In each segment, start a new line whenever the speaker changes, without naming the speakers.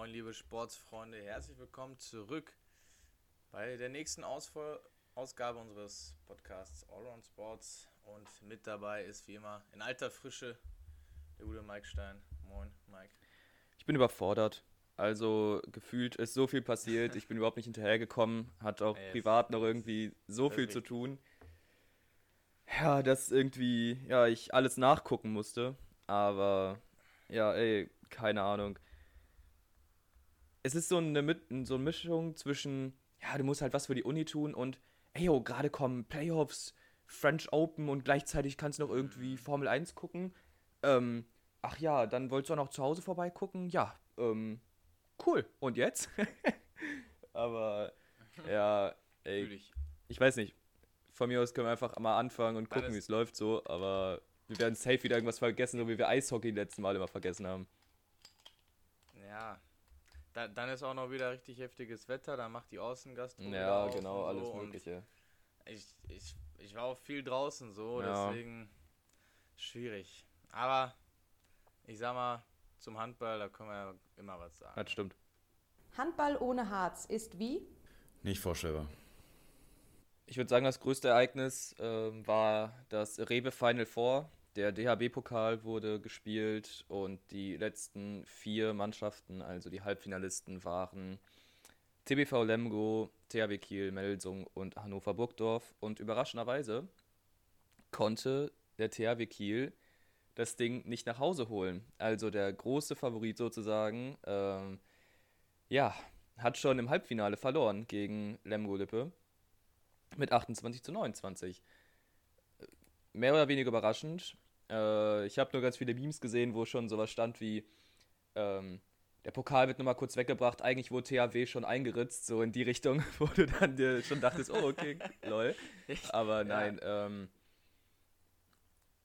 Moin, liebe Sportsfreunde, herzlich willkommen zurück bei der nächsten Ausfol Ausgabe unseres Podcasts Allround Sports. Und mit dabei ist wie immer in alter Frische der gute Mike Stein. Moin, Mike.
Ich bin überfordert. Also gefühlt ist so viel passiert. Ich bin überhaupt nicht hinterhergekommen. Hat auch ey, privat noch irgendwie so viel zu tun. Ja, dass irgendwie, ja, ich alles nachgucken musste. Aber ja, ey, keine Ahnung. Es ist so eine, so eine Mischung zwischen, ja, du musst halt was für die Uni tun und, ey, yo, gerade kommen Playoffs, French Open und gleichzeitig kannst du noch irgendwie Formel 1 gucken. Ähm, ach ja, dann wolltest du auch noch zu Hause vorbeigucken? Ja, ähm, cool. Und jetzt? Aber, ja, ey, ich weiß nicht. Von mir aus können wir einfach mal anfangen und gucken, wie es läuft so, aber wir werden safe wieder irgendwas vergessen, so wie wir Eishockey letzten Mal immer vergessen haben.
Ja. Da, dann ist auch noch wieder richtig heftiges Wetter, da macht die Außengast.
Ja, genau, alles so Mögliche.
Ich, ich, ich war auch viel draußen so, ja. deswegen schwierig. Aber ich sag mal, zum Handball, da können wir ja immer was sagen.
Das stimmt.
Handball ohne Harz ist wie?
Nicht vorstellbar.
Ich würde sagen, das größte Ereignis äh, war das Rewe Final Four der DHB-Pokal wurde gespielt und die letzten vier Mannschaften, also die Halbfinalisten, waren TBV Lemgo, THW Kiel, Melsung und Hannover Burgdorf. Und überraschenderweise konnte der THW Kiel das Ding nicht nach Hause holen. Also der große Favorit sozusagen, ähm, ja, hat schon im Halbfinale verloren gegen Lemgo Lippe mit 28 zu 29 mehr oder weniger überraschend. Äh, ich habe nur ganz viele Memes gesehen, wo schon sowas stand wie, ähm, der Pokal wird nochmal kurz weggebracht, eigentlich wurde THW schon eingeritzt, so in die Richtung, wo du dann dir schon dachtest, oh, okay, lol. Aber nein, ja. ähm,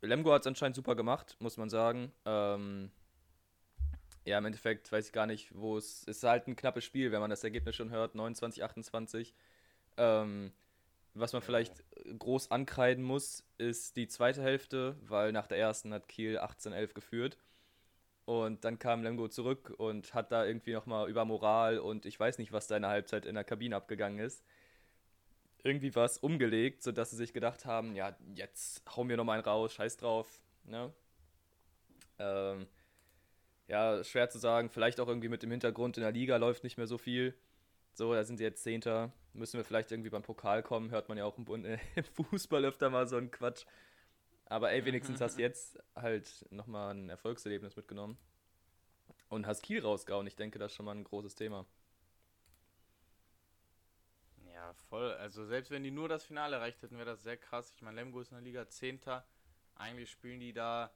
Lemgo hat es anscheinend super gemacht, muss man sagen. Ähm, ja, im Endeffekt weiß ich gar nicht, wo es ist halt ein knappes Spiel, wenn man das Ergebnis schon hört, 29, 28. Ähm, was man vielleicht groß ankreiden muss, ist die zweite Hälfte, weil nach der ersten hat Kiel 18-11 geführt. Und dann kam Lemgo zurück und hat da irgendwie nochmal über Moral und ich weiß nicht, was da in der Halbzeit in der Kabine abgegangen ist. Irgendwie war es umgelegt, sodass sie sich gedacht haben, ja, jetzt hauen wir nochmal einen raus, scheiß drauf. Ne? Ähm, ja, schwer zu sagen, vielleicht auch irgendwie mit dem Hintergrund, in der Liga läuft nicht mehr so viel. So, da sind sie jetzt Zehnter. Müssen wir vielleicht irgendwie beim Pokal kommen? Hört man ja auch im, äh, im Fußball öfter mal so einen Quatsch. Aber ey, wenigstens hast du jetzt halt nochmal ein Erfolgserlebnis mitgenommen. Und hast Kiel rausgehauen. Ich denke, das ist schon mal ein großes Thema.
Ja, voll. Also selbst wenn die nur das Finale erreicht hätten, wäre das sehr krass. Ich meine, Lemgo ist in der Liga Zehnter. Eigentlich spielen die da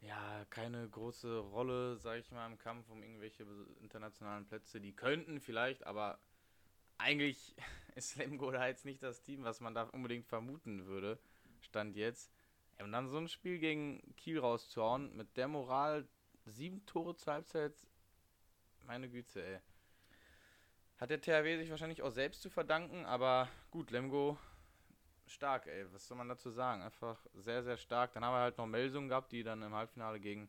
ja, keine große Rolle, sage ich mal, im Kampf um irgendwelche internationalen Plätze. Die könnten vielleicht, aber eigentlich ist Lemgo da jetzt nicht das Team, was man da unbedingt vermuten würde, stand jetzt. Und dann so ein Spiel gegen Kiel rauszuhauen, mit der Moral sieben Tore zur Halbzeit, meine Güte, ey. Hat der THW sich wahrscheinlich auch selbst zu verdanken, aber gut, Lemgo stark, ey. Was soll man dazu sagen? Einfach sehr, sehr stark. Dann haben wir halt noch Melsungen gehabt, die dann im Halbfinale gegen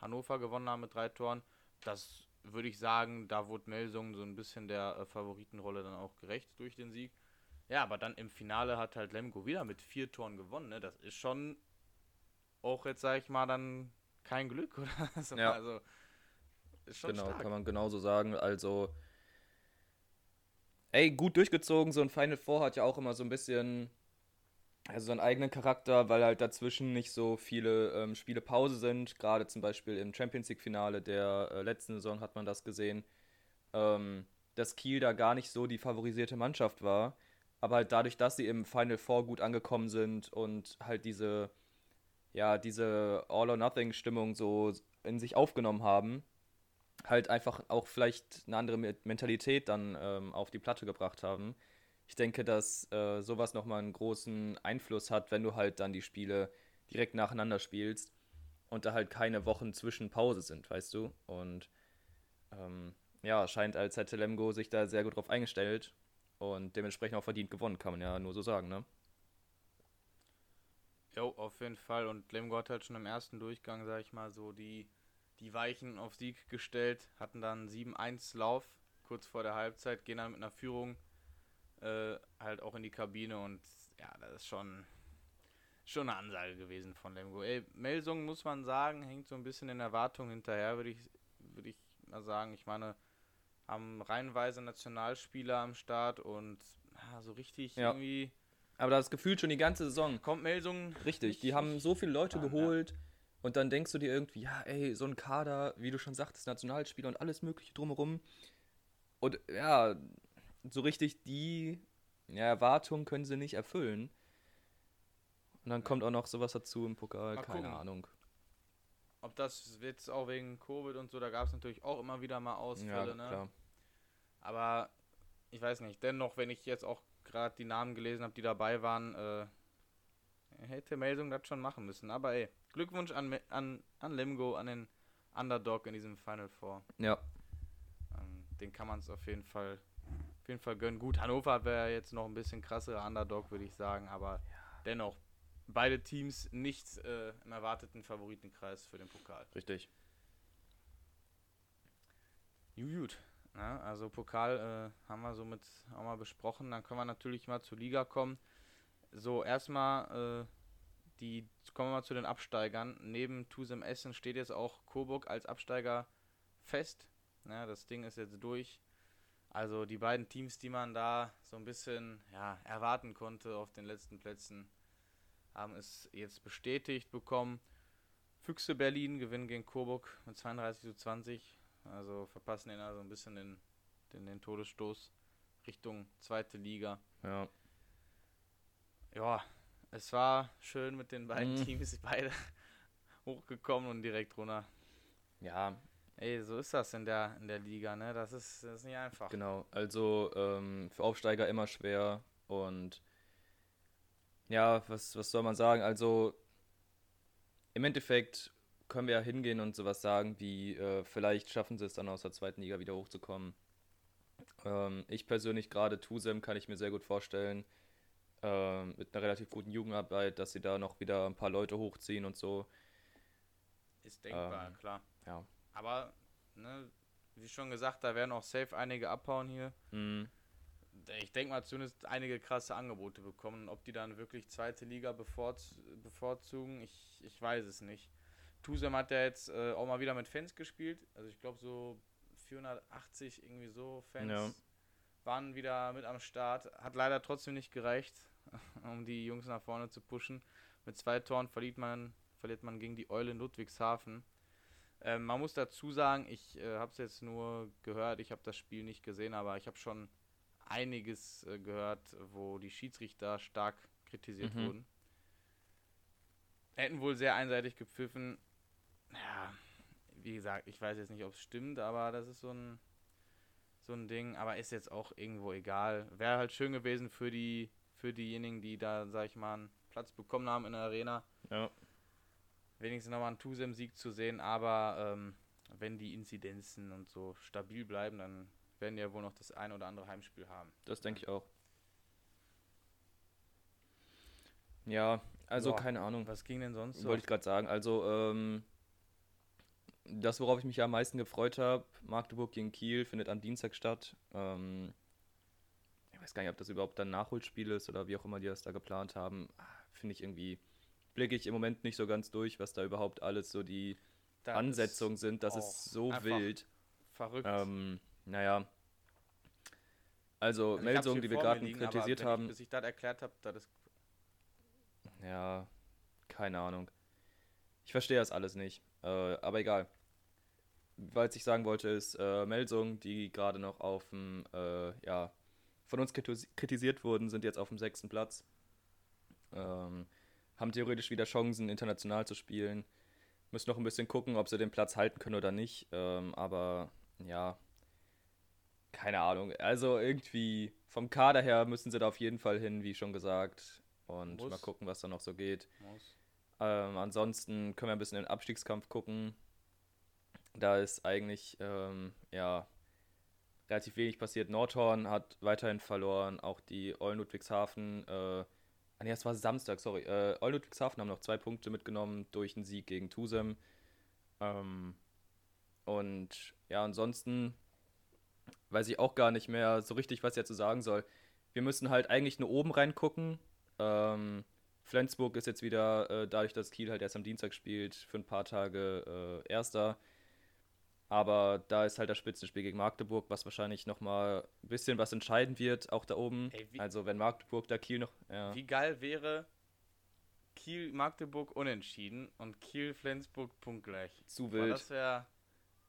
Hannover gewonnen haben mit drei Toren. Das würde ich sagen, da wurde Melsungen so ein bisschen der äh, Favoritenrolle dann auch gerecht durch den Sieg. Ja, aber dann im Finale hat halt Lemgo wieder mit vier Toren gewonnen. Ne? Das ist schon auch jetzt, sag ich mal, dann kein Glück, oder? so,
ja. Also, ist schon genau, stark. kann man genauso sagen. Also, ey, gut durchgezogen. So ein Final Four hat ja auch immer so ein bisschen also so einen eigenen Charakter, weil halt dazwischen nicht so viele ähm, Spiele Pause sind. Gerade zum Beispiel im Champions League-Finale der äh, letzten Saison hat man das gesehen, ähm, dass Kiel da gar nicht so die favorisierte Mannschaft war. Aber halt dadurch, dass sie im Final Four gut angekommen sind und halt diese, ja, diese All-or-Nothing-Stimmung so in sich aufgenommen haben, halt einfach auch vielleicht eine andere Mentalität dann ähm, auf die Platte gebracht haben ich denke, dass äh, sowas nochmal einen großen Einfluss hat, wenn du halt dann die Spiele direkt nacheinander spielst und da halt keine Wochen zwischen Pause sind, weißt du? Und ähm, ja, scheint, als hätte Lemgo sich da sehr gut drauf eingestellt und dementsprechend auch verdient gewonnen, kann man ja nur so sagen, ne?
Jo, auf jeden Fall. Und Lemgo hat halt schon im ersten Durchgang, sag ich mal, so die die Weichen auf Sieg gestellt, hatten dann 7-1-Lauf kurz vor der Halbzeit, gehen dann mit einer Führung äh, halt auch in die Kabine und ja, das ist schon, schon eine Ansage gewesen von Lemgo. Ey, Melsung muss man sagen, hängt so ein bisschen in Erwartung hinterher, würde ich, würd ich mal sagen. Ich meine, haben reihenweise Nationalspieler am Start und ja, so richtig
Ja.
irgendwie
Aber das gefühlt schon die ganze Saison.
kommt Melsung.
Richtig,
nicht-
die haben so viele Leute
ran, ja.
geholt und dann denkst du dir irgendwie, ja, ey, so ein Kader, wie du schon sagtest, Nationalspieler und alles mögliche drumherum. Und ja, so richtig die ja, Erwartungen können sie nicht erfüllen. Und dann kommt auch noch sowas dazu im Pokal,
Mal
keine
gucken.
Ahnung.
Ob das jetzt auch wegen Covid und so, da gab es natürlich auch immer wieder mal Ausfälle,
Ja,
ne?
klar.
Aber ich weiß nicht, dennoch, wenn ich jetzt auch gerade die Namen gelesen habe, die dabei waren, äh, hätte Melsung das schon machen müssen. Aber ey, Glückwunsch an, an, an Lemgo, an den Underdog in diesem Final Four.
Ja,
Ähm, den kann man es auf jeden Fall auf jeden Fall gönnen. Gut, Hannover wäre jetzt noch ein bisschen krasserer Underdog, würde ich sagen, aber dennoch beide Teams nicht äh, im erwarteten Favoritenkreis für den Pokal.
richtig.
Gut, gut. Ja, also Pokal äh, haben wir somit auch mal besprochen. Dann können wir natürlich mal zur Liga kommen. So, erstmal äh, die kommen wir mal zu den Absteigern. Neben Tusem Essen steht jetzt auch Coburg als Absteiger fest. Ja, das Ding ist jetzt durch. Also die beiden Teams, die man da so ein bisschen ja, erwarten konnte auf den letzten Plätzen, haben es jetzt bestätigt bekommen. Füchse Berlin gewinnen gegen Coburg mit 32 zu 20. Also verpassen den also ein bisschen den, den, den Todesstoß Richtung zweite Liga.
Ja.
Ja, es war schön mit den beiden
Mhm.
Teams, beide hochgekommen und direkt runter.
Ja,
Ey, so ist das in der, in der Liga, ne? Das ist, das ist nicht einfach.
Genau, also ähm, für Aufsteiger immer schwer und ja, was, was soll man sagen? Also im Endeffekt können wir ja hingehen und sowas sagen, wie äh, vielleicht schaffen sie es dann aus der zweiten Liga wieder hochzukommen. Ähm, ich persönlich gerade Tusem kann ich mir sehr gut vorstellen, ähm, mit einer relativ guten Jugendarbeit, dass sie da noch wieder ein paar Leute hochziehen und so.
Ist denkbar,
Ähm,
klar.
Ja.
Aber, ne, wie schon gesagt, da werden auch safe einige abhauen hier.
Mhm.
Ich denke mal, zumindest einige krasse Angebote bekommen. Ob die dann wirklich zweite Liga bevorz bevorzugen, ich, ich weiß es nicht. Tusem hat ja jetzt äh, auch mal wieder mit Fans gespielt. Also ich glaube so 480 irgendwie so Fans
Ja.
waren wieder mit am Start. Hat leider trotzdem nicht gereicht, um die Jungs nach vorne zu pushen. Mit zwei Toren verliert man, verliert man gegen die Eule in Ludwigshafen. Ähm, man muss dazu sagen, ich äh, habe es jetzt nur gehört, ich habe das Spiel nicht gesehen, aber ich habe schon einiges äh, gehört, wo die Schiedsrichter stark kritisiert
Mhm.
wurden. Hätten wohl sehr einseitig gepfiffen. Ja, wie gesagt, ich weiß jetzt nicht, ob es stimmt, aber das ist so ein so ein Ding, aber ist jetzt auch irgendwo egal. Wäre halt schön gewesen für die für diejenigen, die da, sag ich mal, einen Platz bekommen haben in der Arena
Ja.
Wenigstens nochmal einen Tusem-Sieg zu sehen, aber ähm, wenn die Inzidenzen und so stabil bleiben, dann werden die ja wohl noch das ein oder andere Heimspiel haben.
Das denke ich auch. Ja, also
Ja.
keine Ahnung.
Was ging denn sonst so?
Wollte ich gerade sagen. Also, ähm, das, worauf ich mich ja am meisten gefreut habe, Magdeburg gegen Kiel, findet am Dienstag statt. Ähm, ich weiß gar nicht, ob das überhaupt ein Nachholspiel ist oder wie auch immer die das da geplant haben. Ah, Finde ich irgendwie, blicke ich im Moment nicht so ganz durch, was da überhaupt alles so die
Das
Ansetzungen sind. Das ist so wild.
Verrückt.
Ähm, naja. Also,
Also
Meldungen, die wir gerade kritisiert haben.
Ich, bis ich das erklärt habe, das ist
Ja, keine Ahnung. Ich verstehe das alles nicht. Äh, aber egal. Was ich sagen wollte, ist, äh, Melsung, die gerade noch auf dem, äh, ja, von uns kritis- kritisiert wurden, sind jetzt auf dem sechsten Platz. Ähm, haben theoretisch wieder Chancen, international zu spielen. Müssen noch ein bisschen gucken, ob sie den Platz halten können oder nicht. Ähm, aber ja, keine Ahnung. Also irgendwie vom Kader her müssen sie da auf jeden Fall hin, wie schon gesagt. Und
Muss.
mal gucken, was da noch so geht. Ähm, ansonsten können wir ein bisschen in den Abstiegskampf gucken. Da ist eigentlich ähm, ja relativ wenig passiert. Nordhorn hat weiterhin verloren, auch die Eulen Ludwigshafen. Äh, ah nee, das war Samstag, sorry. Äh, Eulen Ludwigshafen haben noch zwei Punkte mitgenommen durch einen Sieg gegen Tusem. Ähm, Und ja, ansonsten weiß ich auch gar nicht mehr so richtig, was ich dazu sagen soll. Wir müssen halt eigentlich nur oben reingucken. Ähm, Flensburg ist jetzt wieder, äh, dadurch, dass Kiel halt erst am Dienstag spielt, für ein paar Tage äh, Erster. Aber da ist halt das Spitzenspiel gegen Magdeburg, was wahrscheinlich nochmal ein bisschen was entscheiden wird, auch da oben.
Ey,
also wenn Magdeburg da Kiel noch. Ja.
Wie geil wäre Kiel-Magdeburg unentschieden und Kiel-Flensburg punktgleich.
Zu wild.
das wäre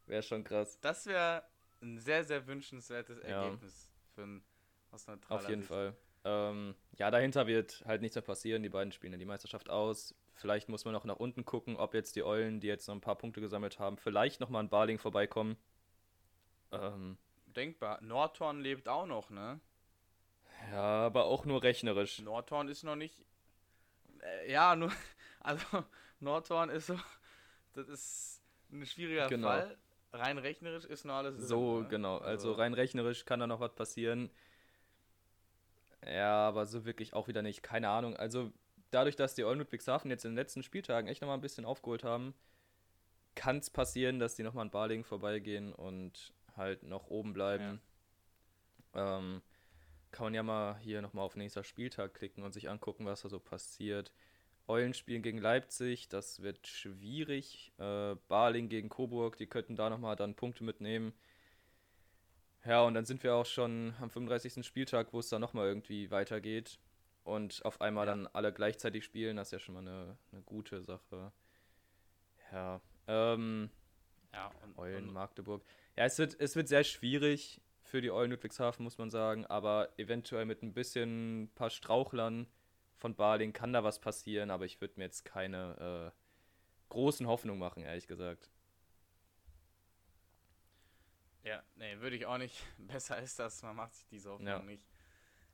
Wäre schon krass.
das wär ein sehr, sehr wünschenswertes
Ja.
Ergebnis für ein aus neutraler
Auf jeden
Sicht.
Fall. Ähm, ja, dahinter wird halt nichts mehr passieren. Die beiden spielen ja die Meisterschaft aus. Vielleicht muss man noch nach unten gucken, ob jetzt die Eulen, die jetzt noch ein paar Punkte gesammelt haben, vielleicht nochmal an Barling vorbeikommen. Ähm,
Denkbar. Nordhorn lebt auch noch, ne?
ja, aber auch nur rechnerisch.
Nordhorn ist noch nicht. Äh, ja, nur. Also, Nordhorn ist so. Das ist ein schwieriger
Genau.
Fall. Rein rechnerisch ist noch alles. drin,
So,
ne?
genau. Also rein rechnerisch kann da noch was passieren. Ja, aber so wirklich auch wieder nicht. Keine Ahnung. Also dadurch, dass die Eulen Ludwigshafen jetzt in den letzten Spieltagen echt nochmal ein bisschen aufgeholt haben, kann es passieren, dass die nochmal an Barling vorbeigehen und halt noch oben bleiben. Ähm, kann man ja mal hier nochmal auf nächster Spieltag klicken und sich angucken, was da so passiert. Eulen spielen gegen Leipzig, das wird schwierig. Äh, Barling gegen Coburg, die könnten da nochmal dann Punkte mitnehmen. Ja, und dann sind wir auch schon am 35. Spieltag, wo es dann nochmal irgendwie weitergeht. Und auf einmal
Ja.
dann alle gleichzeitig spielen, das ist ja schon mal eine, eine gute Sache. Ja, ähm,
Ja, und,
Eulen, Magdeburg. Ja, es wird, es wird sehr schwierig für die Eulen Ludwigshafen, muss man sagen, aber eventuell mit ein bisschen ein paar Strauchlern von Barling kann da was passieren, aber ich würde mir jetzt keine äh, großen Hoffnungen machen, ehrlich gesagt.
Ja, nee, würde ich auch nicht. Besser ist das, man macht sich diese Hoffnung
Ja.
nicht.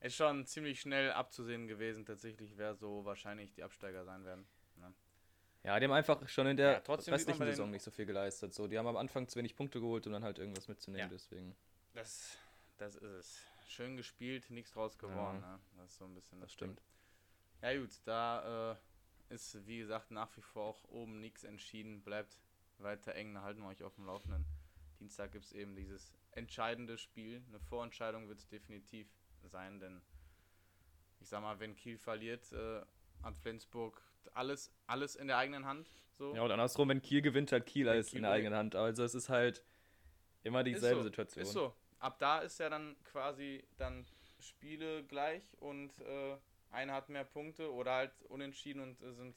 Ist schon ziemlich schnell abzusehen gewesen, tatsächlich, wer so wahrscheinlich die Absteiger sein werden.
Ja, die haben einfach schon in der
Ja, trotzdem
restlichen Saison nicht so viel geleistet. So, die haben am Anfang zu wenig Punkte geholt, um dann halt irgendwas mitzunehmen,
Ja.
deswegen.
Das, das ist es. Schön gespielt, nichts draus geworden. Ne? Das ist so ein bisschen
Das
das
stimmt.
Ding. Ja gut, da äh, ist wie gesagt nach wie vor auch oben nichts entschieden. Bleibt weiter eng, da halten wir euch auf dem Laufenden. Dienstag gibt es eben dieses entscheidende Spiel. Eine Vorentscheidung wird es definitiv sein, denn ich sag mal, wenn Kiel verliert, äh, hat Flensburg alles, alles in der eigenen Hand. So.
Ja, und andersrum, wenn Kiel gewinnt, hat Kiel
Wenn
alles
Kiel
in der
gewinnt.
eigenen Hand. Also es ist halt immer
Ist
dieselbe
so,
Situation.
Ist so. Ab da ist ja dann quasi dann Spiele gleich und äh, einer hat mehr Punkte oder halt unentschieden und äh, sind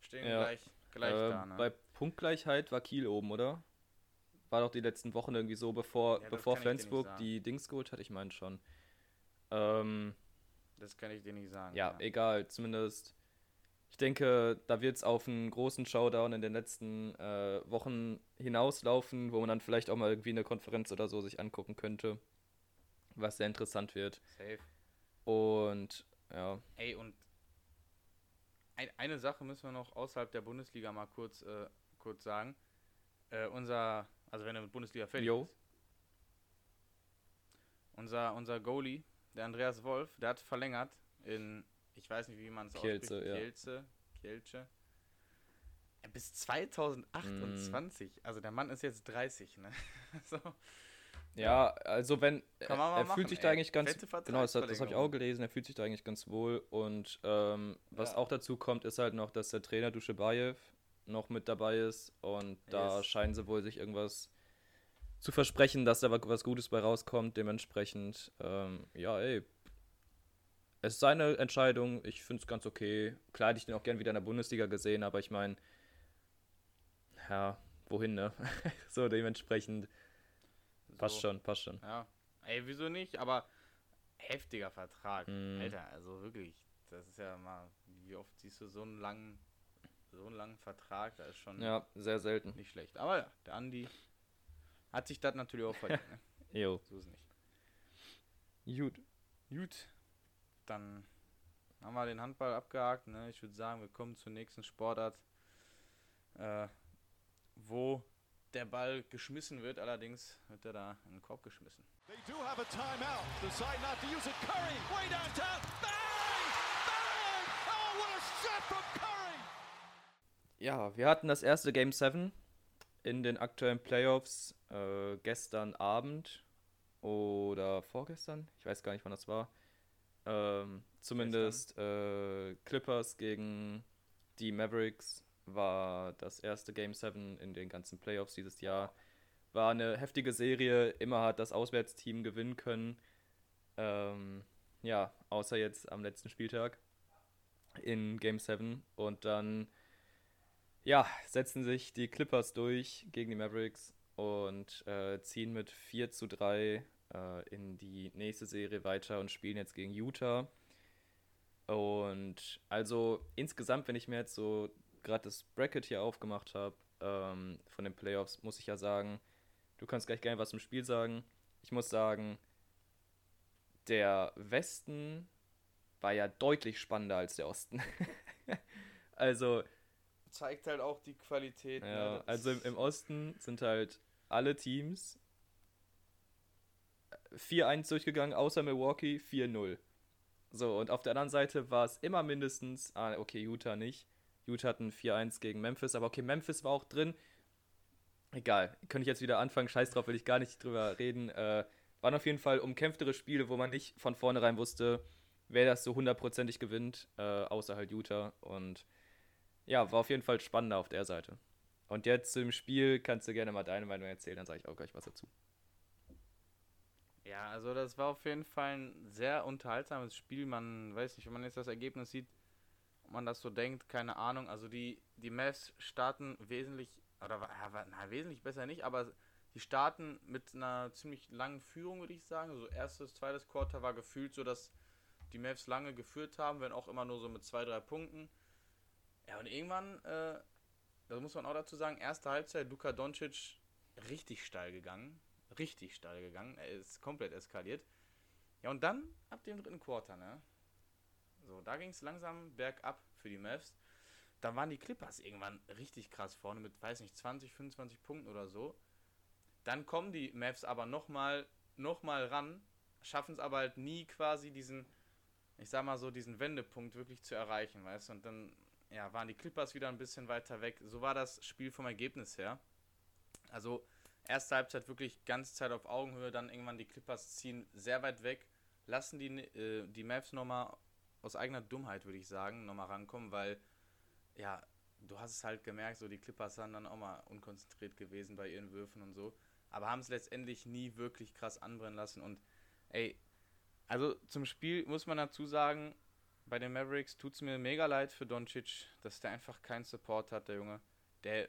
stehen
Ja.
gleich, gleich
Äh,
da. Ne?
Bei Punktgleichheit war Kiel oben, oder? War doch die letzten Wochen irgendwie so, bevor,
Ja,
bevor Flensburg die Dings geholt hat. Ich meine schon. Ähm,
das kann ich dir nicht sagen.
ja, egal. Zumindest, ich denke, da wird es auf einen großen Showdown in den letzten äh, Wochen hinauslaufen, wo man dann vielleicht auch mal irgendwie eine Konferenz oder so sich angucken könnte. Was sehr interessant wird.
Safe.
Und ja,
Ey, und ein, eine Sache müssen wir noch außerhalb der Bundesliga mal kurz, äh, kurz sagen. Äh, unser, also wenn er mit Bundesliga ist. Unser, unser Goalie, der Andreas Wolf, der hat verlängert in, ich weiß nicht, wie man es ausspricht.
ja.
Kielce, Kielce. Bis 2028.
Mhm.
Also der Mann ist jetzt 30, ne? so.
Ja, also wenn er, er
machen,
fühlt sich da
ey.
eigentlich ganz genau, das, das habe ich auch gelesen, er fühlt sich da eigentlich ganz wohl und ähm, was
Ja.
auch dazu kommt, ist halt noch, dass der Trainer Duschebaev noch mit dabei ist und da
Yes.
scheinen sie wohl sich irgendwas zu versprechen, dass da wa- was Gutes bei rauskommt, dementsprechend ähm, ja, ey, es ist seine Entscheidung, ich finde es ganz okay. Klar hätte ich den auch gern wieder in der Bundesliga gesehen, aber ich meine, ja, wohin, ne? so dementsprechend passt
So.
schon, passt schon.
Ja. Ey, wieso nicht? Aber heftiger Vertrag.
Mhm.
Alter, also wirklich. Das ist ja mal, wie oft siehst du so einen langen, so einen langen Vertrag? Da ist schon
Ja, sehr selten.
nicht schlecht. Aber ja, der Andi hat sich das natürlich auch verdient. ne?
Jo.
So ist nicht.
Gut.
Gut. Dann haben wir den Handball abgehakt. Ne? Ich würde sagen, wir kommen zur nächsten Sportart, äh, wo der Ball geschmissen wird. Allerdings wird er da in den Korb geschmissen.
They do have a timeout. Decide not to use it. Curry, way downtown. Bang! Bang! Oh, what a shot from Curry!
Ja, wir hatten das erste Game 7 in den aktuellen Playoffs äh, gestern Abend oder vorgestern, ich weiß gar nicht, wann das war. Ähm, zumindest äh, Clippers gegen die Mavericks war das erste Game 7 in den ganzen Playoffs dieses Jahr. War eine heftige Serie, immer hat das Auswärtsteam gewinnen können. Ähm, ja, außer jetzt am letzten Spieltag in Game 7. Und dann, ja, setzen sich die Clippers durch gegen die Mavericks und äh, ziehen mit 4 zu 3 äh, in die nächste Serie weiter und spielen jetzt gegen Utah. Und also insgesamt, wenn ich mir jetzt so gerade das Bracket hier aufgemacht habe ähm, von den Playoffs, muss ich ja sagen, du kannst gleich gerne was zum Spiel sagen. Ich muss sagen, der Westen war ja deutlich spannender als der Osten. also.
Zeigt halt auch die Qualität.
Ja, ne? also im, im Osten sind halt alle Teams 4-1 durchgegangen, außer Milwaukee 4-0. So, und auf der anderen Seite war es immer mindestens, ah, okay, Utah nicht. Utah hatten 4-1 gegen Memphis, aber okay, Memphis war auch drin. Egal, könnte ich jetzt wieder anfangen, scheiß drauf, will ich gar nicht drüber reden. Äh, waren auf jeden Fall umkämpftere Spiele, wo man nicht von vornherein wusste, wer das so hundertprozentig gewinnt, äh, außer halt Utah. Und ja, war auf jeden Fall spannender auf der Seite. Und jetzt zum Spiel kannst du gerne mal deine Meinung erzählen, dann sage ich auch gleich was dazu.
Ja, also das war auf jeden Fall ein sehr unterhaltsames Spiel. Man weiß nicht, wenn man jetzt das Ergebnis sieht, ob man das so denkt, keine Ahnung. Also die, die Mavs starten wesentlich, oder ja, na, wesentlich besser nicht, aber die starten mit einer ziemlich langen Führung, würde ich sagen. Also erstes, zweites Quarter war gefühlt so, dass die Mavs lange geführt haben, wenn auch immer nur so mit zwei, drei Punkten. Ja, und irgendwann, äh, das muss man auch dazu sagen, erste Halbzeit, Luka Doncic richtig steil gegangen. Richtig steil gegangen. Er ist komplett eskaliert. Ja, und dann ab dem dritten Quarter, ne? So, da ging es langsam bergab für die Mavs. Dann waren die Clippers irgendwann richtig krass vorne mit, weiß nicht, 20, 25 Punkten oder so. Dann kommen die Mavs aber nochmal noch mal ran, schaffen es aber halt nie quasi diesen, ich sag mal so, diesen Wendepunkt wirklich zu erreichen, weißt du? Und dann ja, waren die Clippers wieder ein bisschen weiter weg. So war das Spiel vom Ergebnis her. Also, erste Halbzeit wirklich ganze Zeit auf Augenhöhe, dann irgendwann die Clippers ziehen sehr weit weg, lassen die, äh, die Mavs nochmal aus eigener Dummheit, würde ich sagen, nochmal rankommen, weil, ja, du hast es halt gemerkt, so die Clippers sind dann auch mal unkonzentriert gewesen bei ihren Würfen und so, aber haben es letztendlich nie wirklich krass anbrennen lassen und, ey, also zum Spiel muss man dazu sagen, bei den Mavericks tut es mir mega leid für Doncic, dass der einfach keinen Support hat, der Junge. Der,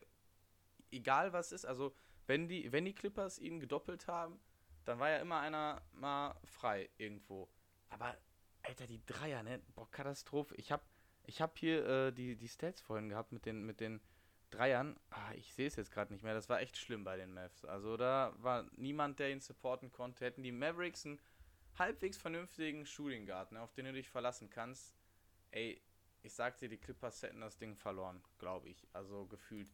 egal was ist, also wenn die, wenn die Clippers ihn gedoppelt haben, dann war ja immer einer mal frei irgendwo. Aber, Alter, die Dreier, ne? Boah, Katastrophe. Ich hab, ich hab hier äh, die, die Stats vorhin gehabt mit den, mit den Dreiern. Ah, ich sehe es jetzt gerade nicht mehr. Das war echt schlimm bei den Mavs. Also da war niemand, der ihn supporten konnte. Hätten die Mavericks einen halbwegs vernünftigen Shooting ne, auf den du dich verlassen kannst, ey, ich sag dir, die Clippers hätten das Ding verloren, glaube ich. Also gefühlt.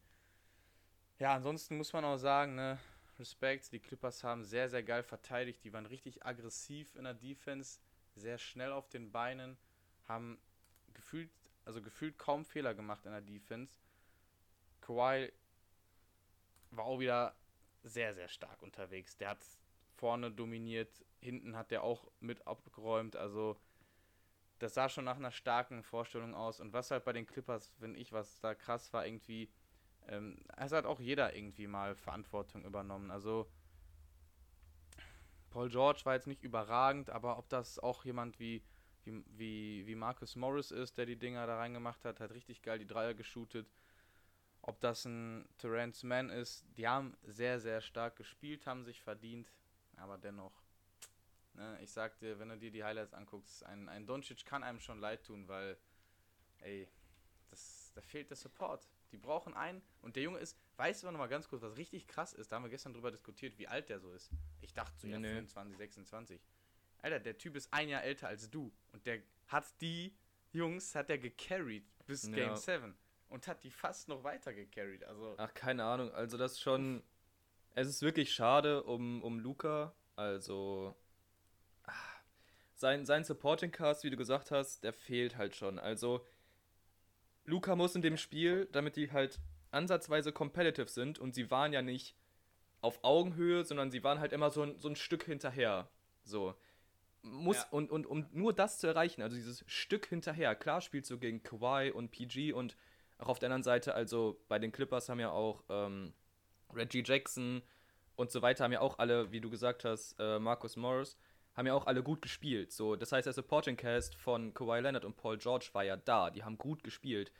Ja, ansonsten muss man auch sagen, ne, Respekt, die Clippers haben sehr, sehr geil verteidigt. Die waren richtig aggressiv in der Defense, sehr schnell auf den Beinen, haben gefühlt, also gefühlt kaum Fehler gemacht in der Defense. Kawhi war auch wieder sehr, sehr stark unterwegs. Der hat vorne dominiert, hinten hat der auch mit abgeräumt. Also das sah schon nach einer starken Vorstellung aus. Und was halt bei den Clippers, finde ich, was da krass war, irgendwie, ähm, es hat auch jeder irgendwie mal Verantwortung übernommen. Also Paul George war jetzt nicht überragend, aber ob das auch jemand wie, wie, wie, wie Marcus Morris ist, der die Dinger da reingemacht hat, hat richtig geil die Dreier geshootet. Ob das ein Terrence Mann ist, die haben sehr, sehr stark gespielt, haben sich verdient, aber dennoch Ne, ich sag dir, wenn du dir die Highlights anguckst, ein, ein Doncic kann einem schon leid tun, weil, ey, das, da fehlt der Support. Die brauchen einen. Und der Junge ist, weißt du noch mal ganz kurz, was richtig krass ist? Da haben wir gestern drüber diskutiert, wie alt der so ist. Ich dachte so, ja, 25, 26. Alter, der Typ ist ein Jahr älter als du. Und der hat die Jungs, hat er gecarried bis ja. Game 7. Und hat die fast noch weiter gecarried. Also.
Ach, keine Ahnung. Also, das ist schon. Es ist wirklich schade um, um Luca. Also, sein, sein Supporting Cast, wie du gesagt hast, der fehlt halt schon. Also, Luca muss in dem Spiel, damit die halt ansatzweise competitive sind und sie waren ja nicht auf Augenhöhe, sondern sie waren halt immer so ein, so ein Stück hinterher. So. Muss,
Ja.
und, und um nur das zu erreichen, also dieses Stück hinterher, klar spielst du gegen Kawhi und PG und auch auf der anderen Seite, also bei den Clippers haben ja auch ähm, Reggie Jackson und so weiter, haben ja auch alle, wie du gesagt hast, äh, Marcus Morris, haben ja auch alle gut gespielt. So, das heißt, der Supporting Cast von Kawhi Leonard und Paul George war ja da, die haben gut gespielt.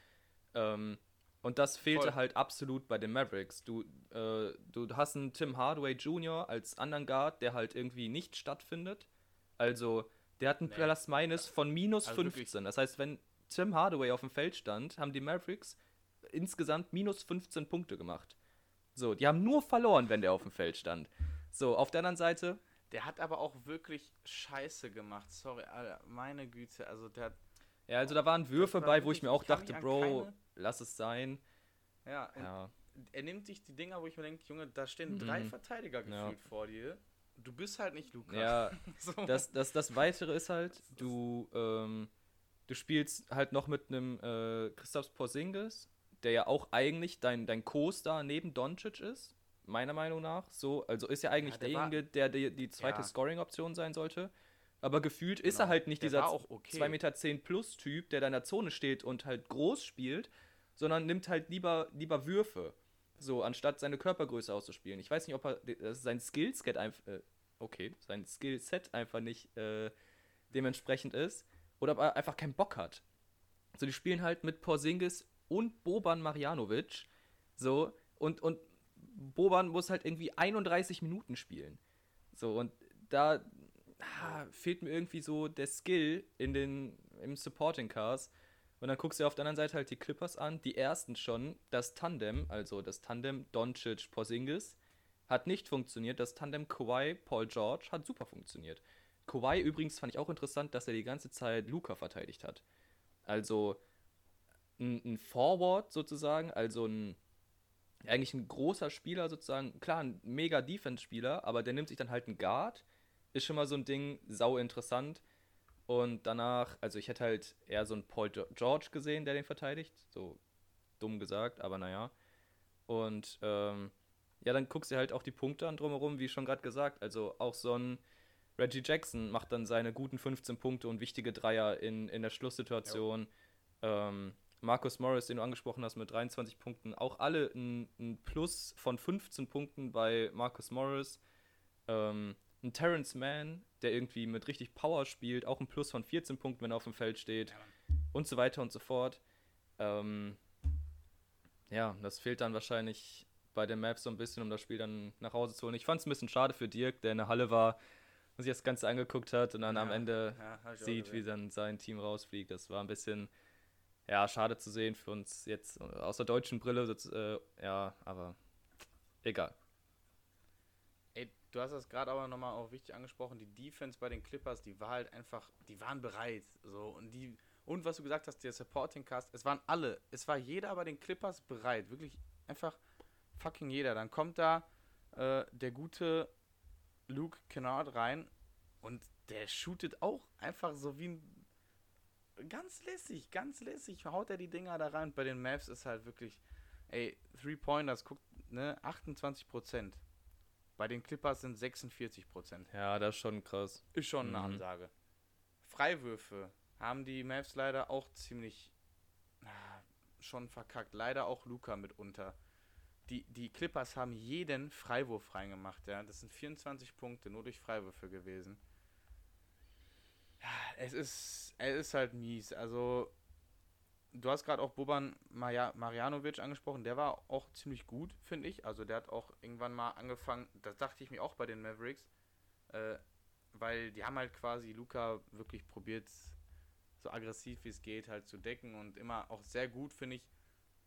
Ähm, und das fehlte
Voll.
halt absolut bei den Mavericks. Du, äh, du hast einen Tim Hardaway Jr. als anderen Guard, der halt irgendwie nicht stattfindet. Also, der hat ein
Nee.
Plus Minus von minus
Also
15.
wirklich.
Das heißt, wenn Tim Hardaway auf dem Feld stand, haben die Mavericks insgesamt minus 15 Punkte gemacht. So, die haben nur verloren, wenn der auf dem Feld stand. So, auf der anderen Seite,
Der hat aber auch wirklich Scheiße gemacht. Sorry, Alter, meine Güte. Also der hat.
ja, also da waren Würfe
war
bei, wo ich mir auch dachte, Bro,
keine-
lass es sein.
Ja,
Ja,
er nimmt sich die Dinger, wo ich mir denke, Junge, da stehen drei
Mhm.
Verteidiger
Ja.
gefühlt vor dir. Du bist halt nicht Luca.
ja
so.
das, das, das Weitere ist halt, du, ähm, du spielst halt noch mit einem äh, Christoph Porzingis, der ja auch eigentlich dein, dein Co-Star neben Doncic ist, meiner Meinung nach. So, also ist ja eigentlich
Ja, der
derjenige, der die, die zweite
Ja.
Scoring-Option sein sollte. Aber gefühlt ist
Genau.
er halt nicht
Der
dieser
okay.
2,10 Meter zehn plus Typ, der da in der Zone steht und halt groß spielt, sondern nimmt halt lieber, lieber Würfe. So, anstatt seine Körpergröße auszuspielen. Ich weiß nicht, ob er ist sein Skillset einfach. Äh, okay, sein Skillset einfach nicht äh, dementsprechend ist. Oder ob er einfach keinen Bock hat. So, die spielen halt mit Porzingis und Boban Marjanovic. So, und, und Boban muss halt irgendwie 31 Minuten spielen. So, und da ah, fehlt mir irgendwie so der Skill in den, im Supporting Cars. Und dann guckst du auf der anderen Seite halt die Clippers an, die ersten schon. Das Tandem, also das Tandem Doncic-Porzingis, hat nicht funktioniert. Das Tandem Kawhi-Paul George hat super funktioniert. Kawhi übrigens fand ich auch interessant, dass er die ganze Zeit Luca verteidigt hat. Also ein, ein Forward sozusagen, also ein eigentlich ein großer Spieler sozusagen, klar, ein mega Defense-Spieler, aber der nimmt sich dann halt einen Guard, ist schon mal so ein Ding, sau interessant. Und danach, also ich hätte halt eher so einen Paul George gesehen, der den verteidigt, so dumm gesagt, aber naja. Und ähm, ja, dann guckst du halt auch die Punkte an drumherum, wie schon gerade gesagt. Also auch so ein Reggie Jackson macht dann seine guten 15 Punkte und wichtige Dreier in, in der Schlusssituation. Ähm, Marcus Morris, den du angesprochen hast, mit 23 Punkten. Auch alle ein, ein Plus von 15 Punkten bei Marcus Morris. Ähm, ein Terrence Mann, der irgendwie mit richtig Power spielt, auch ein Plus von 14 Punkten, wenn er auf dem Feld steht. und so weiter und so fort. Ähm, ja, das fehlt dann wahrscheinlich bei den Maps so ein bisschen, um das Spiel dann nach Hause zu holen. Ich fand es ein bisschen schade für Dirk, der in der Halle war und sich das Ganze angeguckt hat und dann am
Ja,
Ende
ja,
sieht, wie dann sein Team rausfliegt. Das war ein bisschen, ja, schade zu sehen für uns jetzt aus der deutschen Brille. Äh, ja, aber egal.
Ey, du hast das gerade aber nochmal auch wichtig angesprochen, die Defense bei den Clippers, die war halt einfach, die waren bereit. So, und die, und was du gesagt hast, der Supporting Cast, es waren alle, es war jeder bei den Clippers bereit. Wirklich einfach fucking jeder. Dann kommt da äh, der gute Luke Kennard rein und der shootet auch einfach so wie ein ganz lässig, ganz lässig haut er die Dinger da rein. Bei den Mavs ist halt wirklich, ey, Three-Pointers, guckt, ne, 28 Prozent. Bei den Clippers sind 46 Prozent.
Ja, das ist schon krass.
Ist schon eine
Mhm.
Ansage. Freiwürfe haben die Mavs leider auch ziemlich ah, schon verkackt. Leider auch Luca mitunter. Die, die Clippers haben jeden Freiwurf reingemacht, ja. Das sind 24 Punkte nur durch Freiwürfe gewesen. Es ist, es ist halt mies. Also, du hast gerade auch Boban Marja Marjanovic angesprochen. Der war auch ziemlich gut, finde ich. Also, der hat auch irgendwann mal angefangen, das dachte ich mir auch bei den Mavericks, äh, weil die haben halt quasi Luca wirklich probiert, so aggressiv wie es geht, halt zu decken und immer auch sehr gut, finde ich,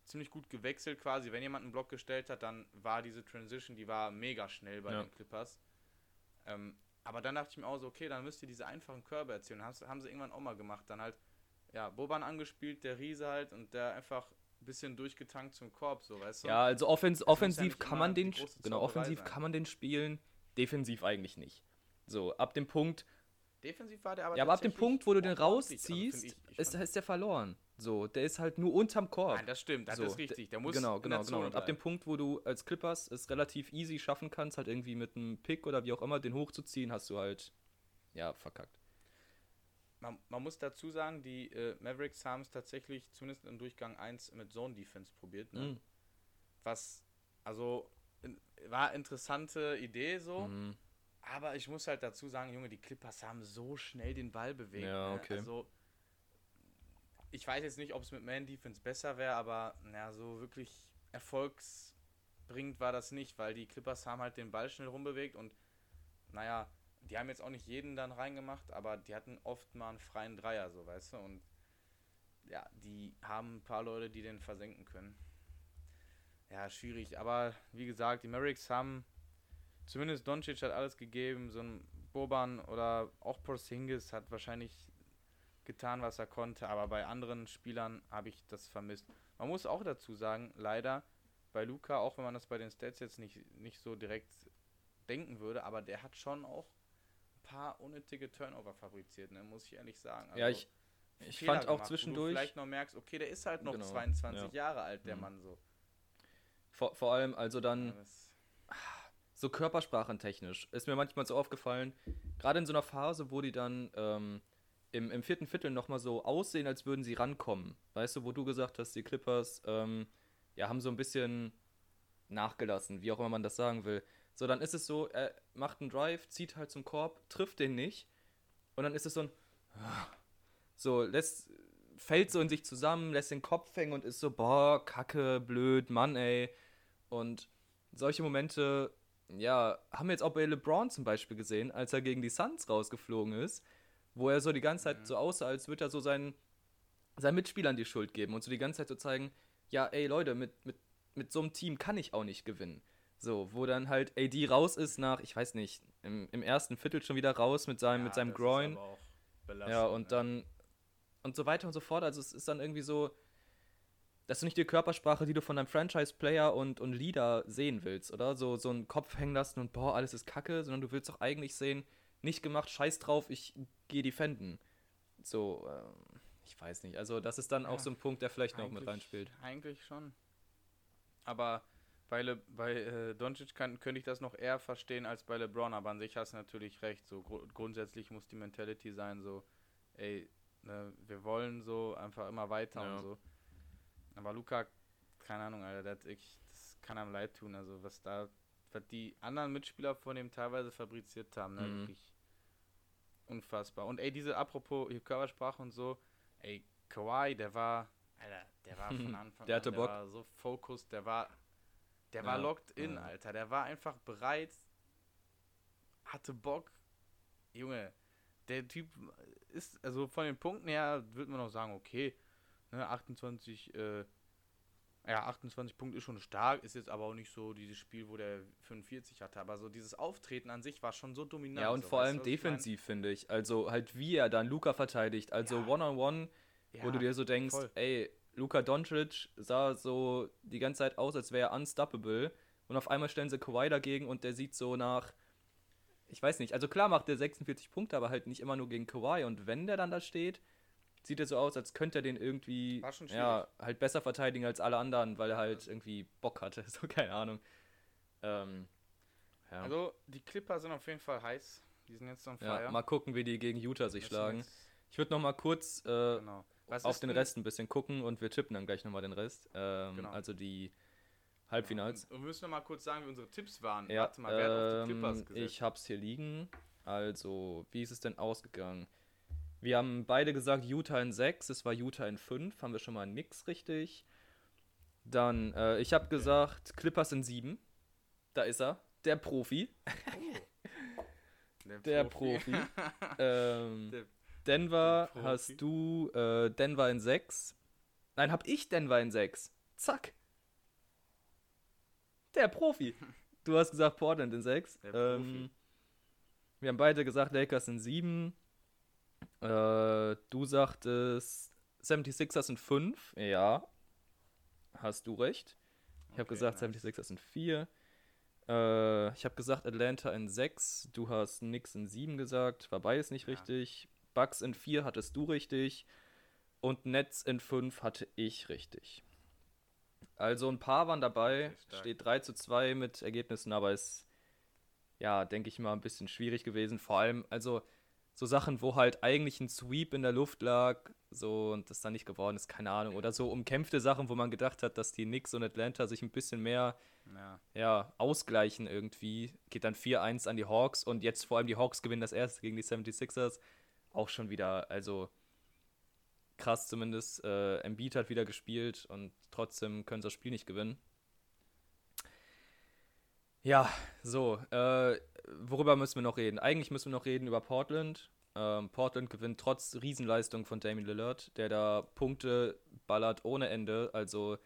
ziemlich gut gewechselt quasi. Wenn jemand einen Block gestellt hat, dann war diese Transition, die war mega schnell bei
Ja.
den Clippers. Ähm, aber dann dachte ich mir auch so, okay, dann müsst ihr diese einfachen Körbe erzielen. Haben, haben sie irgendwann auch mal gemacht. Dann halt, ja, Boban angespielt, der Riese halt und der einfach ein bisschen durchgetankt zum Korb, so, weißt du?
Ja, also offens
ja
offensiv
nicht
kann man den genau offensiv
sein.
kann man den spielen, defensiv eigentlich nicht. So ab dem Punkt,
defensiv war der aber
Ja, aber ab dem Punkt, wo du den.
Also,
rausziehst,
ich- ich
ist, ist der verloren. So, der ist halt nur unterm Korb.
Nein, das stimmt, das
so,
ist richtig. Der muss
genau, genau, genau. Und ab dem. Punkt, wo du als Clippers es relativ easy schaffen kannst, halt irgendwie mit einem Pick oder wie auch immer den hochzuziehen, hast du halt, ja, verkackt.
Man, man muss dazu sagen, die äh, Mavericks haben es tatsächlich zumindest im Durchgang 1 mit Zone Defense probiert. Ne?
Mhm.
Was, also, in, war interessante Idee so.
Mhm.
Aber ich muss halt dazu sagen, Junge, die Clippers haben so schnell den Ball bewegt.
Ja,
ne?
okay.
Also, ich weiß jetzt nicht, ob es mit Man Defense besser wäre, aber na, so wirklich erfolgsbringend war das nicht, weil die Clippers haben halt den Ball schnell rumbewegt und naja, die haben jetzt auch nicht jeden dann reingemacht, aber die hatten oft mal einen freien Dreier, so weißt du, und ja, die haben ein paar Leute, die den versenken können. Ja, schwierig, aber wie gesagt, die Mavericks haben zumindest Doncic hat alles gegeben, so ein Boban oder auch Porzingis hat wahrscheinlich getan, was er konnte, aber bei anderen Spielern habe ich das vermisst. Man muss auch dazu sagen, leider bei Luca, auch wenn man das bei den Stats jetzt nicht, nicht so direkt denken würde, aber der hat schon auch ein paar unnötige Turnover fabriziert, ne, muss ich ehrlich sagen.
Ja,
Also,
ich, ich
Fehler
fand auch
gemacht, wo
zwischendurch,
Du vielleicht noch merkst, okay, der ist halt noch
Genau,
22
ja.
Jahre alt, der
Mhm.
Mann so.
vor, vor allem, also dann,
Ja,
so körpersprachentechnisch ist mir manchmal so aufgefallen, gerade in so einer Phase, wo die dann ähm, im, im vierten Viertel nochmal so aussehen, als würden sie rankommen. Weißt du, wo du gesagt hast, die Clippers ähm, ja, haben so ein bisschen nachgelassen, wie auch immer man das sagen will. So, dann ist es so, er macht einen Drive, zieht halt zum Korb, trifft den nicht und dann ist es so ein so, lässt, fällt so in sich zusammen, lässt den Kopf hängen und ist so, boah, kacke, blöd, Mann, ey. Und solche Momente, ja, haben wir jetzt auch bei LeBron zum Beispiel gesehen, als er gegen die Suns rausgeflogen ist, wo er so die ganze Zeit so aussah, als würde er so seinen, seinen Mitspielern die Schuld geben und so die ganze Zeit so zeigen, ja, ey Leute, mit, mit, mit so einem Team kann ich auch nicht gewinnen. So, wo dann halt AD raus ist nach, ich weiß nicht, im, im ersten Viertel schon wieder raus mit seinem, mit
Ja,
seinem
das ist
Groin. Ja, und
ne?
dann und so weiter und so fort. Also es ist dann irgendwie so, das ist nicht die Körpersprache, die du von deinem Franchise-Player und, und Leader sehen willst, oder? So, so einen Kopf hängen lassen und boah, alles ist kacke, sondern du willst doch eigentlich sehen, nicht gemacht, scheiß drauf, ich gehe defenden. So, ähm, ich weiß nicht. Also das ist dann auch
Ja,
so ein Punkt, der vielleicht noch mit reinspielt.
Eigentlich schon. Aber bei, Le bei äh, Doncic kann, könnte ich das noch eher verstehen als bei LeBron, aber an sich hast du natürlich recht. So gru grundsätzlich muss die Mentality sein, so, ey, ne, wir wollen so einfach immer weiter
Ja.
und so. Aber Luca, keine Ahnung, Alter, der hat ich, das kann einem leid tun. Also was da, was die anderen Mitspieler von dem teilweise fabriziert haben, ne,
Mhm.
wirklich unfassbar. Und ey, diese apropos hier Körpersprache und so, ey, Kawhi, der war, Alter, der war von Anfang
Der hatte
an,
Bock.
der war so focused, der war, der war
Ja,
locked in,
ja.
Alter, der war einfach bereit, hatte Bock, Junge, der Typ ist, also von den Punkten her, würde man noch sagen, okay, ne, 28, äh, ja, 28 Punkte ist schon stark, ist jetzt aber auch nicht so dieses Spiel, wo der 45 hatte, aber so dieses Auftreten an sich war schon so dominant.
Ja, und
so,
vor allem
du, was ich mein?
defensiv, finde ich. Also halt, wie er dann Luca verteidigt. Also
Ja.
One-on-One, wo
Ja,
du dir so denkst,
voll.
ey, Luka Doncic sah so die ganze Zeit aus, als wäre er unstoppable. Und auf einmal stellen sie Kawhi dagegen und der sieht so nach, ich weiß nicht, also klar macht der 46 Punkte, aber halt nicht immer nur gegen Kawhi. Und wenn der dann da steht, sieht er so aus, als könnte er den irgendwie, ja, halt besser verteidigen als alle anderen, weil er halt irgendwie Bock hatte. So, keine Ahnung. Ähm, ja.
Also, die Clipper sind auf jeden Fall heiß. Die sind jetzt on fire.
ja, mal gucken, wie die gegen Utah sich schlagen. Ich würde noch mal kurz äh,
Genau.
Auf den Rest ein bisschen gucken und wir tippen dann gleich nochmal den Rest. Ähm,
Genau.
Also die Halbfinals.
Und wir müssen noch mal kurz sagen, wie unsere Tipps waren.
Ja,
Warte mal, wer hat auf die
ähm,
Clippers gesetzt?
ich hab's hier liegen. Also, wie ist es denn ausgegangen? Wir haben beide gesagt Utah in 6, es war Utah in 5, haben wir schon mal nix richtig. Dann, äh, ich habe gesagt Clippers in 7. Da ist er, der Profi. Der Profi. ähm,
Der-
Denver
der Profi.
hast du äh, Denver in 6. Nein, hab ich Denver in 6. Zack. Der Profi. Du hast gesagt Portland in 6.
Der Profi.
Ähm, wir haben beide gesagt Lakers in 7. Äh, du sagtest 76ers in 5. Ja. Hast du recht. Ich habe
Okay,
gesagt
nice.
76ers in 4. Äh, ich habe gesagt Atlanta in 6, du hast Knicks in 7 gesagt, war beides nicht
Ja.
richtig. Bucks in 4 hattest du richtig. Und Nets in 5 hatte ich richtig. Also ein paar waren dabei, steht 3 zu 2 mit Ergebnissen, aber ist, ja, denke ich mal, ein bisschen schwierig gewesen. Vor allem, also so Sachen, wo halt eigentlich ein Sweep in der Luft lag, so und das dann nicht geworden ist, keine Ahnung. Oder so umkämpfte Sachen, wo man gedacht hat, dass die Knicks und Atlanta sich ein bisschen mehr
Ja.
ja, ausgleichen irgendwie. Geht dann 4-1 an die Hawks und jetzt vor allem die Hawks gewinnen das erste gegen die 76ers. Auch schon wieder, also krass zumindest. Äh, Embiid hat wieder gespielt und trotzdem können sie das Spiel nicht gewinnen. Ja, so, äh, worüber müssen wir noch reden? Eigentlich müssen wir noch reden über Portland. Ähm, Portland gewinnt trotz Riesenleistung von Damian Lillard, der da Punkte ballert ohne Ende. Also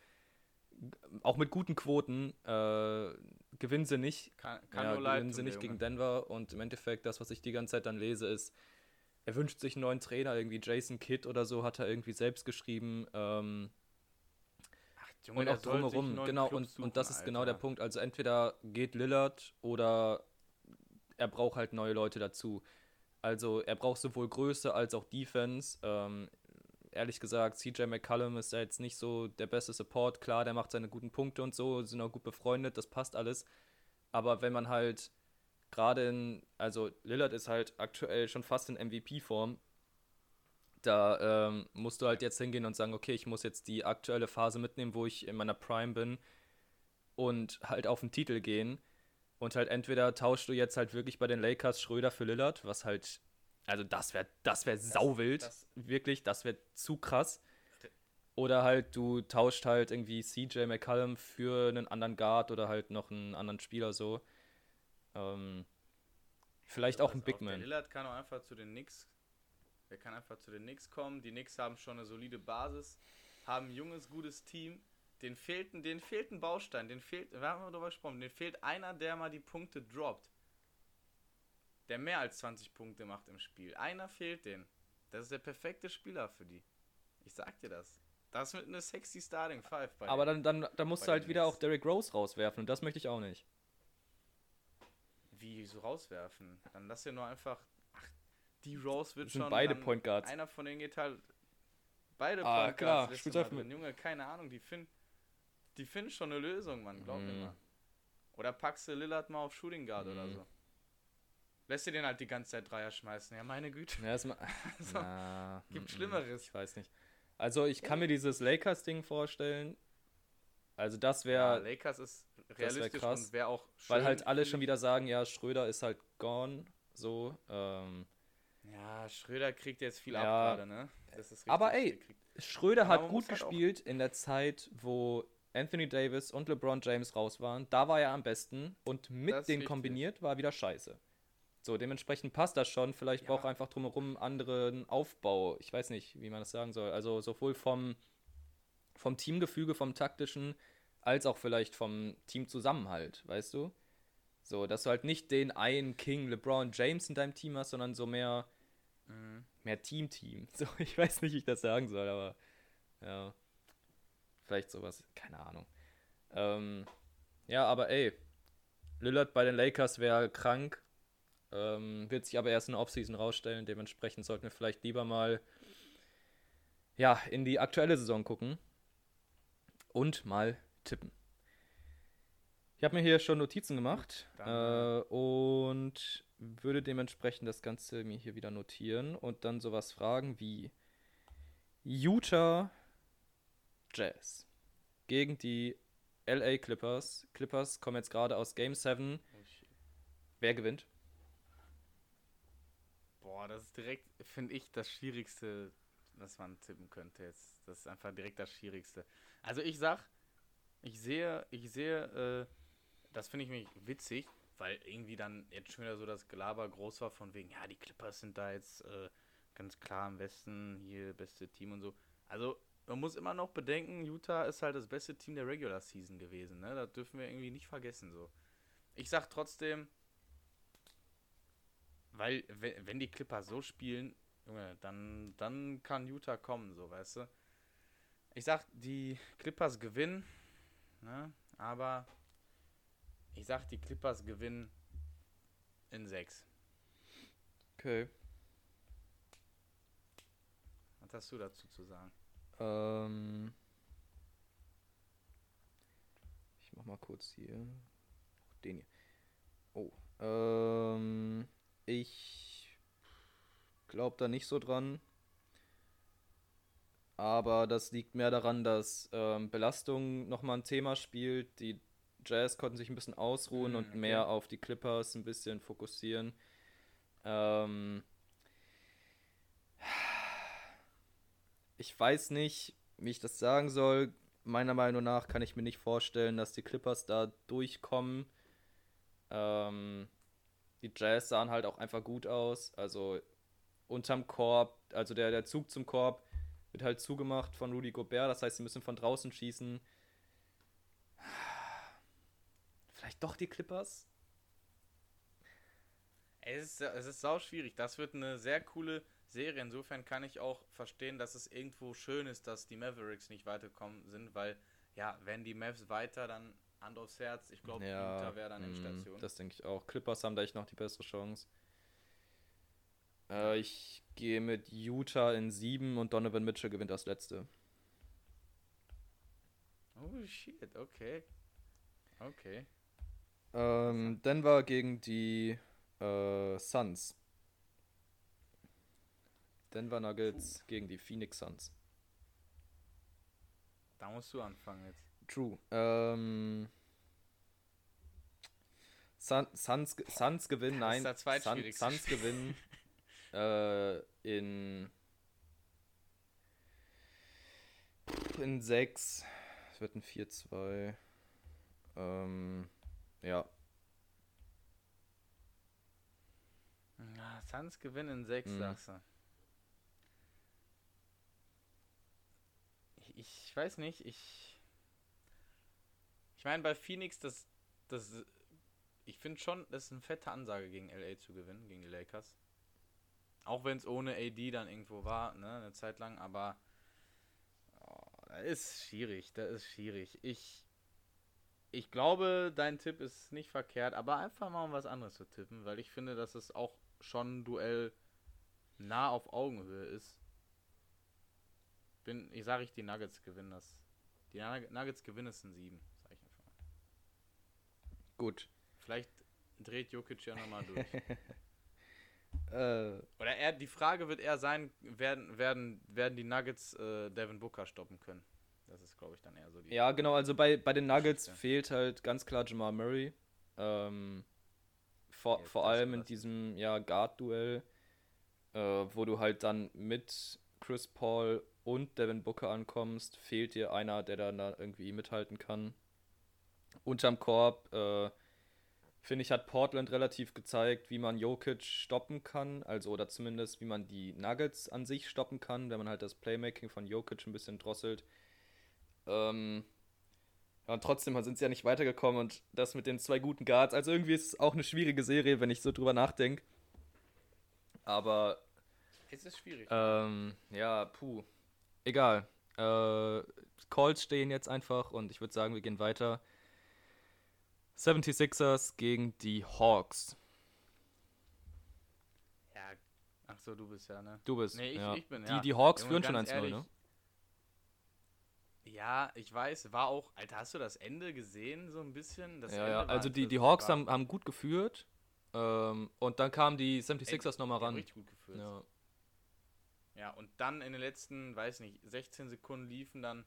auch mit guten Quoten äh, gewinnen sie nicht.
Kann, kann
ja,
nur leid
gewinnen sie nicht gegen. Denver. Und im Endeffekt, das, was ich die ganze Zeit dann lese, ist, er wünscht sich einen neuen Trainer, irgendwie Jason Kidd oder so, hat er irgendwie selbst geschrieben. Ähm,
Junge,
und auch drumherum, genau,
Club
und,
suchen,
und das ist genau der
Alter.
Punkt. Also entweder geht Lillard oder er braucht halt neue Leute dazu. Also er braucht sowohl Größe als auch Defense. Ähm, ehrlich gesagt, CJ McCallum ist ja jetzt nicht so der beste Support. Klar, der macht seine guten Punkte und so, sind auch gut befreundet, das passt alles. Aber wenn man halt gerade in, also Lillard ist halt aktuell schon fast in MVP-Form, da ähm, musst du halt jetzt hingehen und sagen, okay, ich muss jetzt die aktuelle Phase mitnehmen, wo ich in meiner Prime bin und halt auf den Titel gehen. Und halt entweder tauschst du jetzt halt wirklich bei den Lakers Schröder für Lillard, was halt, also das wäre das wär sauwild,
das-
wirklich, das wäre zu krass. Oder halt du tauscht halt irgendwie CJ McCallum für einen anderen Guard oder halt noch einen anderen Spieler so. Ähm, vielleicht auch ein Big Man.
Lillard kann auch einfach zu den Knicks. Der kann einfach zu den Knicks kommen. Die Knicks haben schon eine solide Basis, haben ein junges, gutes Team. Den fehlt, ein- den fehlt ein Baustein. Den fehlt, wir haben darüber gesprochen, den fehlt einer, der mal die Punkte droppt. Der mehr als 20 Punkte macht im Spiel. Einer fehlt den. Das ist der perfekte Spieler für die. Ich sag dir das. Das wird eine sexy Starting Five bei
Aber dann, dann, dann musst du halt wieder
Knicks.
auch Derrick Rose rauswerfen und das möchte ich auch nicht.
Wie so rauswerfen? Dann lass dir nur einfach. Die Rose wird
sind
schon.
beide Point Guards.
Einer von denen geht halt. Beide
Ah,
Point
klar,
Guards du mal
einfach mit.
Junge, keine Ahnung, die finden. Die finden schon eine Lösung, Mann, glaub mir
Mhm.
mal. Oder packst du Lillard mal auf Shooting Guard oder
Mhm.
so. Lässt du den halt die ganze Zeit Dreier schmeißen. Ja, meine Güte.
Ja,
Also,
na,
gibt
mm,
Schlimmeres.
Ich weiß nicht. Also ich kann mir dieses Lakers-Ding vorstellen. Also das
ja,
wäre,
Lakers ist
wär
realistisch
krass,
und wäre auch schön.
weil halt alle schon wieder sagen, ja, Schröder ist halt gone. So. Ähm,
Ja, Schröder kriegt jetzt viel
Ja.
ab gerade, ne?
Aber ey, Schröder hat gut
halt
gespielt in der Zeit, wo Anthony Davis und LeBron James raus waren. Da war er am besten und mit
Das
denen
richtig.
kombiniert war er wieder scheiße. So, dementsprechend passt das schon. Vielleicht
Ja.
braucht er einfach drumherum einen anderen Aufbau. Ich weiß nicht, wie man das sagen soll. Also sowohl vom, vom Teamgefüge, vom taktischen, als auch vielleicht vom Teamzusammenhalt, weißt du? So, dass du halt nicht den einen King LeBron James in deinem Team hast, sondern so mehr
Mhm.
mehr Team-Team. So, ich weiß nicht, wie ich das sagen soll, aber ja. Vielleicht sowas, keine Ahnung. Ähm, ja, aber ey, Lillard bei den Lakers wäre krank. Ähm, wird sich aber erst in der Offseason rausstellen. Dementsprechend sollten wir vielleicht lieber mal ja, in die aktuelle Saison gucken und mal tippen. Ich habe mir hier schon Notizen gemacht äh, und würde dementsprechend das Ganze mir hier wieder notieren und dann sowas fragen wie Utah Jazz gegen die LA Clippers. Clippers kommen jetzt gerade aus Game 7.
Oh, shit.
Wer gewinnt?
Boah, das ist direkt, finde ich, das Schwierigste, was man tippen könnte jetzt. Das ist einfach direkt das Schwierigste. Also ich sag, ich sehe, ich sehe, äh, das finde ich mich witzig, weil irgendwie dann jetzt schon wieder so das Gelaber groß war von wegen, ja, die Clippers sind da jetzt äh, ganz klar am besten, hier beste Team und so. Also man muss immer noch bedenken, Utah ist halt das beste Team der Regular Season gewesen, ne? Das dürfen wir irgendwie nicht vergessen so. Ich sag trotzdem, weil, wenn, die Clippers so spielen, Junge, dann, dann kann Utah kommen, so, weißt du. Ich sag, die Clippers gewinnen, ne? Aber Ich sag, die Clippers gewinnen in 6.
Okay.
Was hast du dazu zu sagen?
Ähm, ich mach mal kurz hier. Den hier. Oh. Ähm, ich glaube da nicht so dran. Aber das liegt mehr daran, dass ähm, Belastung nochmal ein Thema spielt. Die Jazz konnten sich ein bisschen ausruhen und
okay.
mehr auf die Clippers ein bisschen fokussieren. Ähm, ich weiß nicht, wie ich das sagen soll. Meiner Meinung nach kann ich mir nicht vorstellen, dass die Clippers da durchkommen. Ähm, die Jazz sahen halt auch einfach gut aus. Also unterm Korb, also der, der Zug zum Korb wird halt zugemacht von Rudy Gobert. Das heißt, sie müssen von draußen schießen. Vielleicht doch die Clippers?
Es ist, es ist sau schwierig. Das wird eine sehr coole Serie. Insofern kann ich auch verstehen, dass es irgendwo schön ist, dass die Mavericks nicht weitergekommen sind, weil, ja, wenn die Mavs weiter, dann Hand aufs Herz. Ich glaube, Utah wäre dann
mm,
Endstation.
Das denke ich auch. Clippers haben da echt noch die bessere Chance. Äh, ich gehe mit Utah in 7 und Donovan Mitchell gewinnt das letzte.
oh, shit, okay. Okay.
Ähm, Denver gegen die äh, Suns. Denver Nuggets gegen die Phoenix Suns.
Da musst du anfangen jetzt.
True. Ähm, Sun, Suns, Suns gewinnen, nein. Sun, Suns gewinnen äh, in in 6. Es wird ein 4-2. Ähm, ja.
Na, Suns gewinnen in 6,
Mhm.
sagst du. Ich, ich weiß nicht, ich. Ich meine, bei Phoenix, das. das ich finde schon, das ist eine fette Ansage gegen LA zu gewinnen, gegen die Lakers. Auch wenn es ohne AD dann irgendwo war, ne, eine Zeit lang, aber. Oh, das ist schwierig, das ist schwierig. Ich. Ich glaube, dein Tipp ist nicht verkehrt, aber einfach mal um was anderes zu tippen, weil ich finde, dass es auch schon ein Duell nah auf Augenhöhe ist. Bin, ich sage ich, die Nuggets gewinnen das. Die Nug- Nuggets gewinnen es in 7, sag ich einfach mal.
Gut.
Vielleicht dreht Jokic ja nochmal durch.
Äh,
Oder er, die Frage wird eher sein, werden, werden, werden die Nuggets äh, Devin Booker stoppen können? Das ist, glaube ich, dann eher so die.
ja, genau. Also bei, bei den Nuggets
Geschichte.
fehlt halt ganz klar Jamal Murray. Ähm, vor, vor allem in diesem ja, Guard-Duell, äh, wo du halt dann mit Chris Paul und Devin Booker ankommst, fehlt dir einer, der dann da irgendwie mithalten kann. Unterm Korb, äh, finde ich, hat Portland relativ gezeigt, wie man Jokic stoppen kann, also oder zumindest wie man die Nuggets an sich stoppen kann, wenn man halt das Playmaking von Jokic ein bisschen drosselt. Ähm, ja, und trotzdem sind sie ja nicht weitergekommen und das mit den zwei guten Guards. Also irgendwie ist es auch eine schwierige Serie, wenn ich so drüber nachdenke. Aber
Es ist schwierig.
ähm, ja, puh. Egal. Äh, Calls stehen jetzt einfach und ich würde sagen, wir gehen weiter. 76ers gegen die Hawks.
ja. Ach so, du bist ja, ne?
Du bist.
Nee, ich-
ja.
ich bin,
die,
ja.
die Hawks
Junge,
führen schon
ganz
1-0,
ehrlich,
ne?
Ja, ich weiß, war auch. Alter, hast du das Ende gesehen, so ein bisschen? Das
Ja, ja. Also die, die Hawks haben, haben gut geführt. Ähm, und dann kamen die 76ers nochmal ran.
Richtig gut geführt.
Ja.
Ja, und dann in den letzten, weiß nicht, 16 Sekunden liefen dann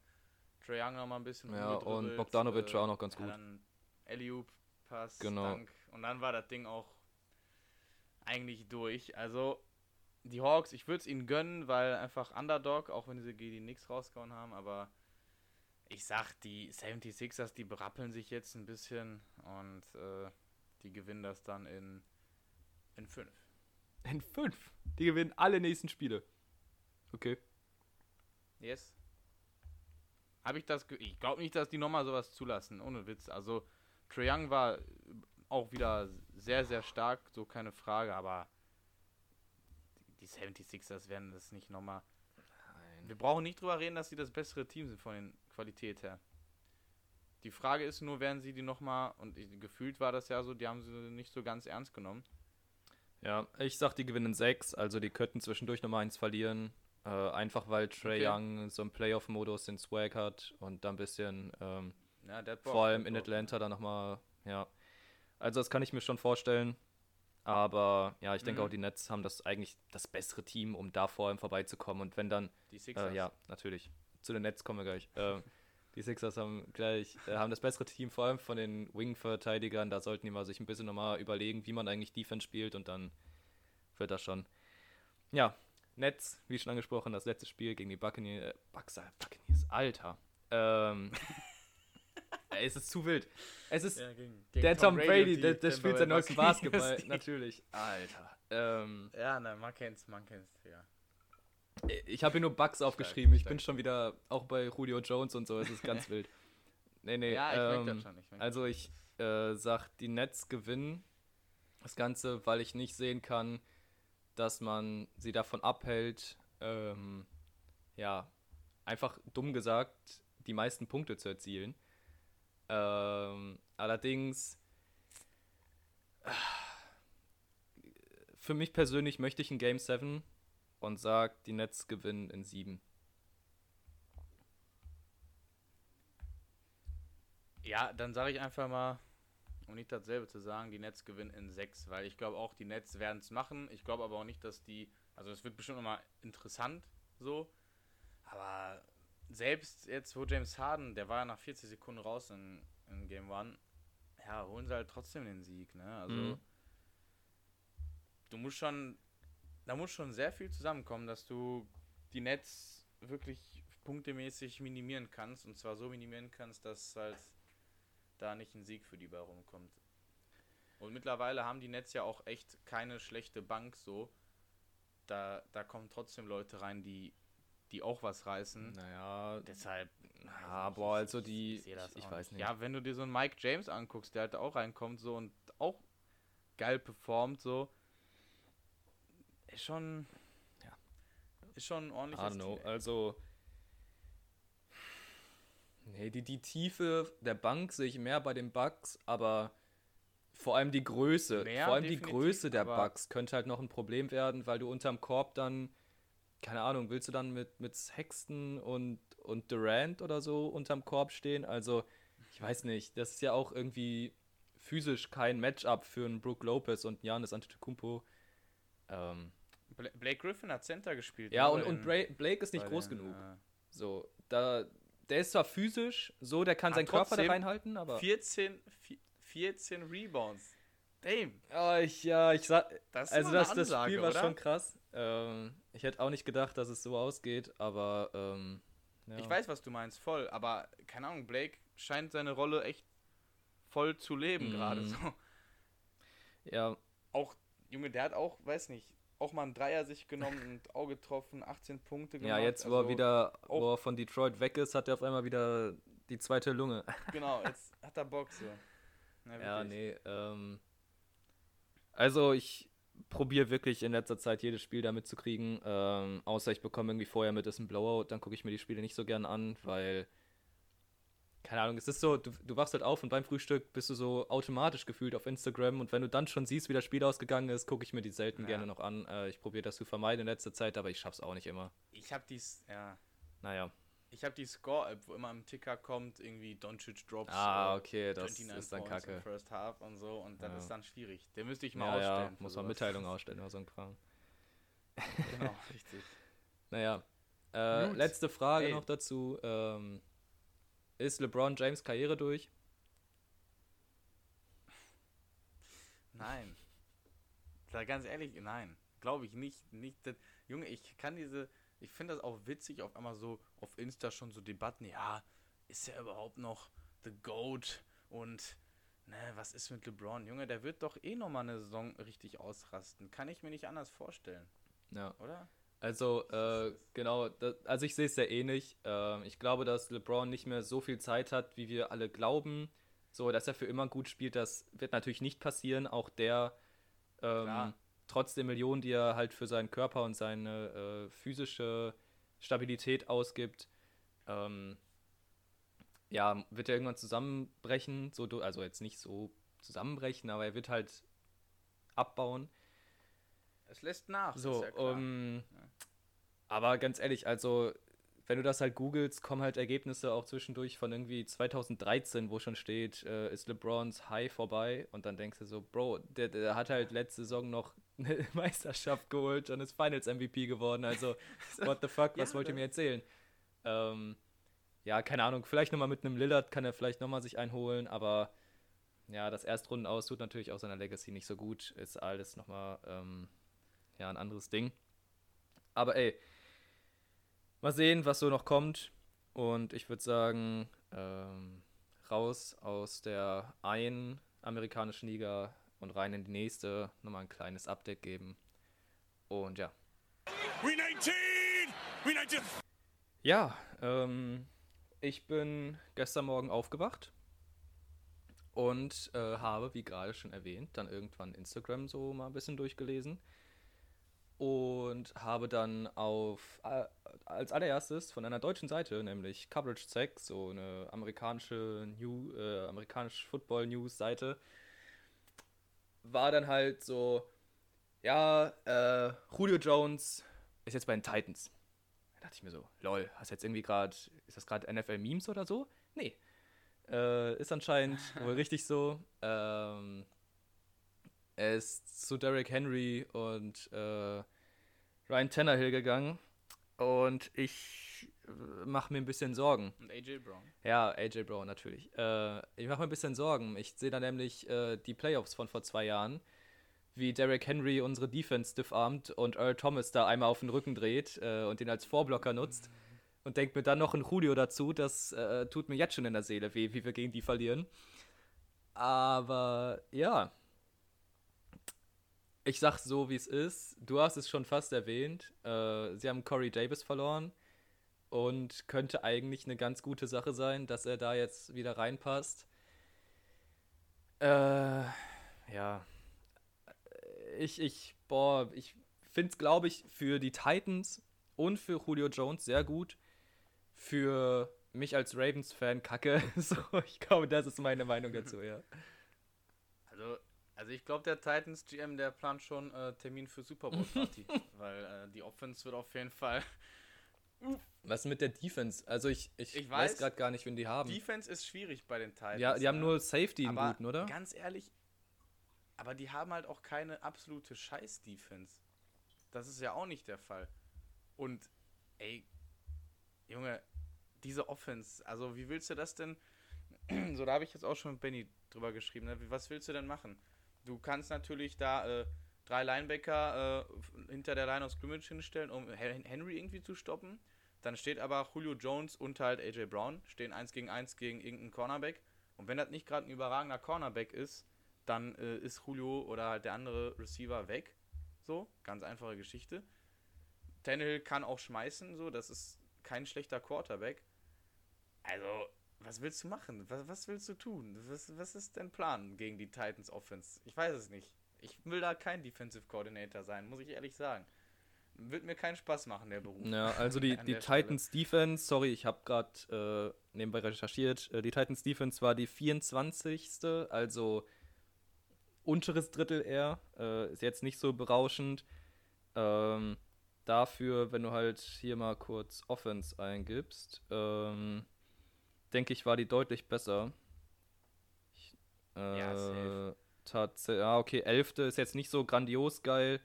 Trae Young noch mal ein bisschen
Ja, und Bogdanovic war auch noch ganz
ja,
gut.
Dann Eliup Pass,
Genau.
Dank. Und dann war das Ding auch eigentlich durch. Also die Hawks, ich würde es ihnen gönnen, weil einfach Underdog, auch wenn sie gegen die Knicks rausgehauen haben, aber ich sag, die 76ers, die berappeln sich jetzt ein bisschen und äh, die gewinnen das dann in, in 5.
In 5. Die gewinnen alle nächsten Spiele. Okay.
Yes. Habe ich das. ge- Ich glaube nicht, dass die nochmal sowas zulassen. Ohne Witz. Also, Trae Young war auch wieder sehr, sehr stark. So keine Frage. Aber die 76ers werden das nicht nochmal. Wir brauchen nicht drüber reden, dass sie das bessere Team sind von den Qualität her. Die Frage ist nur, werden sie die nochmal, und ich, gefühlt war das ja so, die haben sie nicht so ganz ernst genommen.
Ja, ich sag, die gewinnen sechs, also die könnten zwischendurch nochmal eins verlieren. Äh, einfach weil Trey
Okay.
Young so einen Playoff-Modus den Swag hat und da ein bisschen, ähm,
Ja, der
vor allem
der
in. Atlanta dann nochmal, ja. Also das kann ich mir schon vorstellen. Aber ja, ich denke
Mhm.
auch, die Nets haben das eigentlich das bessere Team, um da vor allem vorbeizukommen. Und wenn dann,
Die Sixers.
äh, ja, natürlich. Zu den Nets kommen wir gleich. Ähm, die Sixers haben gleich, äh, haben das bessere Team, vor allem von den Wing-Verteidigern. Da sollten die mal sich ein bisschen nochmal überlegen, wie man eigentlich Defense spielt und dann wird das schon. Ja, Nets, wie schon angesprochen, das letzte Spiel gegen die Buccaneers. Äh, Bucks, Buccaneers, Alter. Ähm, es ist zu wild. Es ist
Ja, gegen,
der
gegen
Tom Brady, der,
die
der
Tampa
spielt seinen neuesten Basketball. Natürlich. Alter. Ähm,
Ja, ne, man kennt's, man kennt's, ja.
ich habe hier nur Bugs aufgeschrieben. Ich
stark.
bin schon wieder auch bei Julio Jones und so. Es ist ganz wild. Nee, nee.
Ja, ich
ähm,
das schon. Ich
Also ich äh, sag, die Nets gewinnen das Ganze, weil ich nicht sehen kann, dass man sie davon abhält, ähm, ja, einfach dumm gesagt, die meisten Punkte zu erzielen. Ähm, allerdings, für mich persönlich möchte ich ein Game 7 und sag, die Nets gewinnen in 7.
Ja, dann sage ich einfach mal, um nicht dasselbe zu sagen, die Nets gewinnen in 6, weil ich glaube auch, die Nets werden es machen. Ich glaube aber auch nicht, dass die, also es wird bestimmt nochmal interessant so, aber selbst jetzt, wo James Harden, der war ja nach 40 Sekunden raus in, in Game 1, ja, holen sie halt trotzdem den Sieg, ne? Also,
Mhm.
du musst schon, da muss schon sehr viel zusammenkommen, dass du die Nets wirklich punktemäßig minimieren kannst und zwar so minimieren kannst, dass halt da nicht ein Sieg für die bei rumkommt. Und mittlerweile haben die Nets ja auch echt keine schlechte Bank so. Da, da kommen trotzdem Leute rein, die, die auch was reißen.
Naja,
Deshalb.
Ja,
ich
boah, also die- ich
auch
weiß nicht.
Ja, wenn du dir so einen Mike James anguckst, der halt auch reinkommt so und auch geil performt so. Ist schon.
Ja.
Ist schon ein
I know. Also. Nee, die, die Tiefe der Bank sehe ich mehr bei den Bugs, aber vor allem die Größe.
Mehr,
vor allem die Größe der Bugs könnte halt noch ein Problem werden, weil du unterm Korb dann, keine Ahnung, willst du dann mit, mit Sexton und, und Durant oder so unterm Korb stehen? Also, ich weiß nicht, das ist ja auch irgendwie physisch kein Matchup für einen Brook Lopez und Janis Antetokounmpo. Ähm,
Bla- Blake Griffin hat Center gespielt.
ja,
ne,
und, und Bra Blake ist nicht groß
den,
genug.
äh,
So, da, der ist zwar physisch, so, der kann
Ah,
seinen Körper da reinhalten, aber.
14, vi- 14 Rebounds. Damn.
Ja, ich, ja, ich sag,
Das
also das, das
Ansage,
Spiel war
oder?
schon krass. Ähm, ich hätte auch nicht gedacht, dass es so ausgeht, aber ähm, ja.
Ich weiß, was du meinst, voll. Aber keine Ahnung, Blake scheint seine Rolle echt voll zu leben
Mhm.
gerade so.
Ja,
Auch, Junge, der hat auch, weiß nicht, auch mal einen Dreier sich genommen und Auge getroffen, 18 Punkte gemacht.
ja, jetzt wo er
also,
wieder, wo er von Detroit weg ist, hat er auf einmal wieder die zweite Lunge.
Genau, jetzt hat er Bock so.
Ja,
wirklich.
nee, ähm, also ich probiere wirklich in letzter Zeit jedes Spiel damit zu kriegen, ähm, außer ich bekomme irgendwie vorher mit, ist ein Blowout, dann gucke ich mir die Spiele nicht so gern an, weil, keine Ahnung, es ist so, du, du wachst halt auf und beim Frühstück bist du so automatisch gefühlt auf Instagram und wenn du dann schon siehst, wie das Spiel ausgegangen ist, gucke ich mir die selten
Ja.
gerne noch an. Äh, ich probiere das zu vermeiden in letzter Zeit, aber ich schaff's auch nicht immer.
Ich hab dies, ja.
Naja.
Ich hab die Score-App, wo immer im Ticker kommt, irgendwie Doncic Drops.
Ah,
äh,
okay, das
29
ist dann
Points
kacke.
First Half und so und das
Ja.
ist dann schwierig. Den müsste ich mal
Ja,
ausstellen.
ja, muss man
sowas.
Mitteilung ausstellen oder so ein Kram.
Genau, richtig.
Naja. Äh, letzte Frage
Ey.
noch dazu. Ähm, ist LeBron James Karriere durch?
Nein. Da ganz ehrlich, nein. Glaube ich nicht. nicht das, Junge, ich kann diese. Ich finde das auch witzig, auf einmal so auf Insta schon so Debatten. Ja, ist er überhaupt noch The GOAT? Und, ne, was ist mit LeBron? Junge, der wird doch eh nochmal eine Saison richtig ausrasten. Kann ich mir nicht anders vorstellen,
Ja.
oder?
Also, äh, genau, da, also ich sehe es sehr ähnlich. Ähm, ich glaube, dass LeBron nicht mehr so viel Zeit hat, wie wir alle glauben. So, dass er für immer gut spielt, das wird natürlich nicht passieren. Auch der, ähm. Trotz der Millionen, die er halt für seinen Körper und seine äh, physische Stabilität ausgibt, ähm, ja, wird er irgendwann zusammenbrechen, so, also jetzt nicht so zusammenbrechen, aber er wird halt abbauen.
Es lässt nach.
So,
ja klar.
ähm, aber ganz ehrlich, also wenn du das halt googelst, kommen halt Ergebnisse auch zwischendurch von irgendwie 2013, wo schon steht, äh, ist LeBrons High vorbei und dann denkst du so, Bro, der, der hat halt letzte Saison noch eine Meisterschaft geholt und ist Finals MVP geworden, also what the fuck, was
Ja,
wollt ihr
das-
mir erzählen? Ähm, ja, keine Ahnung, vielleicht nochmal mit einem Lillard kann er vielleicht nochmal sich einholen, aber ja, das Erstrunden aus tut natürlich auch seiner Legacy nicht so gut, ist alles nochmal ähm, ja, ein anderes Ding. Aber ey, mal sehen, was so noch kommt. Und ich würde sagen, ähm, raus aus der einen amerikanischen Liga und rein in die nächste. Nochmal ein kleines Update geben. Und ja.
We 19! We 19!
Ja, ähm, ich bin gestern Morgen aufgewacht und äh, habe, wie gerade schon erwähnt, dann irgendwann Instagram so mal ein bisschen durchgelesen und habe dann auf äh, als allererstes von einer deutschen Seite, nämlich Coverage Check, so eine amerikanische New, äh, amerikanische Football News Seite, war dann halt so, ja, äh, Julio Jones ist jetzt bei den Titans. Da dachte ich mir so, lol, hast jetzt irgendwie gerade, ist das gerade NFL-Memes oder so? Nee. Äh, ist anscheinend wohl richtig so. Ähm, er ist zu Derrick Henry und äh, Ryan Tannehill gegangen und ich mache mir ein bisschen Sorgen.
Und AJ Brown.
Ja, AJ Brown natürlich. Äh, ich mache mir ein bisschen Sorgen. Ich sehe da nämlich äh, die Playoffs von vor zwei Jahren, wie Derrick Henry unsere Defense diffarmt und Earl Thomas da einmal auf den Rücken dreht äh, und den als Vorblocker nutzt. Und denkt mir dann noch ein Julio dazu. Das äh, tut mir jetzt schon in der Seele weh, wie wir gegen die verlieren. Aber ja. Ich sag's so, wie es ist. Du hast es schon fast erwähnt. Äh, sie haben Corey Davis verloren. Und könnte eigentlich eine ganz gute Sache sein, dass er da jetzt wieder reinpasst. Äh, ja. Ich, ich, boah, ich finde es, glaube ich, für die Titans und für Julio Jones sehr gut. Für mich als Ravens-Fan kacke. So, ich glaube, das ist meine Meinung dazu, ja.
Also, also ich glaube, der Titans GM, der plant schon äh, Termin für Super Bowl Party. weil äh, die Offense wird auf jeden Fall.
Was mit der Defense? Also ich, ich,
Ich
weiß,
weiß,
gerade gar nicht, wen die haben.
Defense ist schwierig bei den Titans.
ja, die haben nur Safety
aber
guten, oder?
Ganz ehrlich, aber die haben halt auch keine absolute Scheiß-Defense. Das ist ja auch nicht der Fall. Und, ey, Junge, diese Offense, also wie willst du das denn? so, da habe ich jetzt auch schon mit Benny drüber geschrieben. Ne? Was willst du denn machen? Du kannst natürlich da äh, drei Linebacker äh, hinter der Line of Scrimmage hinstellen, um Hen- Henry irgendwie zu stoppen. Dann steht aber Julio Jones und halt AJ Brown, stehen eins gegen eins gegen irgendeinen Cornerback. Und wenn das nicht gerade ein überragender Cornerback ist, dann äh, ist Julio oder halt der andere Receiver weg. So, ganz einfache Geschichte. Tannehill kann auch schmeißen, so, das ist kein schlechter Quarterback. Also, was willst du machen? Was, was willst du tun? Was, was ist dein Plan gegen die Titans Offense? Ich weiß es nicht. Ich will da kein Defensive Coordinator sein, muss ich ehrlich sagen. Wird mir keinen Spaß machen, der Beruf.
Ja, also die, die
der Stelle.
Titans Defense, sorry, ich habe gerade äh, nebenbei recherchiert, äh, die Titans Defense war die 24. Also unteres Drittel eher, äh, ist jetzt nicht so berauschend. Ähm, dafür, wenn du halt hier mal kurz Offense eingibst, ähm, denke ich, war die deutlich besser. Ich, äh,
Ja, safe.
Tats ja, okay, 11. ist jetzt nicht so grandios geil,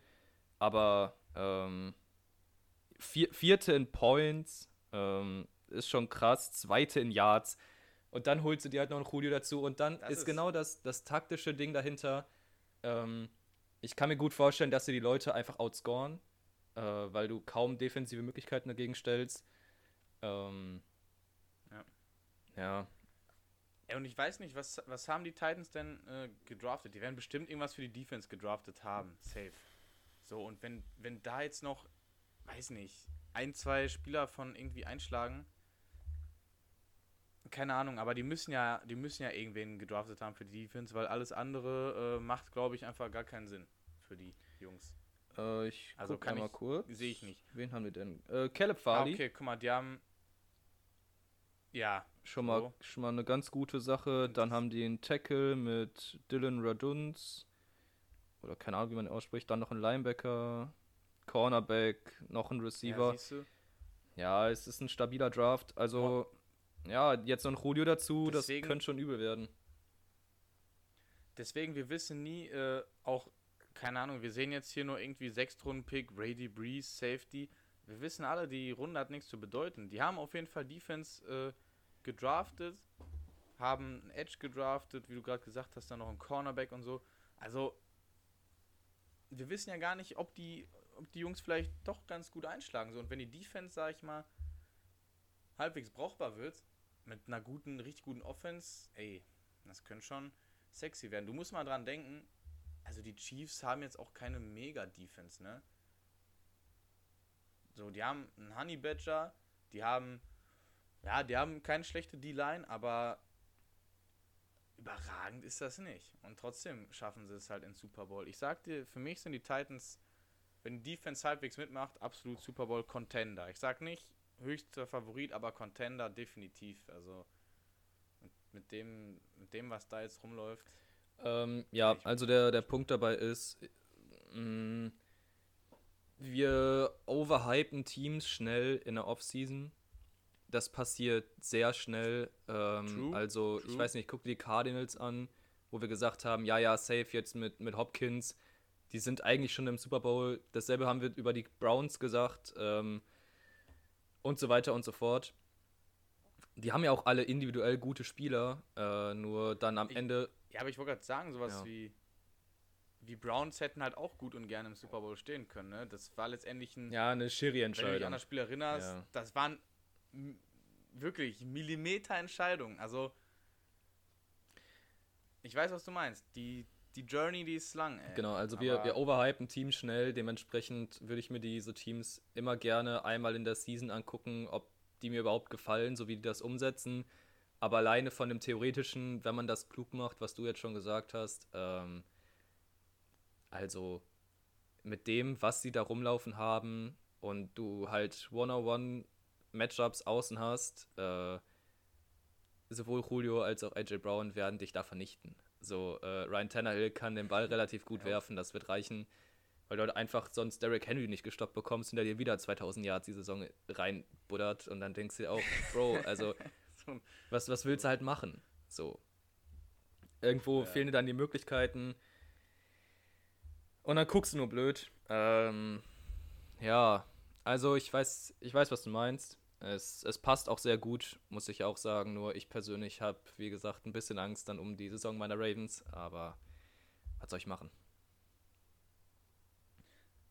aber ähm, vier, vierte in Points ähm, ist schon krass, zweite in Yards. Und dann holst du dir halt noch einen Julio dazu. Und dann ist,
ist-
genau das, das taktische Ding dahinter. Ähm, ich kann mir gut vorstellen, dass sie die Leute einfach outscoren, äh, weil du kaum defensive Möglichkeiten dagegen stellst. Ähm,
Ja.
Ja.
Ja, und ich weiß nicht, was, was haben die Titans denn äh, gedraftet? Die werden bestimmt irgendwas für die Defense gedraftet haben. Safe. So, und wenn, wenn da jetzt noch, weiß nicht, ein, zwei Spieler von irgendwie einschlagen, keine Ahnung, aber die müssen ja, die müssen ja irgendwen gedraftet haben für die Defense, weil alles andere äh, macht, glaube ich, einfach gar keinen Sinn für die Jungs.
Äh, ich
Also
guck
kann
mal
ich-
kurz.
sehe ich nicht.
Wen haben wir denn? Äh, Caleb
Ah,
Farley.
okay, guck mal, die haben. Ja,
Schon mal,
So.
schon mal eine ganz gute Sache. Dann haben die einen Tackle mit Dylan Raduns. Oder keine Ahnung, wie man ihn ausspricht. Dann noch einen Linebacker, Cornerback, noch ein
ja,
Receiver.
du.
Ja, es ist ein stabiler Draft. Also, ja, jetzt noch ein Julio dazu.
Deswegen-
das könnte schon übel werden.
Deswegen, wir wissen nie, äh, auch, keine Ahnung, wir sehen jetzt hier nur irgendwie Sechstrunden-Pick, Brady Breeze, Safety. Wir wissen alle, die Runde hat nichts zu bedeuten. Die haben auf jeden Fall Defense äh, gedraftet, haben einen Edge gedraftet, wie du gerade gesagt hast, dann noch einen Cornerback und so. Also, wir wissen ja gar nicht, ob die, ob die Jungs vielleicht doch ganz gut einschlagen. So, und wenn die Defense, sag ich mal, halbwegs brauchbar wird, mit einer guten, richtig guten Offense, ey, das könnte schon sexy werden. Du musst mal dran denken, also die Chiefs haben jetzt auch keine Mega-Defense, ne? So, die haben einen Honey Badger, die haben, ja, die haben keine schlechte D-Line, aber überragend ist das nicht. Und trotzdem schaffen sie es halt ins Super Bowl. Ich sag dir, für mich sind die Titans, wenn die Defense halbwegs mitmacht, absolut Super Bowl Contender. Ich sag nicht höchster Favorit, aber Contender definitiv. Also mit, dem, mit dem, was da jetzt rumläuft.
Ähm, ja, also der, der Punkt dabei ist, mh, wir overhypen Teams schnell in der Offseason. Das passiert sehr schnell. Ähm,
True,
also, ich
true.
weiß nicht, guck dir die Cardinals an, wo wir gesagt haben, ja, ja, safe jetzt mit, mit Hopkins. Die sind eigentlich schon im Super Bowl. Dasselbe haben wir über die Browns gesagt. Ähm, und so weiter und so fort. Die haben ja auch alle individuell gute Spieler, äh, nur dann am
Ich-
Ende
Ja, aber ich wollte gerade sagen, sowas
Ja.
wie wie Browns hätten halt auch gut und gerne im Super Bowl stehen können. Ne? Das war letztendlich ein,
Ja, eine
wenn du dich
Schiri-Entscheidung.
an das Spiel erinnerst,
Ja.
das waren wirklich Millimeter-Entscheidungen. Also ich weiß, was du meinst. Die, die Journey, die ist lang. Ey.
Genau, also wir, wir overhypen Teams schnell. Dementsprechend würde ich mir diese Teams immer gerne einmal in der Season angucken, ob die mir überhaupt gefallen, so wie die das umsetzen. Aber alleine von dem Theoretischen, wenn man das klug macht, was du jetzt schon gesagt hast, ähm, also mit dem, was sie da rumlaufen haben und du halt One-on-One-Matchups außen hast, äh, sowohl Julio als auch AJ Brown werden dich da vernichten. So, äh, Ryan Tannehill kann den Ball relativ gut werfen, das wird reichen, weil du halt einfach sonst Derrick Henry nicht gestoppt bekommst und der dir wieder 2000 Yards die Saison reinbuddert und dann denkst du dir auch, Bro, also was, was willst du halt machen? So. Irgendwo
Ja.
fehlen dir dann die Möglichkeiten. Und dann guckst du nur blöd. Ähm, ja, also ich weiß, ich weiß, was du meinst. Es, es passt auch sehr gut, muss ich auch sagen. Nur ich persönlich habe, wie gesagt, ein bisschen Angst dann um die Saison meiner Ravens. Aber was soll ich machen?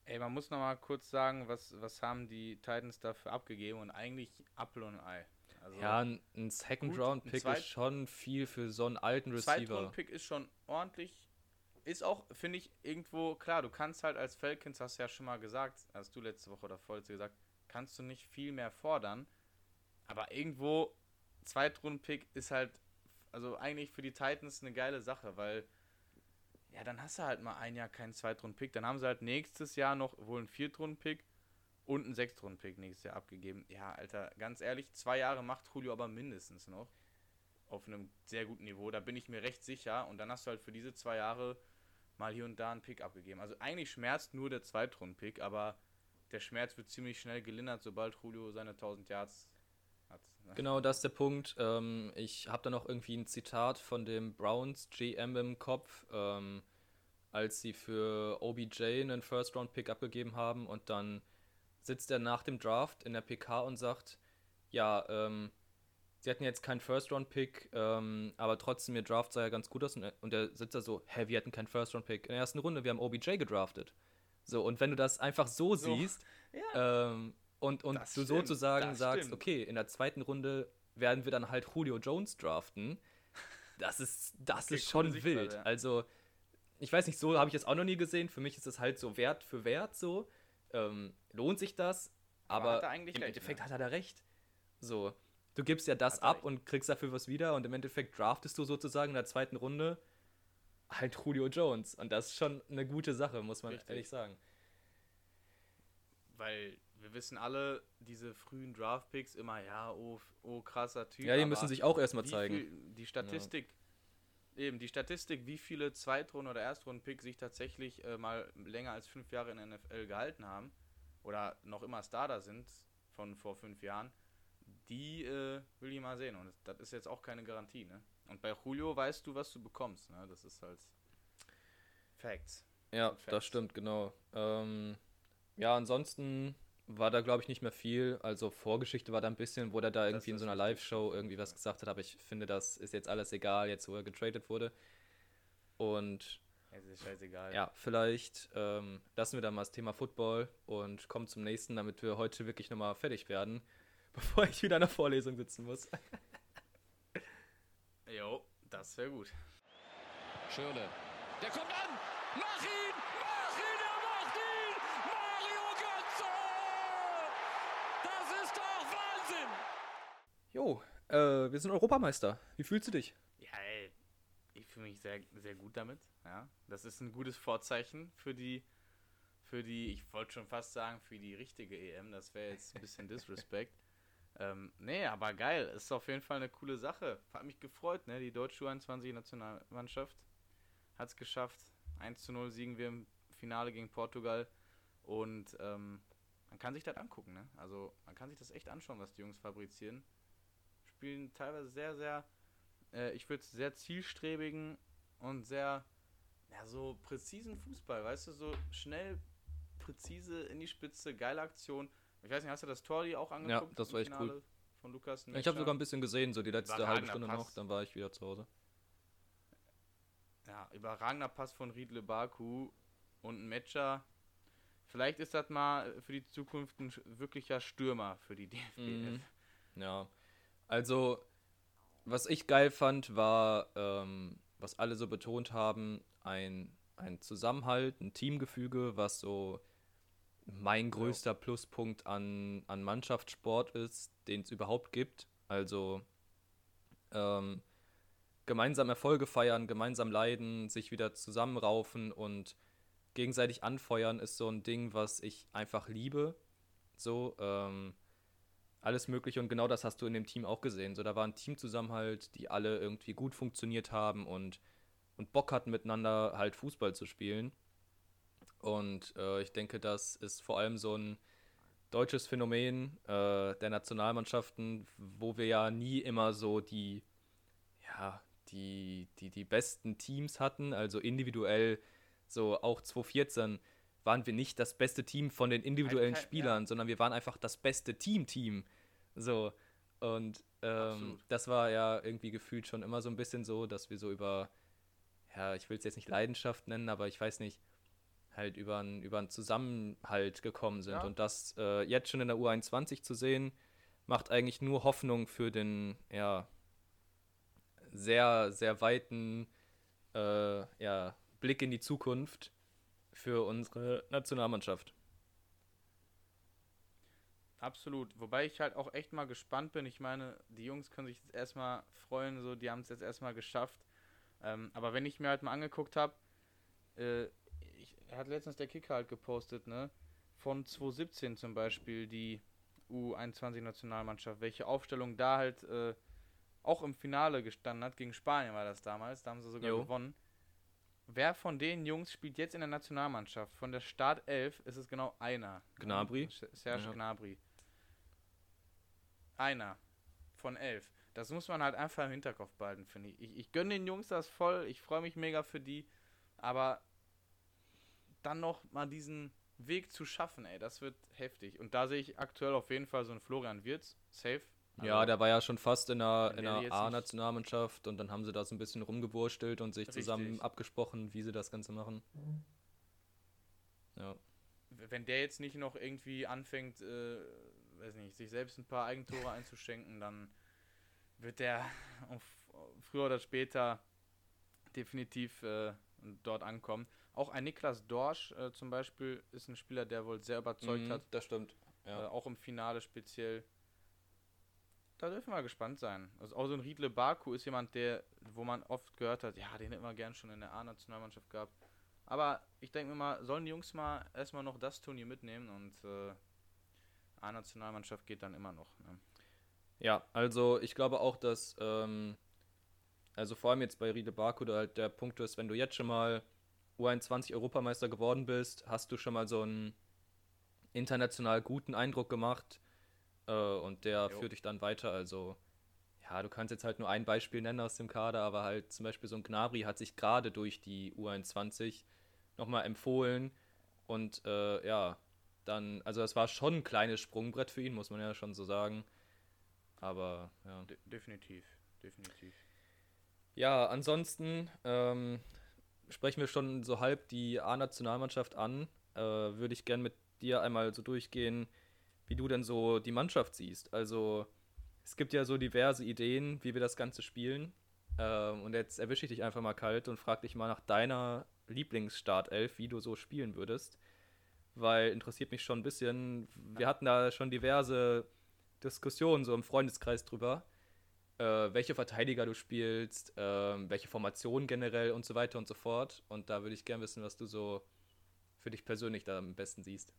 Ey, man muss noch mal kurz sagen, was, was haben die Titans dafür abgegeben und eigentlich Apfel und ein Ei. Also,
Ja, ein, ein Second-Round-Pick ist schon viel für so einen alten Receiver.
Zweitrunden-Pick ist schon ordentlich. Ist auch, finde ich, irgendwo, klar, du kannst halt als Falcons, hast du ja schon mal gesagt, hast du letzte Woche oder vorletzte gesagt, kannst du nicht viel mehr fordern. Aber irgendwo, Zweitrunden-Pick ist halt, also eigentlich für die Titans eine geile Sache, weil, ja, dann hast du halt mal ein Jahr keinen Zweitrunden-Pick. Dann haben sie halt nächstes Jahr noch wohl einen Viertrunden-Pick und einen Sechstrunden-Pick nächstes Jahr abgegeben. Ja, Alter, ganz ehrlich, zwei Jahre macht Julio aber mindestens noch auf einem sehr guten Niveau. Da bin ich mir recht sicher. Und dann hast du halt für diese zwei Jahre mal hier und da einen Pick abgegeben. Also eigentlich schmerzt nur der Zweitrunden-Pick, aber der Schmerz wird ziemlich schnell gelindert, sobald Julio seine 1000 Yards hat. ne?
Genau, das ist der Punkt. Ähm, ich habe da noch irgendwie ein Zitat von dem Browns GM im Kopf, ähm, als sie für OBJ einen First-Round-Pick abgegeben haben und dann sitzt er nach dem Draft in der PK und sagt, ja, ähm, sie hatten jetzt keinen First-Round-Pick, ähm, aber trotzdem, ihr Draft sah ja ganz gut aus und, und der sitzt da so, hä, wir hatten keinen First-Round-Pick in der ersten Runde, wir haben OBJ gedraftet. So, und wenn du das einfach so,
So.
siehst
Ja.
ähm, und, und
Das
du
stimmt,
sozusagen
das
sagst,
stimmt.
okay, in der zweiten Runde werden wir dann halt Julio Jones draften, das ist, das
Okay,
ist schon wild.
ja.
Also, ich weiß nicht, so habe ich es auch noch nie gesehen. Für mich ist es halt so Wert für Wert so. Ähm, lohnt sich das?
Aber
Aber,
er
im
recht,
Endeffekt
ne?
hat er da recht. So, du gibst ja das ab
recht.
und kriegst dafür was wieder und im Endeffekt draftest du sozusagen in der zweiten Runde halt Julio Jones. Und das ist schon eine gute Sache, muss man
Richtig.
ehrlich sagen.
Weil wir wissen alle, diese frühen Draft-Picks immer, ja, oh, oh krasser Typ.
Ja, die müssen sich auch erstmal zeigen.
Viel, die Statistik, eben, die Statistik, wie viele Zweitrunden- oder Erstrunden-Picks sich tatsächlich äh, mal länger als fünf Jahre in der NFL gehalten haben oder noch immer Starter sind von vor fünf Jahren, die äh, will ich mal sehen. Und das ist jetzt auch keine Garantie, ne? Und bei Julio weißt du, was du bekommst, ne? Das ist halt Facts.
Ja,
Facts.
das stimmt, genau. Ähm, ja, ansonsten war da, glaube ich, nicht mehr viel. Also Vorgeschichte war da ein bisschen, wo der da irgendwie in so einer Live-Show irgendwie was gesagt hat, aber ich finde, das ist jetzt alles egal, jetzt wo er getradet wurde. Und
Es ist scheißegal.
ja, vielleicht ähm, lassen wir dann mal das Thema Football und kommen zum nächsten, damit wir heute wirklich nochmal fertig werden, bevor ich wieder in der Vorlesung sitzen muss.
Das wäre gut.
Schirle. Der kommt an. Mach ihn! Mach ihn! Er macht ihn! Mario Götze! Das ist doch Wahnsinn!
Jo, äh, wir sind Europameister. Wie fühlst du dich?
Ja, ey, ich fühle mich sehr, sehr gut damit. Ja, das ist ein gutes Vorzeichen für die, für die, ich wollte schon fast sagen, für die richtige EM. Das wäre jetzt ein bisschen Disrespect. Ähm, nee, aber geil. Ist auf jeden Fall eine coole Sache. Hat mich gefreut, ne? Die deutsche U21-Nationalmannschaft hat es geschafft. 1 zu 0 siegen wir im Finale gegen Portugal. Und ähm, man kann sich das angucken, ne? Also man kann sich das echt anschauen, was die Jungs fabrizieren. Spielen teilweise sehr, sehr äh, ich würde sehr zielstrebigen und sehr, ja, so präzisen Fußball, weißt du, so schnell, präzise in die Spitze, geile Aktion. Ich weiß nicht, hast du das Tor die auch angeguckt?
das
im
war echt cool.
Finale Von Lukas
Ich habe sogar ein bisschen gesehen, so die letzte halbe Stunde noch,
Pass.
dann war ich wieder zu Hause.
Ja, überragender Pass von Riedle Baku und ein Matcher. Vielleicht ist das mal für die Zukunft ein wirklicher Stürmer für die DFB.
Mhm. Ja, also was ich geil fand, war, ähm, was alle so betont haben, ein, ein Zusammenhalt, ein Teamgefüge, was so mein größter Pluspunkt an, an Mannschaftssport ist, den es überhaupt gibt. Also ähm, gemeinsam Erfolge feiern, gemeinsam leiden, sich wieder zusammenraufen und gegenseitig anfeuern ist so ein Ding, was ich einfach liebe. So, ähm, alles Mögliche und genau das hast du in dem Team auch gesehen. So, da war ein Teamzusammenhalt, die alle irgendwie gut funktioniert haben und, und Bock hatten, miteinander halt Fußball zu spielen. Und äh, ich denke, das ist vor allem so ein deutsches Phänomen äh, der Nationalmannschaften, wo wir ja nie immer so die, ja, die, die, die besten Teams hatten, also individuell, so auch 2014 waren wir nicht das beste Team von den individuellen
kein-
Spielern, sondern wir waren einfach das beste Team-Team. So. Und ähm, das war ja irgendwie gefühlt schon immer so ein bisschen so, dass wir so über, ja, ich will es jetzt nicht Leidenschaft nennen, aber ich weiß nicht, halt über einen über einen Zusammenhalt gekommen sind.
Ja.
Und das äh, jetzt schon in der U21 zu sehen, macht eigentlich nur Hoffnung für den, ja, sehr, sehr weiten äh, ja, Blick in die Zukunft für unsere Nationalmannschaft.
Absolut. Wobei ich halt auch echt mal gespannt bin. Ich meine, die Jungs können sich jetzt erstmal freuen, so, die haben es jetzt erstmal geschafft. Ähm, aber wenn ich mir halt mal angeguckt habe, äh, hat letztens der Kicker halt gepostet, ne? Von 2017 zum Beispiel, die U21-Nationalmannschaft, welche Aufstellung da halt äh, auch im Finale gestanden hat, gegen Spanien war das damals, da haben sie sogar
Jo.
gewonnen. Wer von den Jungs spielt jetzt in der Nationalmannschaft? Von der Startelf ist es genau einer.
Gnabry?
Serge
Ja.
Gnabry. Einer von elf. Das muss man halt einfach im Hinterkopf behalten, finde ich. ich. Ich gönne den Jungs das voll, ich freue mich mega für die, aber dann noch mal diesen Weg zu schaffen, ey, das wird heftig. Und da sehe ich aktuell auf jeden Fall so einen Florian Wirtz, safe.
ja,
Also,
der war ja schon fast in der, in
der
A-Nationalmannschaft und dann haben sie da so ein bisschen rumgewurstelt und sich zusammen
Richtig.
abgesprochen, wie sie das Ganze machen. Ja.
wenn der jetzt nicht noch irgendwie anfängt, äh, weiß nicht, sich selbst ein paar Eigentore einzuschenken, dann wird der auf, früher oder später definitiv äh, dort ankommen. Auch ein Niklas Dorsch äh, zum Beispiel ist ein Spieler, der wohl sehr überzeugt
Mhm,
hat,
Das stimmt.
äh,
Ja.
auch im Finale speziell. Da dürfen wir gespannt sein. Also auch so ein Riedle Baku ist jemand, der, wo man oft gehört hat, ja, den hätten wir gern schon in der A-Nationalmannschaft gehabt. Aber ich denke mir mal, sollen die Jungs mal erstmal noch das Turnier mitnehmen und äh, A-Nationalmannschaft geht dann immer noch. Ne?
Ja, also ich glaube auch, dass, ähm, also vor allem jetzt bei Riede Barkuda halt der Punkt ist, wenn du jetzt schon mal U21 Europameister geworden bist, hast du schon mal so einen international guten Eindruck gemacht äh, und der
Jo.
führt dich dann weiter. Also ja, du kannst jetzt halt nur ein Beispiel nennen aus dem Kader, aber halt zum Beispiel so ein Gnabry hat sich gerade durch die U21 nochmal empfohlen und äh, ja, dann, also das war schon ein kleines Sprungbrett für ihn, muss man ja schon so sagen. Aber ja.
De definitiv, definitiv.
Ja, ansonsten ähm, sprechen wir schon so halb die A-Nationalmannschaft an. Äh, Würde ich gern mit dir einmal so durchgehen, wie du denn so die Mannschaft siehst. Also es gibt ja so diverse Ideen, wie wir das Ganze spielen. Ähm, und jetzt erwische ich dich einfach mal kalt und frage dich mal nach deiner Lieblingsstartelf, wie du so spielen würdest. Weil interessiert mich schon ein bisschen. Wir hatten da schon diverse Diskussionen so im Freundeskreis drüber äh, welche Verteidiger du spielst, ähm, welche Formation generell und so weiter und so fort. Und da würde ich gerne wissen, was du so für dich persönlich da am besten siehst.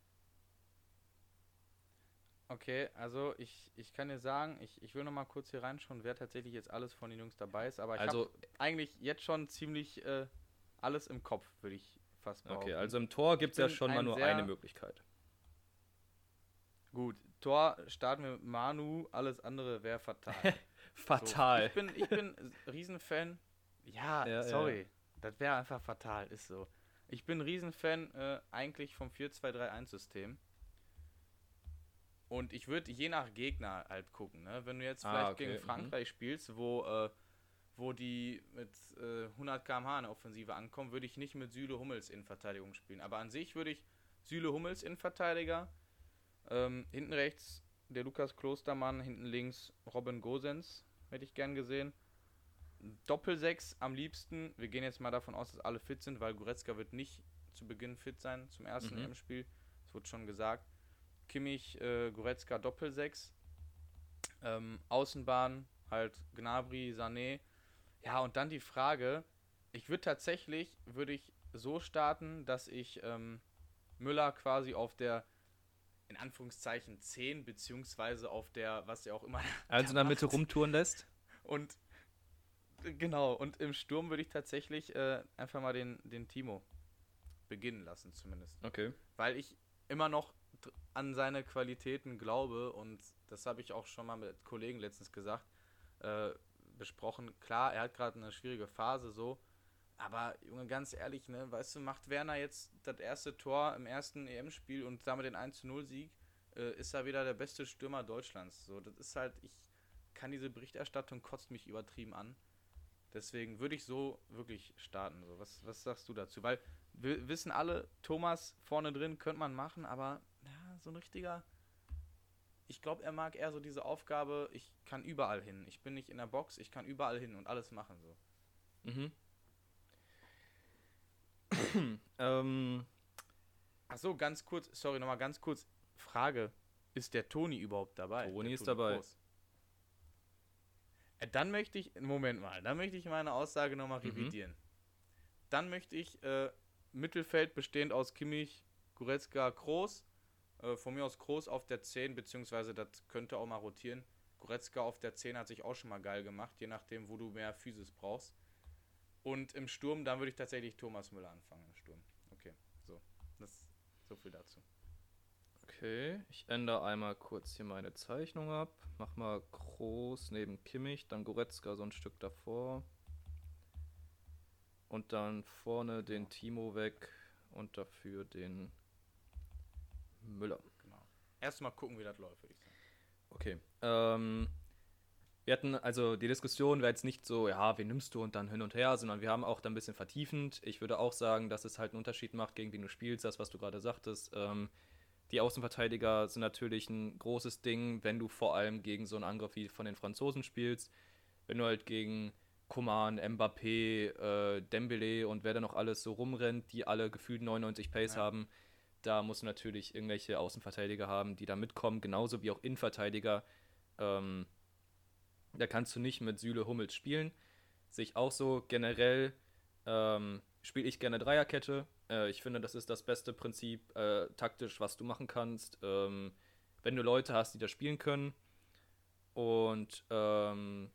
Okay, also ich, ich kann dir sagen, ich, ich will noch mal kurz hier reinschauen, wer tatsächlich jetzt alles von den Jungs dabei ist. Aber ich
Also-
habe eigentlich jetzt schon ziemlich äh, alles im Kopf, würde ich fast behaupten.
Okay, also im Tor gibt es ja schon mal nur eine Möglichkeit.
Gut, Tor starten wir mit Manu, alles andere wäre fatal.
Fatal.
So, ich bin, ich bin Riesenfan. Ja,
Ja,
sorry. Das wäre einfach fatal, ist so. Ich bin Riesenfan äh, eigentlich vom 4-2-3-1-System. Und ich würde je nach Gegner halt gucken. Ne? Wenn du jetzt
Ah,
vielleicht
okay,
gegen
mhm.
Frankreich spielst, wo, äh, wo die mit äh, 100 km/h in der Offensive ankommen, würde ich nicht mit Süle Hummels in Verteidigung spielen. Aber an sich würde ich Süle Hummels in Verteidiger, ähm, hinten rechts der Lukas Klostermann, hinten links Robin Gosens, hätte ich gern gesehen. Doppelsechs am liebsten. Wir gehen jetzt mal davon aus, dass alle fit sind, weil Goretzka wird nicht zu Beginn fit sein zum ersten
Mhm.
EM-Spiel. Das wurde schon gesagt. Kimmich, äh, Goretzka Doppelsechs. Ähm, Außenbahn halt Gnabry, Sané. Ja, und dann die Frage, ich würde tatsächlich, würde ich so starten, dass ich ähm, Müller quasi auf der in Anführungszeichen 10 beziehungsweise auf der, was er auch immer
Also in der Mitte rumtouren lässt.
Und äh, genau, und im Sturm würde ich tatsächlich äh, einfach mal den, den Timo beginnen lassen, zumindest.
Okay.
Weil ich immer noch an seine Qualitäten glaube und das habe ich auch schon mal mit Kollegen letztens gesagt, äh, besprochen. Klar, er hat gerade eine schwierige Phase so, aber Junge, ganz ehrlich, ne, weißt du, macht Werner jetzt das erste Tor im ersten EM-Spiel und damit den 1-0-Sieg, äh, ist er wieder der beste Stürmer Deutschlands. So, das ist halt, ich kann diese Berichterstattung kotzt mich übertrieben an. Deswegen würde ich so wirklich starten. So. Was, was sagst du dazu? Weil wir wissen alle, Thomas vorne drin könnte man machen, aber ja, so ein richtiger. Ich glaube, er mag eher so diese Aufgabe, ich kann überall hin. Ich bin nicht in der Box, ich kann überall hin und alles machen so.
Mhm. ähm,
Ach so, ganz kurz, sorry, nochmal ganz kurz. Frage, ist der Toni überhaupt dabei?
Toni ist dabei.
Kroos? Äh, Dann möchte ich, Moment mal, dann möchte ich meine Aussage nochmal
Mhm.
revidieren. Dann möchte ich äh, Mittelfeld bestehend aus Kimmich, Goretzka, Kroos. Äh, von mir aus Kroos auf der 10, beziehungsweise das könnte auch mal rotieren. Goretzka auf der 10 hat sich auch schon mal geil gemacht, je nachdem, wo du mehr Physis brauchst. Und im Sturm, dann würde ich tatsächlich Thomas Müller anfangen im Sturm. Okay, so. Das so viel dazu.
okay, ich ändere einmal kurz hier meine Zeichnung ab. Mach mal groß neben Kimmich, dann Goretzka so ein Stück davor. Und dann vorne den Timo weg und dafür den Müller.
Genau. Erstmal gucken, wie das läuft, würde ich sagen.
Okay. Ähm, wir hatten, also die Diskussion wäre jetzt nicht so, ja, wen nimmst du und dann hin und her, sondern wir haben auch da ein bisschen vertiefend. Ich würde auch sagen, dass es halt einen Unterschied macht, gegen wen du spielst, das, was du gerade sagtest. Ähm, die Außenverteidiger sind natürlich ein großes Ding, wenn du vor allem gegen so einen Angriff wie von den Franzosen spielst. Wenn du halt gegen Coman, Mbappé, äh, Dembele und wer da noch alles so rumrennt, die alle gefühlt 99 Pace
Ja.
haben, da musst du natürlich irgendwelche Außenverteidiger haben, die da mitkommen, genauso wie auch Innenverteidiger. Ähm, da kannst du nicht mit Süle Hummels spielen. Sehe ich auch so. Generell ähm, spiele ich gerne Dreierkette. Äh, ich finde, das ist das beste Prinzip äh, taktisch, was du machen kannst. Ähm, wenn du Leute hast, die da spielen können. Und ähm,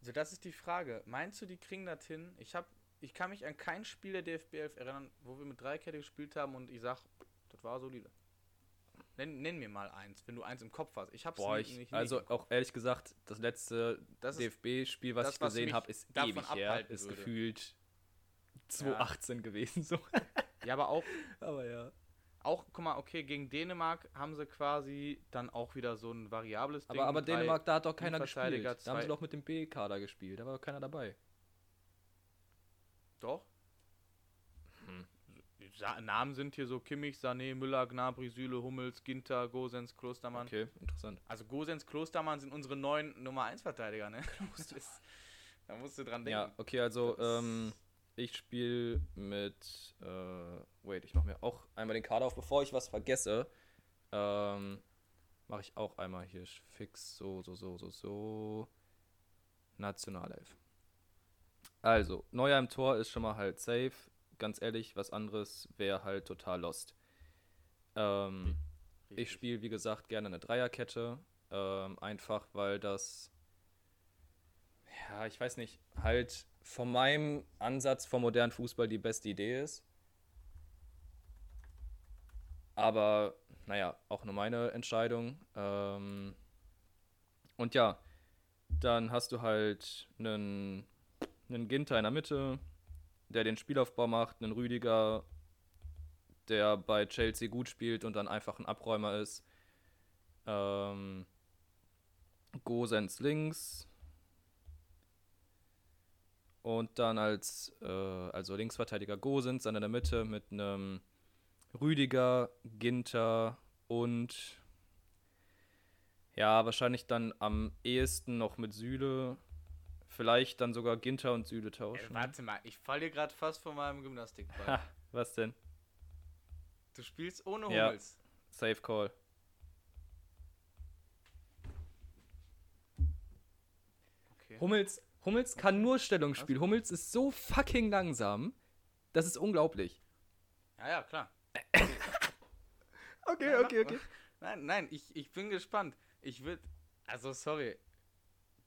Also das ist die Frage. Meinst du, die kriegen das hin? Ich hab, ich kann mich an kein Spiel der DFB 11 erinnern, wo wir mit Dreikette gespielt haben und ich sag, das war solide. Nenn, nenn mir mal eins, wenn du eins im Kopf hast. Ich hab's
boah,
nicht-
ich,
nicht-
also auch ehrlich gesagt, das letzte DFB-Spiel, was
das,
ich gesehen habe, ist ewig her. Ist
würde.
gefühlt 2018 gewesen. So.
Ja, aber auch,
Aber ja.
auch, guck mal, okay, gegen Dänemark haben sie quasi dann auch wieder so ein variables Ding.
Aber, aber Dänemark, da hat doch keiner gespielt. Da haben sie doch mit dem B-Kader gespielt. Da war doch keiner dabei.
Doch. Namen sind hier so Kimmich, Sané, Müller, Gnabry, Süle, Hummels, Ginter, Gosens, Klostermann.
Okay, interessant.
Also Gosens, Klostermann sind unsere neuen Nummer 1 Verteidiger, ne? Da musst du dran denken.
Ja, okay, also ähm, ich spiele mit. Äh, wait, ich mache mir auch einmal den Kader auf, bevor ich was vergesse. Ähm, mache ich auch einmal hier fix so, so, so, so, so. Nationalelf. Also, Neuer im Tor ist schon mal halt safe. Ganz ehrlich, was anderes wäre halt total lost. Ähm, ich
Richtig.
spiele, wie gesagt, gerne eine Dreierkette. Ähm, einfach, weil das. Ja, ich weiß nicht, halt von meinem Ansatz vom modernen Fußball die beste Idee ist. Aber, naja, auch nur meine Entscheidung. Ähm, und ja, dann hast du halt einen, einen Ginter in der Mitte, der den Spielaufbau macht, einen Rüdiger, der bei Chelsea gut spielt und dann einfach ein Abräumer ist. Ähm, Gosens links. Und dann als äh, also Linksverteidiger Gosens, dann in der Mitte mit einem Rüdiger, Ginter und ja, wahrscheinlich dann am ehesten noch mit Süle. Vielleicht dann sogar Ginter und Süle
Ey,
tauschen.
warte mal, ich falle dir gerade fast von meinem Gymnastikball.
Ha, was denn?
Du spielst ohne
Ja.
Hummels.
Safe Call.
Okay.
Hummels, Hummels kann nur Stellungsspiel. Hummels ist so fucking langsam. Das ist unglaublich.
Ja, ja, klar.
Okay,
Ja, mach- mach- Nein, nein, ich, ich bin gespannt. Ich würde, also sorry,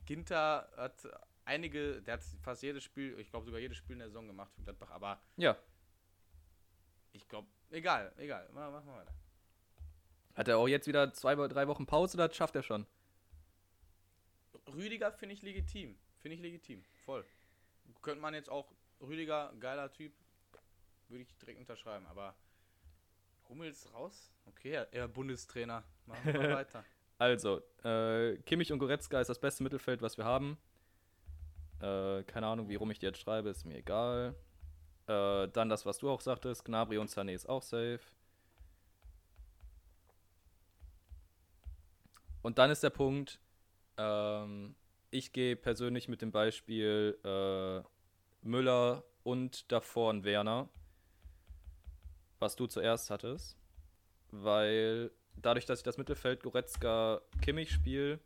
Ginter hat einige, der hat fast jedes Spiel, ich glaube sogar jedes Spiel in der Saison gemacht für Gladbach, aber
Ja.
ich glaube, egal, egal, mach, mach mal weiter.
Hat er auch jetzt wieder zwei, drei Wochen Pause oder schafft er schon?
Rüdiger finde ich legitim, finde ich legitim, voll. Könnte man jetzt auch, Rüdiger, geiler Typ, würde ich direkt unterschreiben, aber Hummels raus? Okay, er- er Bundestrainer, machen wir mal weiter.
Also, äh, Kimmich und Goretzka ist das beste Mittelfeld, was wir haben. Äh, keine Ahnung, wie rum ich die jetzt schreibe, ist mir egal. Äh, dann das, was du auch sagtest, Gnabry und Sané ist auch safe. Und dann ist der Punkt, ähm, ich gehe persönlich mit dem Beispiel äh, Müller und davor ein Werner, was du zuerst hattest, weil dadurch, dass ich das Mittelfeld Goretzka Kimmich spiele,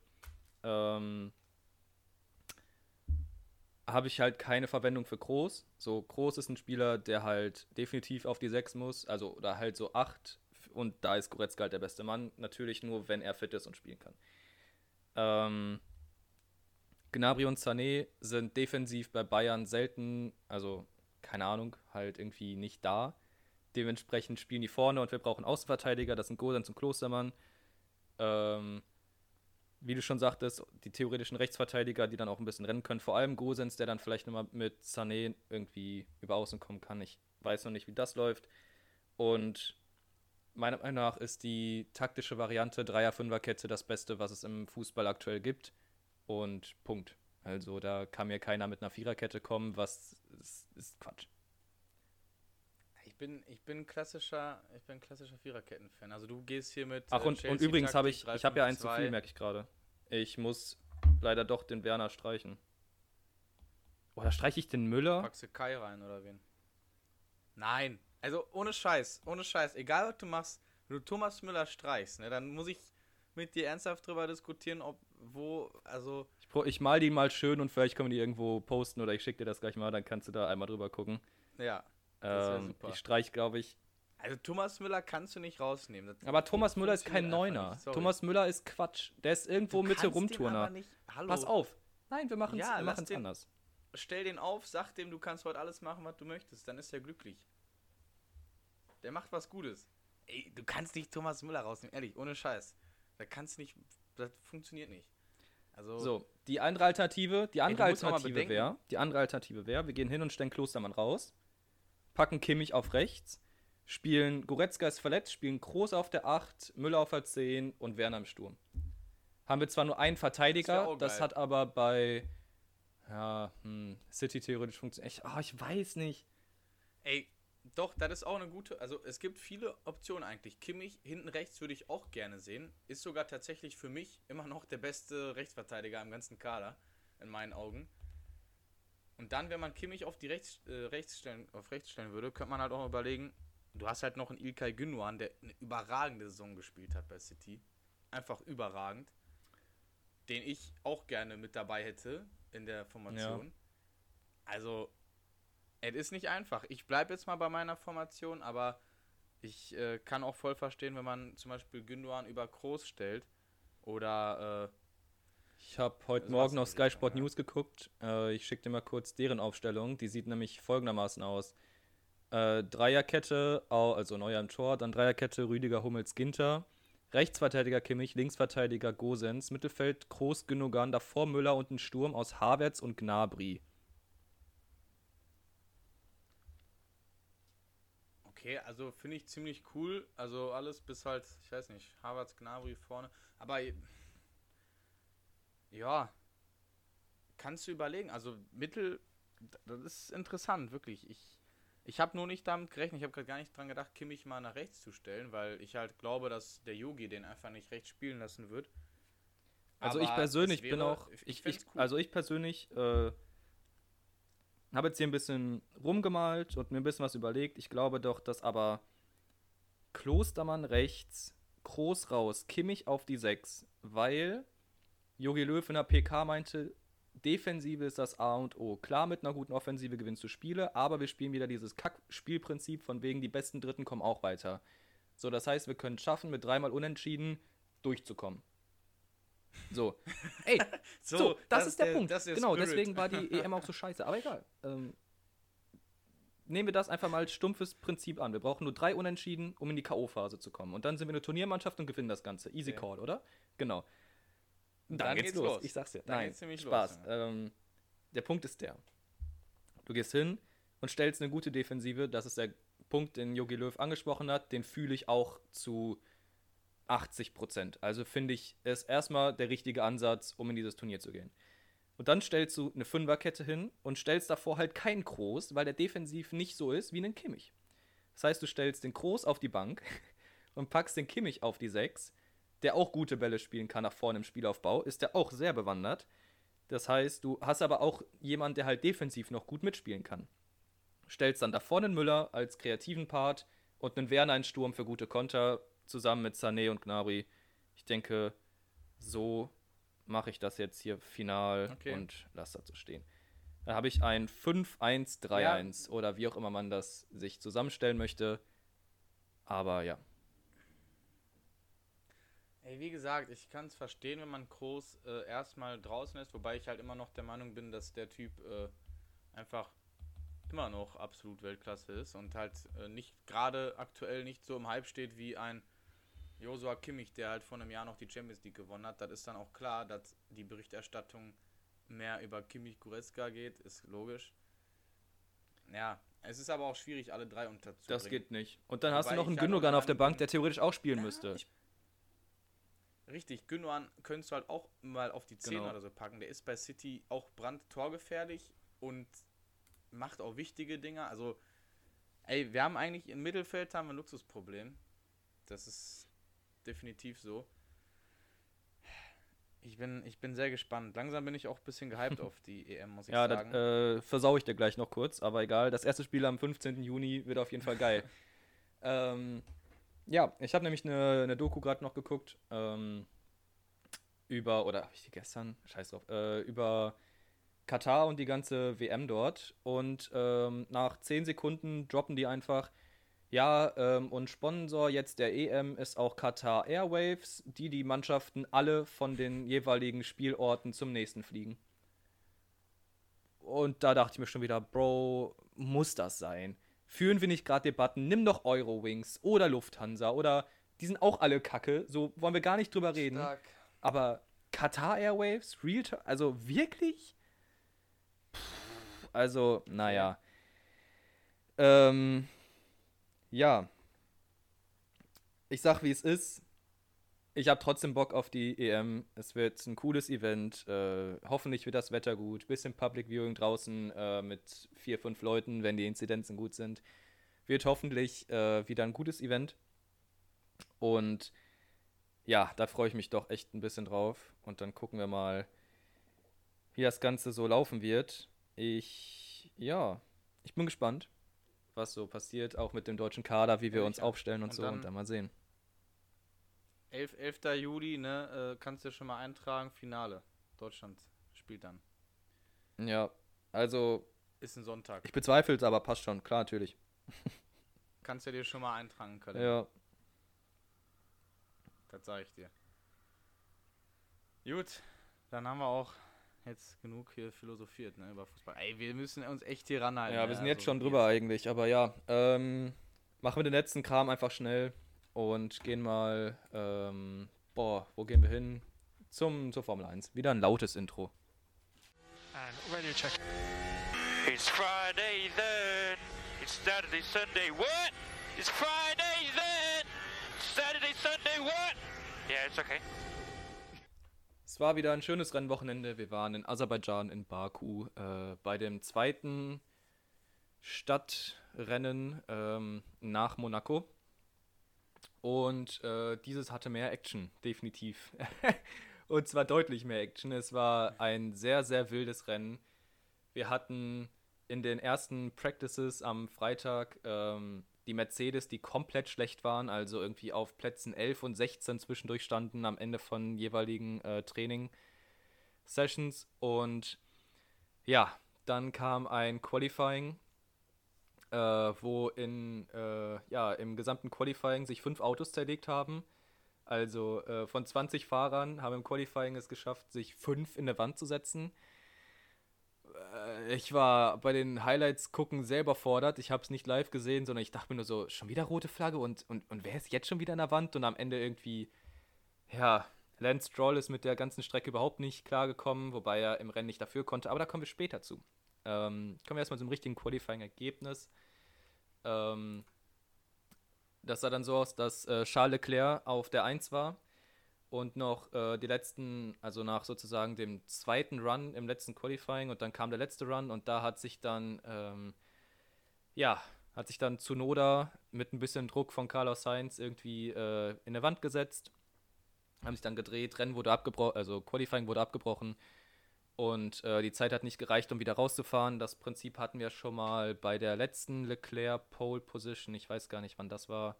ähm, habe ich halt keine Verwendung für Groß. So, Groß ist ein Spieler, der halt definitiv auf die 6 muss, also oder halt so 8 und da ist Goretzka halt der beste Mann, natürlich nur, wenn er fit ist und spielen kann. Ähm, Gnabry und Sané sind defensiv bei Bayern selten, also keine Ahnung, halt irgendwie nicht da. Dementsprechend spielen die vorne und wir brauchen Außenverteidiger, das sind Gosens und Klostermann. Ähm, wie du schon sagtest, die theoretischen Rechtsverteidiger, die dann auch ein bisschen rennen können. Vor allem Gosens, der dann vielleicht nochmal mit Sané irgendwie über Außen kommen kann. Ich weiß noch nicht, wie das läuft. Und meiner Meinung nach ist die taktische Variante Dreier-Fünfer-Kette das Beste, was es im Fußball aktuell gibt. Und Punkt. Also da kann mir keiner mit einer Viererkette kommen, was ist, ist Quatsch.
Ich bin, ich bin klassischer, ich bin klassischer Viererketten-Fan. Also du gehst hier mit.
Ach,
äh,
und, und
Chelsea
übrigens habe ich, ich habe ja eins zu
3-5-2.
viel, merke ich gerade. Ich muss leider doch den Werner streichen. Oder streiche ich den Müller?
Packst du Kai rein oder wen? Nein. Also ohne Scheiß, ohne Scheiß. Egal was du machst, wenn du Thomas Müller streichst, ne, dann muss ich mit dir ernsthaft drüber diskutieren, ob wo, also
Ich, ich mal die mal schön und vielleicht können wir die irgendwo posten oder ich schicke dir das gleich mal, dann kannst du da einmal drüber gucken.
ja.
Ähm, ich streiche, glaube ich,
Also Thomas Müller kannst du nicht rausnehmen. Das
Aber Thomas Müller ist kein Neuner. Thomas Müller ist Quatsch. Der ist irgendwo Mitte Rumturner. Pass auf. Nein, wir machen es
Ja,
wir
den-
anders.
Stell den auf, sag dem, du kannst heute alles machen, was du möchtest. Dann ist er glücklich. Der macht was Gutes. Ey, du kannst nicht Thomas Müller rausnehmen, ehrlich, ohne Scheiß. Da kannst nicht, das funktioniert nicht. Also,
So, die andere Alternative, die andere
mal
Alternative wäre, die andere Alternative wäre, wir gehen hin und stellen Klostermann raus, packen Kimmich auf rechts, spielen Goretzka ist verletzt, spielen Kroos auf der 8, Müller auf der 10 und Werner im Sturm. Haben wir zwar nur einen
Das
Verteidiger, das,
geil.
hat aber bei ja, hm, City theoretisch funktioniert. Ich, ah, ich weiß nicht.
ey, doch, das ist auch eine gute, also es gibt viele Optionen eigentlich. Kimmich hinten rechts würde ich auch gerne sehen. Ist sogar tatsächlich für mich immer noch der beste Rechtsverteidiger im ganzen Kader, in meinen Augen. Und dann, wenn man Kimmich auf die rechts, äh, rechts stellen, auf rechts stellen würde, könnte man halt auch überlegen, du hast halt noch einen Ilkay Gündogan, der eine überragende Saison gespielt hat bei City. Einfach überragend. Den ich auch gerne mit dabei hätte in der Formation. Also, es ist nicht einfach. Ich bleibe jetzt mal bei meiner Formation, aber ich äh, kann auch voll verstehen, wenn man zum Beispiel Gündogan über Kroos stellt. Oder, äh,
Ich habe heute
Das
Morgen noch
die
Sky Sport. News geguckt. Äh, ich schicke dir mal kurz deren Aufstellung. Die sieht nämlich folgendermaßen aus. Äh, Dreierkette, also Neuer im Tor, dann Dreierkette Rüdiger, Hummels, Ginter. Rechtsverteidiger Kimmich, Linksverteidiger Gosens, Mittelfeld Kroos, Gündogan, davor Müller und ein Sturm aus Havertz und Gnabry.
okay, also finde ich ziemlich cool. Also alles bis halt, ich weiß nicht, Havertz, Gnabry vorne. Aber, ja, kannst du überlegen. Also Mittel, das ist interessant, wirklich. Ich, ich habe nur nicht damit gerechnet, ich habe gerade gar nicht dran gedacht, Kimmich mal nach rechts zu stellen, weil ich halt glaube, dass der Yogi den einfach nicht rechts spielen lassen wird.
Also
Aber
ich persönlich
es
bin
wäre-
auch,
ich,
ich,
cool.
also ich persönlich äh, habe jetzt hier ein bisschen rumgemalt und mir ein bisschen was überlegt. Ich glaube doch, dass aber Klostermann rechts, Groß raus, Kimmich auf die 6, weil Jogi Löw in der PK meinte, Defensive ist das A und O. Klar, mit einer guten Offensive gewinnst du Spiele, aber wir spielen wieder dieses Kack-Spielprinzip von wegen, die besten Dritten kommen auch weiter. So, das heißt, wir können es schaffen, mit dreimal Unentschieden durchzukommen. So. Ey, so, das, ist der, Punkt.
das ist
genau,
Spirit.
deswegen war die EM auch so scheiße. Aber egal. Ähm, nehmen wir das einfach mal als stumpfes Prinzip an. Wir brauchen nur drei Unentschieden, um in die K.O.-Phase zu kommen. Und dann sind wir eine Turniermannschaft und gewinnen das Ganze. Easy
Okay.
Call, oder? Genau.
Dann geht's los.
Ich sag's dir.
Dann
Nein,
geht's nämlich
Spaß.
los,
ähm, der Punkt ist der. Du gehst hin und stellst eine gute Defensive. Das ist der Punkt, den Jogi Löw angesprochen hat. Den fühle ich auch zu 80 Prozent. Also finde ich, ist erstmal der richtige Ansatz, um in dieses Turnier zu gehen. Und dann stellst du eine Fünferkette hin und stellst davor halt keinen Kroos, weil der defensiv nicht so ist wie einen Kimmich. Das heißt, du stellst den Kroos auf die Bank und packst den Kimmich auf die 6, der auch gute Bälle spielen kann nach vorne im Spielaufbau, ist der auch sehr bewandert. Das heißt, du hast aber auch jemanden, der halt defensiv noch gut mitspielen kann. Stellst dann da vorne einen Müller als kreativen Part und einen Werner in Sturm für gute Konter zusammen mit Sané und Gnabry. Ich denke, so mache ich das jetzt hier final
Okay.
und lasse so stehen. Dann habe ich ein 5-1-3-1 oder wie auch immer man das sich zusammenstellen möchte. Aber ja.
Ey, wie gesagt, ich kann es verstehen, wenn man Kroos äh, erstmal draußen ist, wobei ich halt immer noch der Meinung bin, dass der Typ äh, einfach immer noch absolut Weltklasse ist und halt äh, nicht gerade aktuell nicht so im Hype steht wie ein Josua Kimmich, der halt vor einem Jahr noch die Champions League gewonnen hat. Das ist dann auch klar, dass die Berichterstattung mehr über Kimmich Goretzka geht, ist logisch. Ja, es ist aber auch schwierig, alle drei unterzubringen.
Das geht nicht. Und dann hast du
Wobei
noch einen
halt
Gündogan auf der Bank, der theoretisch auch spielen
Ja,
müsste.
ich- Richtig, Gündogan könntest du halt auch mal auf die 10
Genau.
oder so packen. Der ist bei City auch brandtorgefährlich und macht auch wichtige Dinge. Also, ey, wir haben eigentlich im Mittelfeld haben wir ein Luxusproblem. Das ist definitiv so. Ich bin, ich bin sehr gespannt. Langsam bin ich auch ein bisschen gehypt auf die EM, muss ich
Ja,
sagen.
äh, versau ich dir gleich noch kurz, aber egal. Das erste Spiel am 15. Juni wird auf jeden Fall geil. ähm, ja, ich habe nämlich eine, eine Doku gerade noch geguckt. Ähm, über, oder habe ich die gestern? Scheiß drauf. Äh, über Katar und die ganze WM dort. Und ähm, nach 10 Sekunden droppen die einfach. Ja, ähm, und Sponsor jetzt der EM ist auch Qatar Airwaves, die die Mannschaften alle von den jeweiligen Spielorten zum nächsten fliegen. Und da dachte ich mir schon wieder, Bro, muss das sein? Führen wir nicht gerade Debatten? Nimm doch Eurowings oder Lufthansa oder die sind auch alle kacke, so wollen wir gar nicht drüber reden.
Stark.
Aber Qatar Airwaves, Real, also wirklich? Puh, Also, naja. Ähm, ja. Ich sag, wie es ist. Ich habe trotzdem Bock auf die EM. Es wird ein cooles Event. Äh, hoffentlich wird das Wetter gut. Bisschen Public Viewing draußen äh, mit vier, fünf Leuten, wenn die Inzidenzen gut sind. Wird hoffentlich äh, wieder ein gutes Event. Und ja, da freue ich mich doch echt ein bisschen drauf. Und dann gucken wir mal, wie das Ganze so laufen wird. Ich, ja, ich bin gespannt, was so passiert, auch mit dem deutschen Kader, wie wir
Ja,
uns aufstellen und,
Und
so. und dann mal sehen.
11, 11. Juli, ne, äh, kannst du schon mal eintragen, Finale. Deutschland spielt dann.
Ja, also
Ist ein Sonntag.
ich bezweifle es, aber passt schon, klar, natürlich.
Kannst du dir schon mal eintragen können.
Ja,
Das sage ich dir. Gut, dann haben wir auch jetzt genug hier philosophiert, ne, über Fußball. Ey, wir müssen uns echt hier ranhalten.
ja,
ne,
wir sind jetzt
also
schon drüber eigentlich, aber ja, ähm, machen wir den letzten Kram einfach schnell und gehen mal, ähm, boah, wo gehen wir hin? Zum, zur Formel 1. Wieder ein lautes Intro.
And radio check.
It's Friday then. It's Saturday, Sunday. What? It's Friday then. Saturday, Sunday. What? Yeah, it's okay.
Es war wieder ein schönes Rennwochenende. Wir waren in Aserbaidschan, in Baku, äh, bei dem zweiten Stadtrennen ähm, nach Monaco. Und äh, dieses hatte mehr Action, definitiv. Und zwar deutlich mehr Action. Es war ein sehr, sehr wildes Rennen. Wir hatten in den ersten Practices am Freitag ähm, die Mercedes, die komplett schlecht waren, also irgendwie auf Plätzen 11 und 16 zwischendurch standen am Ende von jeweiligen äh, Training-Sessions. Und ja, dann kam ein Qualifying, äh, wo in, äh, ja, im gesamten Qualifying sich fünf Autos zerlegt haben. Also äh, von 20 Fahrern haben im Qualifying es geschafft, sich fünf in der Wand zu setzen. Äh, Ich war bei den Highlights gucken selber fordert. Ich habe es nicht live gesehen, sondern ich dachte mir nur so, schon wieder rote Flagge und, und, und wer ist jetzt schon wieder in der Wand? Und am Ende irgendwie, ja, Lance Stroll ist mit der ganzen Strecke überhaupt nicht klargekommen, wobei er im Rennen nicht dafür konnte, aber da kommen wir später zu. Ähm, kommen wir erstmal zum richtigen Qualifying-Ergebnis. Ähm, das sah dann so aus, dass äh, Charles Leclerc auf der 1 war und noch äh, die letzten, also nach sozusagen dem zweiten Run im letzten Qualifying und dann kam der letzte Run und da hat sich dann, ähm, ja, hat sich dann Tsunoda mit ein bisschen Druck von Carlos Sainz irgendwie äh, in der Wand gesetzt, haben sich dann gedreht, Rennen wurde abgebrochen, also Qualifying wurde abgebrochen und äh, die Zeit hat nicht gereicht, um wieder rauszufahren. Das Prinzip hatten wir schon mal bei der letzten Leclerc Pole Position, ich weiß gar nicht, wann das war,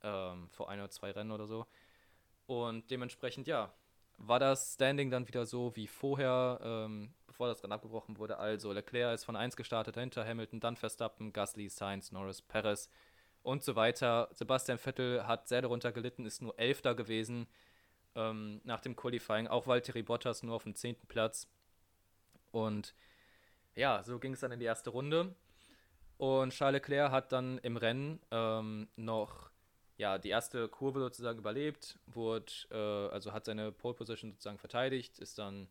ähm, vor ein oder zwei Rennen oder so. Und dementsprechend, ja, war das Standing dann wieder so wie vorher, ähm, bevor das Rennen abgebrochen wurde. Also Leclerc ist von 1 gestartet, dahinter Hamilton, dann Verstappen, Gasly, Sainz, Norris, Perez und so weiter. Sebastian Vettel hat sehr darunter gelitten, ist nur Elfter gewesen ähm, nach dem Qualifying. Auch Valtteri Bottas nur auf dem 10. Platz. Und ja, so ging es dann in die erste Runde. Und Charles Leclerc hat dann im Rennen ähm, noch ja, die erste Kurve sozusagen überlebt, wurde, äh, also hat seine Pole Position sozusagen verteidigt, ist dann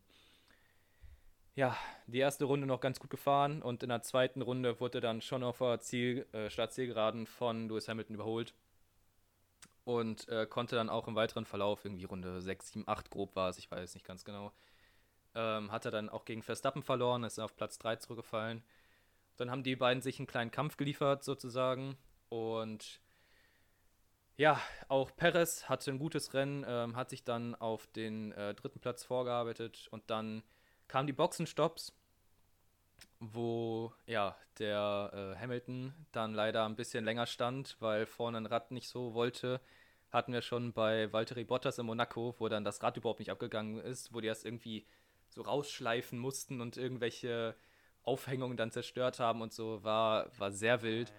ja, die erste Runde noch ganz gut gefahren und in der zweiten Runde wurde dann schon auf der Ziel, äh, Startzielgeraden von Lewis Hamilton überholt und äh, konnte dann auch im weiteren Verlauf, irgendwie Runde 6, 7, 8 grob war es, ich weiß nicht ganz genau, ähm, hat er dann auch gegen Verstappen verloren, ist auf Platz 3 zurückgefallen. Dann haben die beiden sich einen kleinen Kampf geliefert sozusagen und ja, auch Perez hatte ein gutes Rennen, ähm, hat sich dann auf den äh, dritten Platz vorgearbeitet und dann kamen die Boxenstopps, wo ja der äh, Hamilton dann leider ein bisschen länger stand, weil vorne ein Rad nicht so wollte. Hatten wir schon bei Valtteri Bottas in Monaco, wo dann das Rad überhaupt nicht abgegangen ist, wo die das irgendwie so rausschleifen mussten und irgendwelche Aufhängungen dann zerstört haben und so, war, war sehr wild.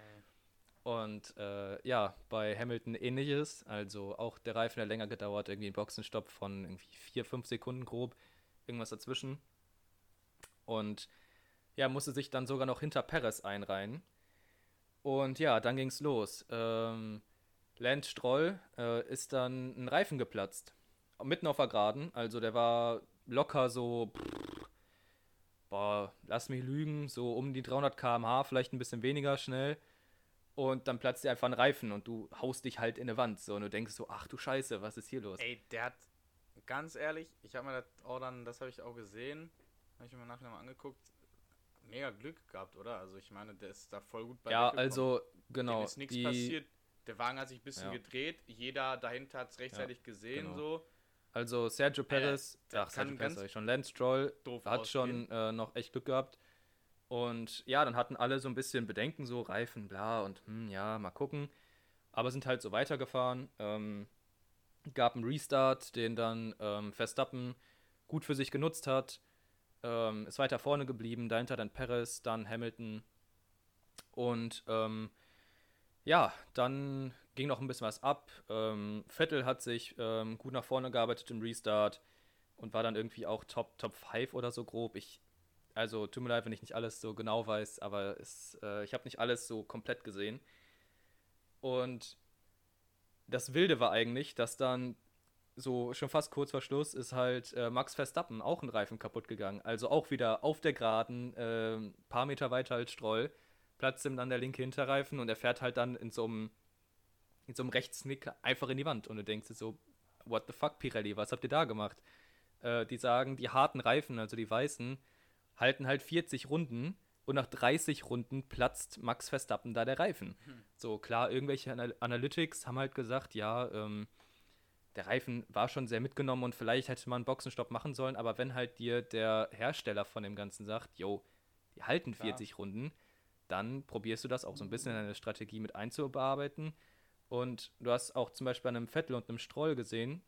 Und äh, ja, bei Hamilton ähnliches. Also auch der Reifen hat länger gedauert, irgendwie ein Boxenstopp von irgendwie 4, 5 Sekunden grob. Irgendwas dazwischen. Und ja, musste sich dann sogar noch hinter Perez einreihen. Und ja, dann ging's los. Ähm, Lance Stroll äh, ist dann ein Reifen geplatzt. Mitten auf der Geraden. Also der war locker so, pff, boah, lass mich lügen, so um die 300 km/h, vielleicht ein bisschen weniger schnell. Und dann platzt dir einfach ein Reifen und du haust dich halt in eine Wand. So, und du denkst so, ach du Scheiße, was ist hier los?
Ey, der hat, ganz ehrlich, ich habe mir das auch dann, das habe ich auch gesehen, habe ich mir nachher mal angeguckt, mega Glück gehabt, oder? Also ich meine, der ist da voll gut bei
ja, also
Dem
genau.
ist nichts passiert. Der Wagen hat sich ein bisschen
Ja.
gedreht, jeder dahinter hat es rechtzeitig gesehen,
genau.
so.
Also Sergio Perez,
der
ach, Sergio Perez ich schon, Lance Stroll hat schon äh, noch echt Glück gehabt. Und ja, dann hatten alle so ein bisschen Bedenken, so Reifen, bla und hm, ja, mal gucken. Aber sind halt so weitergefahren. Ähm, gab einen Restart, den dann ähm, Verstappen gut für sich genutzt hat. Ähm, ist weiter vorne geblieben, dahinter dann Perez, dann Hamilton. Und ähm, ja, dann ging noch ein bisschen was ab. Ähm, Vettel hat sich ähm, gut nach vorne gearbeitet im Restart und war dann irgendwie auch Top, Top 5 oder so grob. Ich, also tut mir leid, wenn ich nicht alles so genau weiß, aber es, äh, ich habe nicht alles so komplett gesehen. Und das Wilde war eigentlich, dass dann so schon fast kurz vor Schluss ist halt äh, Max Verstappen auch ein Reifen kaputt gegangen. Also auch wieder auf der Geraden, äh, paar Meter weiter als Stroll, platzt ihm dann der linke Hinterreifen und er fährt halt dann in so einem in so einem Rechtsknick einfach in die Wand. Und du denkst dir so, what the fuck, Pirelli, was habt ihr da gemacht? Äh, die sagen, die harten Reifen, also die weißen, halten halt 40 Runden und nach 30 Runden platzt Max Verstappen da der Reifen. So, klar, irgendwelche Anal Analytics haben halt gesagt, ja, ähm, der Reifen war schon sehr mitgenommen und vielleicht hätte man einen Boxenstopp machen sollen, aber wenn halt dir der Hersteller von dem Ganzen sagt, yo, die halten 40 Runden, dann probierst du das auch so ein bisschen in deine Strategie mit einzubearbeiten. Und du hast auch zum Beispiel an einem Vettel und einem Stroll gesehen,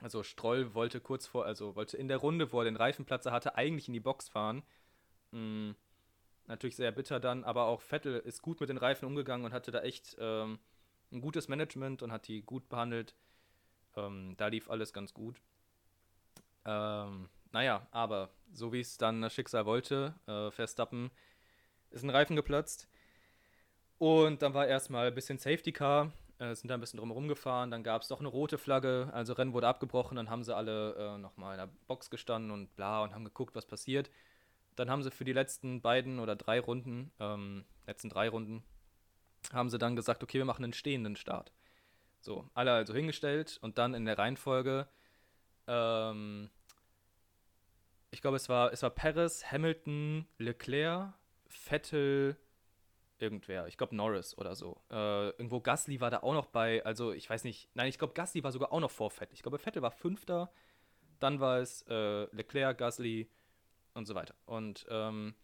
also Stroll wollte kurz vor, also wollte in der Runde, wo er den Reifenplatzer hatte, eigentlich in die Box fahren. Mm, natürlich sehr bitter dann, aber auch Vettel ist gut mit den Reifen umgegangen und hatte da echt ähm, ein gutes Management und hat die gut behandelt. Ähm, da lief alles ganz gut. Ähm, naja, aber so wie es dann das Schicksal wollte, äh, Verstappen ist ein Reifen geplatzt. Und dann war erstmal ein bisschen Safety Car, äh, sind da ein bisschen drumherum gefahren. Dann gab es doch eine rote Flagge, also Rennen wurde abgebrochen. Dann haben sie alle äh, nochmal in der Box gestanden und bla und haben geguckt, was passiert. Dann haben sie für die letzten beiden oder drei Runden, ähm, letzten drei Runden, haben sie dann gesagt, okay, wir machen einen stehenden Start. So, alle also hingestellt und dann in der Reihenfolge, ähm, ich glaube, es war, es war Perez, Hamilton, Leclerc, Vettel, irgendwer. Ich glaube Norris oder so. Äh, irgendwo Gasly war da auch noch bei. Also ich weiß nicht. Nein, ich glaube Gasly war sogar auch noch vor Vettel. Ich glaube Vettel war Fünfter. Dann war es äh, Leclerc, Gasly und so weiter. Und ähm,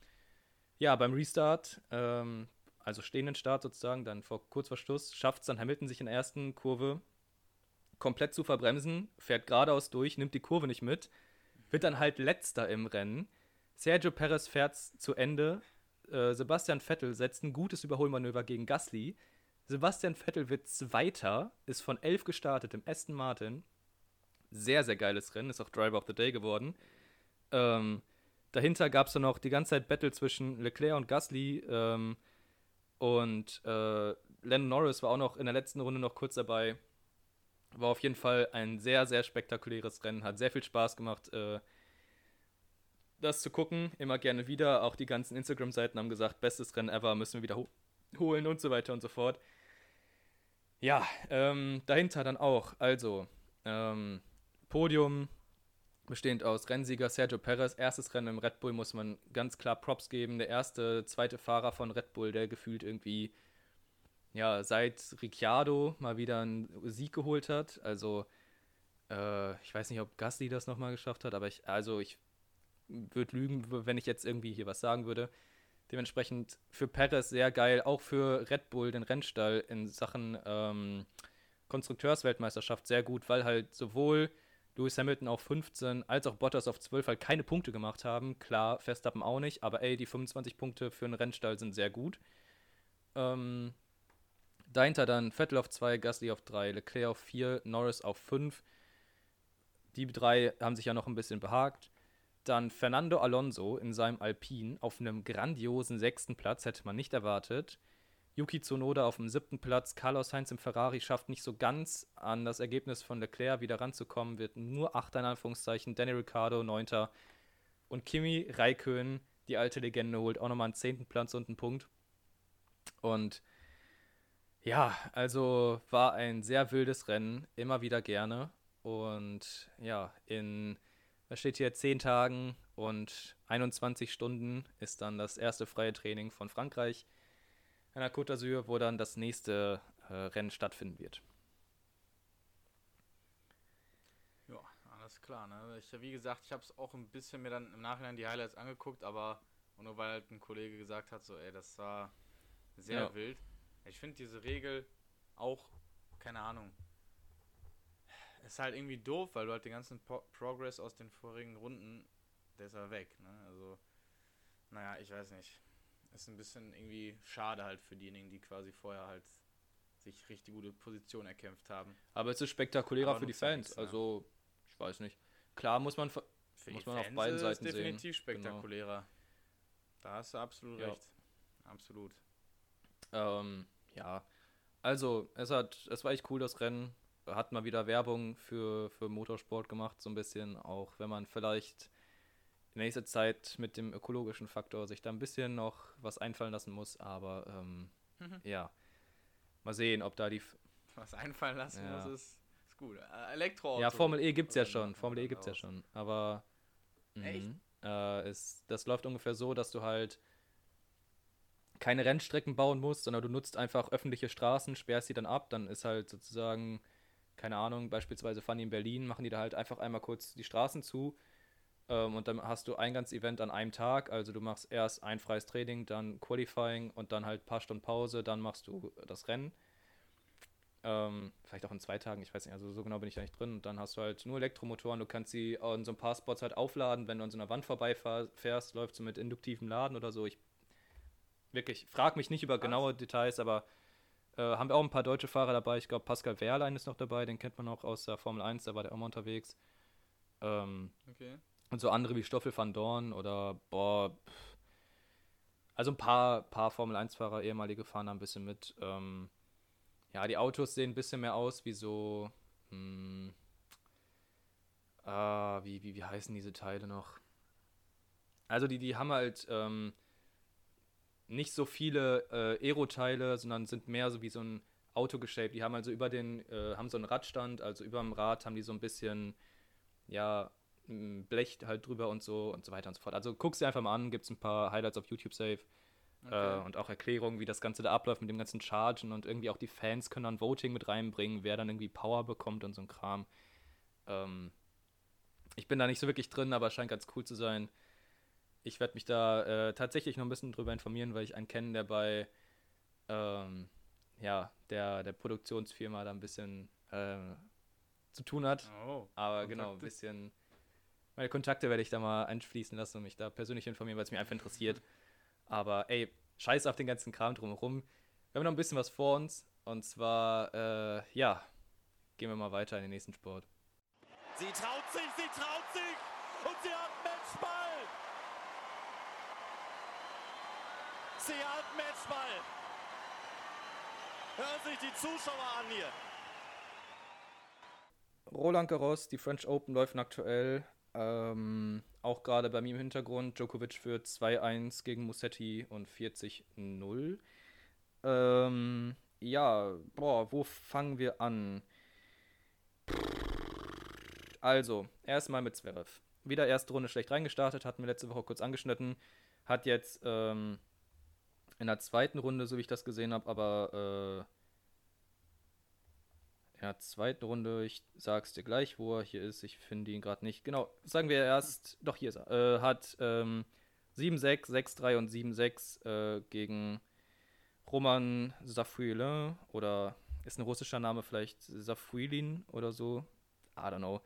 ja, beim Restart, ähm, also stehenden Start sozusagen, dann vor kurz vor Schluss, schafft es dann Hamilton sich in der ersten Kurve komplett zu verbremsen, fährt geradeaus durch, nimmt die Kurve nicht mit, wird dann halt letzter im Rennen. Sergio Perez fährt zu Ende, äh, Sebastian Vettel setzt ein gutes Überholmanöver gegen Gasly. Sebastian Vettel wird Zweiter, ist von 11 gestartet im Aston Martin. Sehr, sehr geiles Rennen, ist auch Driver of the Day geworden. Ähm, dahinter gab es dann noch die ganze Zeit Battle zwischen Leclerc und Gasly. Ähm, und äh, Lennon Norris war auch noch in der letzten Runde noch kurz dabei. War auf jeden Fall ein sehr, sehr spektakuläres Rennen, hat sehr viel Spaß gemacht. Äh, das zu gucken, immer gerne wieder. Auch die ganzen Instagram-Seiten haben gesagt, bestes Rennen ever, müssen wir wiederholen und so weiter und so fort. Ja, ähm, dahinter dann auch, also ähm, Podium bestehend aus Rennsieger Sergio Perez, erstes Rennen im Red Bull, muss man ganz klar Props geben. Der erste, zweite Fahrer von Red Bull, der gefühlt irgendwie, ja, seit Ricciardo mal wieder einen Sieg geholt hat. Also, äh, ich weiß nicht, ob Gasly das nochmal geschafft hat, aber ich, also ich würde lügen, wenn ich jetzt irgendwie hier was sagen würde. Dementsprechend für Perez sehr geil, auch für Red Bull, den Rennstall in Sachen ähm, Konstrukteursweltmeisterschaft sehr gut, weil halt sowohl Lewis Hamilton auf 15 als auch Bottas auf 12 halt keine Punkte gemacht haben. Klar, Verstappen auch nicht, aber ey, die 25 Punkte für einen Rennstall sind sehr gut. Ähm, Dahinter dann Vettel auf 2, Gasly auf 3, Leclerc auf 4, Norris auf 5. Die drei haben sich ja noch ein bisschen behagt. Dann Fernando Alonso in seinem Alpin auf einem grandiosen sechsten Platz, hätte man nicht erwartet. Yuki Tsunoda auf dem siebten Platz. Carlos Heinz im Ferrari schafft nicht so ganz an das Ergebnis von Leclerc wieder ranzukommen, wird nur Achter in Anführungszeichen. Danny Ricciardo neunter. Und Kimi Raikön, die alte Legende, holt auch nochmal einen zehnten Platz und einen Punkt. Und ja, also war ein sehr wildes Rennen, immer wieder gerne. Und ja, in, was steht hier, 10 Tagen und 21 Stunden ist dann das erste freie Training von Frankreich an der Côte d'Azur, wo dann das nächste äh, Rennen stattfinden wird.
Ja, alles klar. Ne? Ich, wie gesagt, ich habe es auch ein bisschen mir dann im Nachhinein die Highlights angeguckt, aber nur weil halt ein Kollege gesagt hat, so, ey, das war sehr
Ja.
wild. Ich finde diese Regel auch, keine Ahnung, ist halt irgendwie doof, weil du halt den ganzen Pro Progress aus den vorigen Runden, der ist ja weg. Ne? Also, naja, ich weiß nicht. Ist ein bisschen irgendwie schade halt für diejenigen, die quasi vorher halt sich richtig gute Position erkämpft haben.
Aber es ist spektakulärer
Aber
für die Fans.
nichts, ne?
Also, ich weiß nicht. Klar muss man.
Für
Muss man auf beiden
ist
Seiten
es
sehen.
definitiv
Genau.
spektakulärer. Da hast du absolut
Ja.
recht. Absolut.
Ähm, ja. Also, es hat, es war echt cool, das Rennen. Hat mal wieder Werbung für, für Motorsport gemacht, so ein bisschen. Auch wenn man vielleicht in nächster Zeit mit dem ökologischen Faktor sich da ein bisschen noch was einfallen lassen muss. Aber ähm,
Mhm.
ja. Mal sehen, ob da die. F-
Was einfallen lassen
Ja.
muss, ist, ist gut. Äh, Elektroauto.
Ja, Formel E gibt's ja schon. Formel E gibt's ja schon. Aber.
Echt?
mhm. Äh, es, das läuft ungefähr so, dass du halt keine Rennstrecken bauen musst, sondern du nutzt einfach öffentliche Straßen, sperrst sie dann ab, dann ist halt sozusagen, keine Ahnung, beispielsweise fahren die in Berlin, machen die da halt einfach einmal kurz die Straßen zu ähm, und dann hast du ein ganzes Event an einem Tag, also du machst erst ein freies Training, dann Qualifying und dann halt ein paar Stunden Pause, dann machst du das Rennen. Ähm, vielleicht auch in zwei Tagen, ich weiß nicht, also so genau bin ich da nicht drin. Und dann hast du halt nur Elektromotoren, du kannst sie an so ein paar Spots halt aufladen, wenn du an so einer Wand vorbeifährst, läuft so mit induktivem Laden oder so. Ich wirklich, frag mich nicht über genaue Details, aber äh, haben wir auch ein paar deutsche Fahrer dabei. Ich glaube, Pascal Wehrlein ist noch dabei, den kennt man auch aus der Formel 1, da war der auch mal unterwegs. Ähm,
Okay.
und so andere wie Stoffel van Dorn oder, boah, pff. also ein paar, paar Formel 1-Fahrer, ehemalige fahren da ein bisschen mit. Ähm, ja, die Autos sehen ein bisschen mehr aus wie so, hm, ah, wie, wie, wie heißen diese Teile noch? Also die, die haben halt ähm, nicht so viele äh, Aero-Teile, sondern sind mehr so wie so ein Auto geshaped. Die haben also über den, äh, haben so einen Radstand, also über dem Rad haben die so ein bisschen, ja, Blech halt drüber und so und so weiter und so fort. Also guck's dir einfach mal an, gibt's ein paar Highlights auf YouTube safe. Äh, und auch Erklärungen, wie das Ganze da abläuft mit dem ganzen Chargen und irgendwie auch die Fans können dann Voting mit reinbringen, wer dann irgendwie Power bekommt und so ein Kram. Ähm, ich bin da nicht so wirklich drin, aber es scheint ganz cool zu sein. Ich werde mich da äh, tatsächlich noch ein bisschen drüber informieren, weil ich einen kenne, der bei ähm, ja, der, der Produktionsfirma da ein bisschen äh, zu tun hat.
Oh.
Aber genau, ein
Kontakte.
bisschen. Meine Kontakte werde ich da mal einfließen lassen und mich da persönlich informieren, weil es mich einfach interessiert. Aber ey, scheiß auf den ganzen Kram drumherum. Wir haben noch ein bisschen was vor uns. Und zwar, äh, ja, gehen wir mal weiter in den nächsten Sport.
Sie traut sich, sie traut sich und sie hat Matchball. Hat Matchball. Hören sich die Zuschauer an hier.
Roland Garros, die French Open läufen aktuell. Ähm, auch gerade bei mir im Hintergrund. Djokovic führt 2-1 gegen Musetti und 40-0. Ähm, ja, boah, wo fangen wir an? Also, erstmal mit Zverev. Wieder erste Runde schlecht reingestartet, hatten wir letzte Woche kurz angeschnitten. Hat jetzt ähm, in der zweiten Runde, so wie ich das gesehen habe, aber äh, in der zweiten Runde, ich sag's dir gleich, wo er hier ist, ich finde ihn gerade nicht. Genau, sagen wir erst, doch hier ist er, äh, hat ähm, 7-6, 6-3 und 7-6 äh, gegen Roman Safuilin oder ist ein russischer Name vielleicht Safuilin oder so, I don't know.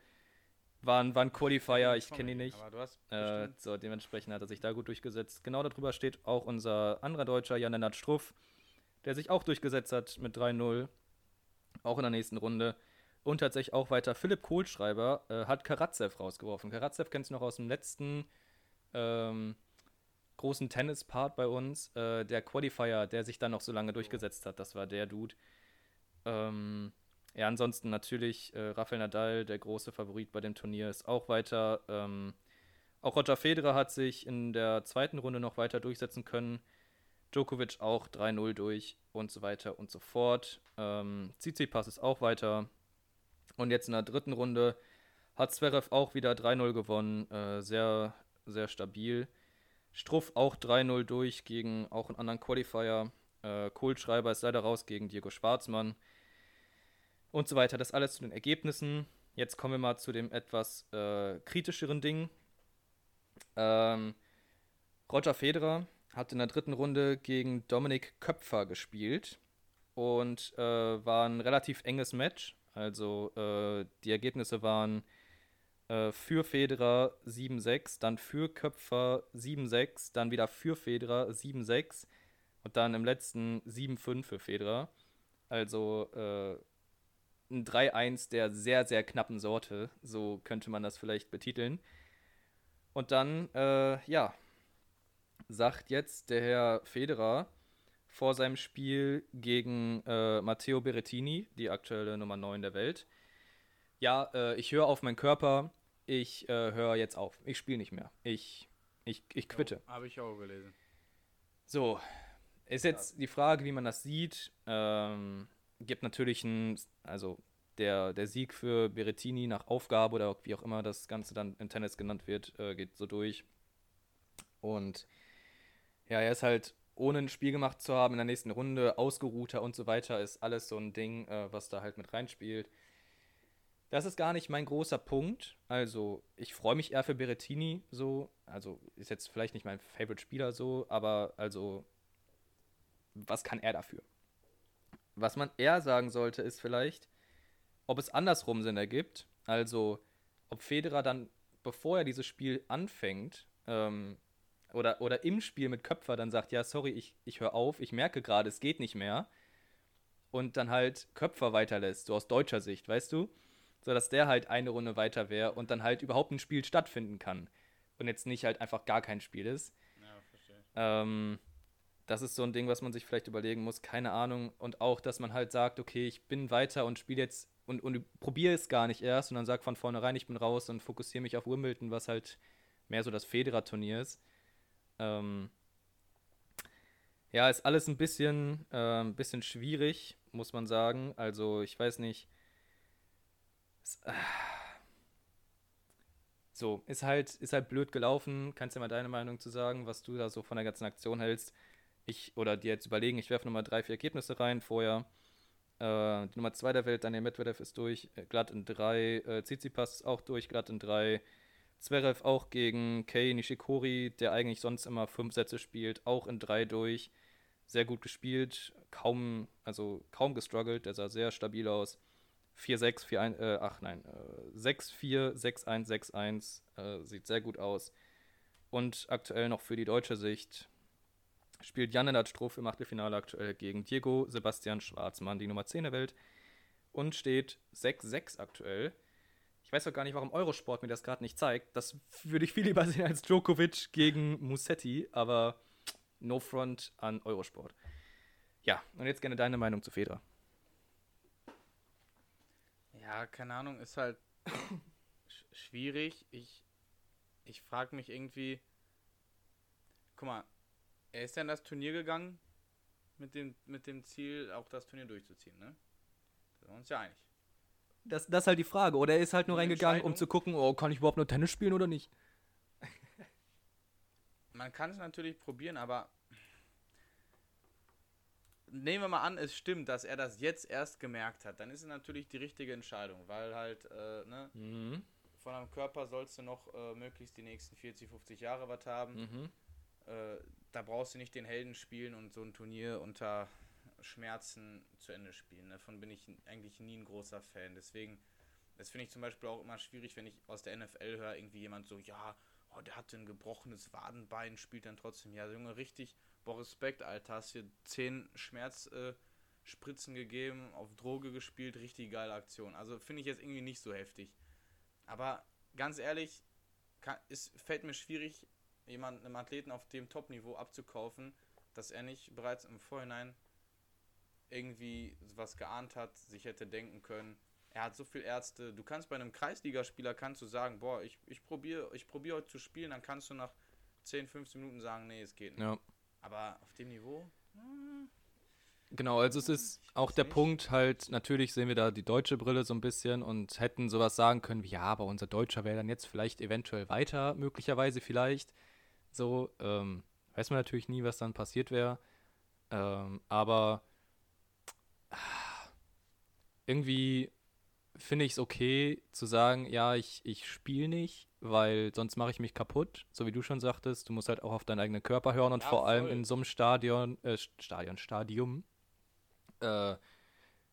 War ein, war ein Qualifier, ich kenne ihn nicht.
Aber du hast
Äh, so, dementsprechend hat er sich da gut durchgesetzt. Genau darüber steht auch unser anderer Deutscher, Jan-Lennart Struff. der sich auch durchgesetzt hat mit 3-0, auch in der nächsten Runde. Und tatsächlich auch weiter Philipp Kohlschreiber äh, hat Karatsev rausgeworfen. Karatsev kennst du noch aus dem letzten ähm, großen Tennis-Part bei uns. Äh, der Qualifier, der sich dann noch so lange durchgesetzt hat, das war der Dude. Ähm, ja, ansonsten natürlich äh, Rafael Nadal, der große Favorit bei dem Turnier, ist auch weiter. Ähm, auch Roger Federer hat sich in der zweiten Runde noch weiter durchsetzen können. Djokovic auch 3-0 durch und so weiter und so fort. Ähm, Tsitsipas ist auch weiter. Und jetzt in der dritten Runde hat Zverev auch wieder 3-0 gewonnen. Äh, sehr, sehr stabil. Struff auch 3-0 durch gegen auch einen anderen Qualifier. Äh, Kohlschreiber ist leider raus gegen Diego Schwarzmann. Und so weiter. Das alles zu den Ergebnissen. Jetzt kommen wir mal zu dem etwas äh, kritischeren Ding. Ähm, Roger Federer hat in der dritten Runde gegen Dominik Köpfer gespielt und äh, war ein relativ enges Match. Also äh, die Ergebnisse waren äh, für Federer 7-6, dann für Köpfer 7-6, dann wieder für Federer 7-6 und dann im letzten 7-5 für Federer. Also äh, ein 3-1 der sehr, sehr knappen Sorte, so könnte man das vielleicht betiteln. Und dann, äh, ja, sagt jetzt der Herr Federer, vor seinem Spiel gegen äh, Matteo Berrettini, die aktuelle Nummer 9 der Welt. Ja, äh, ich höre auf meinen Körper, ich äh, höre jetzt auf. Ich spiele nicht mehr. Ich, ich, ich quitte.
Oh, Habe ich auch gelesen.
So, ist jetzt die Frage, wie man das sieht. Ähm, gibt natürlich ein, also der, der Sieg für Berrettini nach Aufgabe oder wie auch immer das Ganze dann im Tennis genannt wird, äh, geht so durch. Und ja, er ist halt ohne ein Spiel gemacht zu haben in der nächsten Runde, ausgeruhter und so weiter, ist alles so ein Ding, äh, was da halt mit reinspielt. Das ist gar nicht mein großer Punkt. Also, ich freue mich eher für Berettini so. Also, ist jetzt vielleicht nicht mein Favorite-Spieler so, aber also, was kann er dafür? Was man eher sagen sollte, ist vielleicht, ob es andersrum Sinn ergibt. Also, ob Federer dann, bevor er dieses Spiel anfängt, ähm, oder, oder im Spiel mit Köpfer dann sagt, ja, sorry, ich, ich höre auf, ich merke gerade, es geht nicht mehr. Und dann halt Köpfer weiterlässt, so aus deutscher Sicht, weißt du? So dass der halt eine Runde weiter wäre und dann halt überhaupt ein Spiel stattfinden kann. Und jetzt nicht halt einfach gar kein Spiel ist.
Ja, verstehe.
Ähm, das ist so ein Ding, was man sich vielleicht überlegen muss, keine Ahnung. Und auch, dass man halt sagt, okay, ich bin weiter und spiele jetzt und, und probiere es gar nicht erst und dann sag von vornherein, ich bin raus und fokussiere mich auf Wimbledon, was halt mehr so das Federer-Turnier ist. Ähm, ja, ist alles ein bisschen, äh, ein bisschen schwierig, muss man sagen. Also, ich weiß nicht. Es, äh, so, ist halt, ist halt blöd gelaufen. Kannst du ja mal deine Meinung zu sagen, was du da so von der ganzen Aktion hältst? Ich, oder dir jetzt überlegen, ich werfe nochmal drei, vier Ergebnisse rein vorher. Äh, die Nummer 2 der Welt, Daniel Medvedev ist durch, äh, glatt in 3. Äh, Tsitsipas ist auch durch, glatt in 3. Zverev auch gegen Kei Nishikori, der eigentlich sonst immer fünf Sätze spielt, auch in drei durch. Sehr gut gespielt, kaum, also kaum gestruggelt, der sah sehr stabil aus. 4-6, 4-1, äh, ach nein, äh, 6-4, 6-1, 6-1, äh, sieht sehr gut aus. Und aktuell noch für die deutsche Sicht spielt Jan-Lennart Struff im Achtelfinale aktuell gegen Diego Sebastian Schwarzmann, die Nummer 10 der Welt, und steht 6-6 aktuell. Ich weiß auch gar nicht, warum Eurosport mir das gerade nicht zeigt. Das würde ich viel lieber sehen als Djokovic gegen Musetti, aber no front an Eurosport. Ja, und jetzt gerne deine Meinung zu Federer.
Ja, keine Ahnung, ist halt sch schwierig. Ich, ich frage mich irgendwie. Guck mal, er ist ja in das Turnier gegangen mit dem, mit dem Ziel, auch das Turnier durchzuziehen, ne? Da sind wir uns ja einig.
Das, das ist halt die Frage. Oder er ist halt nur reingegangen, um zu gucken, oh, kann ich überhaupt nur Tennis spielen oder nicht?
Man kann es natürlich probieren, aber nehmen wir mal an, es stimmt, dass er das jetzt erst gemerkt hat, dann ist es natürlich die richtige Entscheidung, weil halt, äh, ne,
Mhm.
von deinem Körper sollst du noch äh, möglichst die nächsten 40, 50 Jahre was haben.
Mhm.
Äh, da brauchst du nicht den Helden spielen und so ein Turnier unter Schmerzen zu Ende spielen. Davon bin ich eigentlich nie ein großer Fan. Deswegen, das finde ich zum Beispiel auch immer schwierig, wenn ich aus der NFL höre, irgendwie jemand so, ja, oh, der hatte ein gebrochenes Wadenbein, spielt dann trotzdem. Ja, Junge, richtig boah, Respekt, Alter, hast hier 10 Schmerzspritzen äh, gegeben, auf Droge gespielt, richtig geile Aktion. Also finde ich jetzt irgendwie nicht so heftig. Aber ganz ehrlich, kann, es fällt mir schwierig, jemanden, einem Athleten auf dem Top-Niveau abzukaufen, dass er nicht bereits im Vorhinein irgendwie was geahnt hat, sich hätte denken können. Er hat so viele Ärzte. Du kannst bei einem Kreisligaspieler kannst du sagen, boah, ich, ich probiere ich probier heute zu spielen, dann kannst du nach 10, 15 Minuten sagen, nee, es geht nicht.
Ja.
Aber auf dem Niveau,
Genau, also es ist auch der
nicht.
Punkt halt, natürlich sehen wir da die deutsche Brille so ein bisschen und hätten sowas sagen können wie, ja, aber unser Deutscher wäre dann jetzt vielleicht eventuell weiter, möglicherweise vielleicht. So, ähm, weiß man natürlich nie, was dann passiert wäre. Ähm, aber irgendwie finde ich es okay zu sagen, ja, ich, ich spiele nicht, weil sonst mache ich mich kaputt, so wie du schon sagtest. Du musst halt auch auf deinen eigenen Körper hören und
Ja,
vor allem in so einem Stadion, äh, Stadion, Stadium, äh,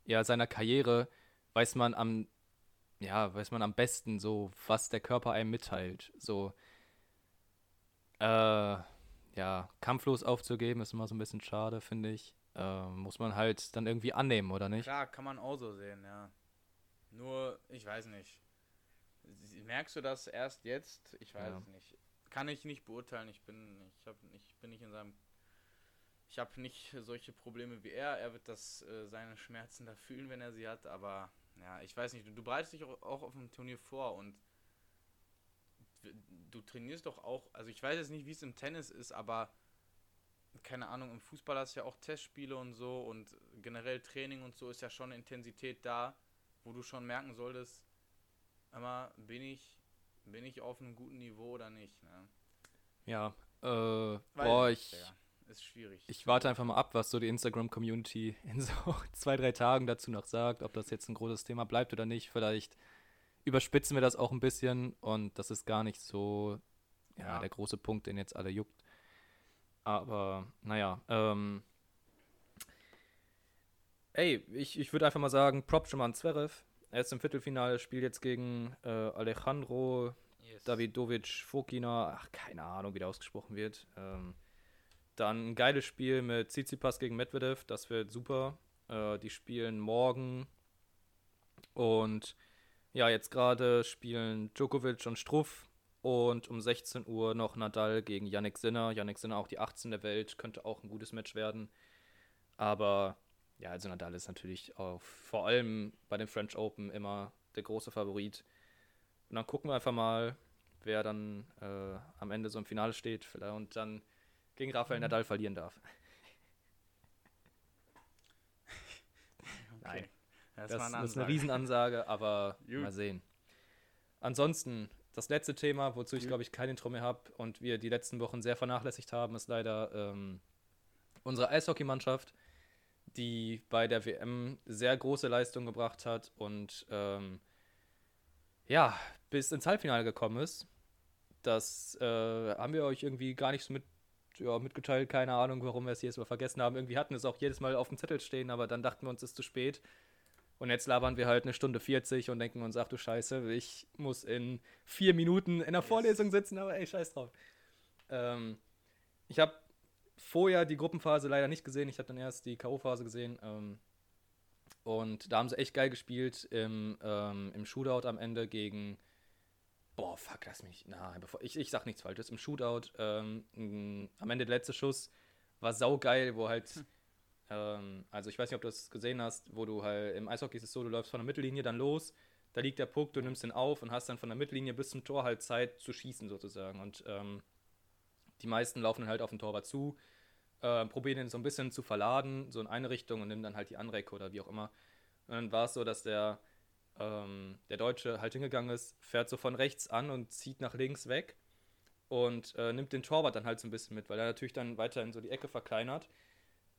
ja, seiner Karriere weiß man am, ja, weiß man am besten so, was der Körper einem mitteilt. So, äh, ja, kampflos aufzugeben ist immer so ein bisschen schade, finde ich. Äh, muss man halt dann irgendwie annehmen, oder nicht?
klar, kann man auch so sehen, ja. Nur, ich weiß nicht. Merkst du das erst jetzt? Ich weiß
Ja.
es nicht. Kann ich nicht beurteilen. Ich bin, ich hab, ich bin nicht in seinem. Ich habe nicht solche Probleme wie er. Er wird das äh, seine Schmerzen da fühlen, wenn er sie hat. Aber ja, ich weiß nicht. Du, du bereitest dich auch, auch auf dem Turnier vor und du trainierst doch auch. Also ich weiß jetzt nicht, wie es im Tennis ist, aber keine Ahnung. Im Fußball hast du ja auch Testspiele und so und generell Training und so ist ja schon eine Intensität da, wo du schon merken solltest, immer bin ich bin ich auf einem guten Niveau oder nicht. Ne?
Ja, äh,
Weiß
boah, ich,
Digga. Ist schwierig.
ich warte einfach mal ab, was so die Instagram-Community in so zwei, drei Tagen dazu noch sagt, ob das jetzt ein großes Thema bleibt oder nicht. Vielleicht überspitzen wir das auch ein bisschen und das ist gar nicht so ja,
Ja.
der große Punkt, den jetzt alle juckt. Aber naja, ähm, ey, ich, ich würde einfach mal sagen, Prop schon mal an Zverev. Er ist im Viertelfinale, spielt jetzt gegen äh, Alejandro
Yes.
Davidovic Fokina, ach, keine Ahnung, wie der ausgesprochen wird. Ähm, dann ein geiles Spiel mit Tsitsipas gegen Medvedev, das wird super. Äh, die spielen morgen. Und ja, jetzt gerade spielen Djokovic und Struff. Und um 16 Uhr noch Nadal gegen Yannick Sinner. Yannick Sinner auch die 18 der Welt, könnte auch ein gutes Match werden. Aber ja, also Nadal ist natürlich auf, vor allem bei den French Open immer der große Favorit. Und dann gucken wir einfach mal, wer dann äh, am Ende so im Finale steht und dann gegen Rafael Nadal verlieren darf. Nein,
Das,
das, das ist eine Riesenansage, aber
Gut.
mal sehen. Ansonsten, das letzte Thema, wozu ich glaube ich kein Intro mehr habe und wir die letzten Wochen sehr vernachlässigt haben, ist leider ähm, unsere Eishockeymannschaft, die bei der WM sehr große Leistung gebracht hat und ähm, ja, bis ins Halbfinale gekommen ist. Das äh, haben wir euch irgendwie gar nicht so mit, ja, mitgeteilt. Keine Ahnung, warum wir es jedes Mal vergessen haben. Irgendwie hatten es auch jedes Mal auf dem Zettel stehen, aber dann dachten wir uns, es ist zu spät. Und jetzt labern wir halt eine Stunde 40 und denken uns, ach du Scheiße, ich muss in vier Minuten in der Vorlesung sitzen, aber ey, scheiß drauf. Ähm, ich habe vorher die Gruppenphase leider nicht gesehen. Ich habe dann erst die K.O.-Phase gesehen. Ähm, und da haben sie echt geil gespielt im, ähm, im Shootout am Ende gegen. Boah, fuck, lass mich. Na, bevor, ich, ich sag nichts Falsches. Im Shootout, ähm, am Ende der letzte Schuss war saugeil, wo halt. Ähm, also, ich weiß nicht, ob du das gesehen hast, wo du halt im Eishockey ist es so, du läufst von der Mittellinie dann los, da liegt der Puck, du nimmst den auf und hast dann von der Mittellinie bis zum Tor halt Zeit zu schießen, sozusagen. Und ähm, die meisten laufen dann halt auf den Torwart zu, äh, probieren ihn so ein bisschen zu verladen, so in eine Richtung und nehmen dann halt die andere Ecke oder wie auch immer. Und dann war es so, dass der, ähm, der Deutsche halt hingegangen ist, fährt so von rechts an und zieht nach links weg und äh, nimmt den Torwart dann halt so ein bisschen mit, weil er natürlich dann weiterhin so die Ecke verkleinert.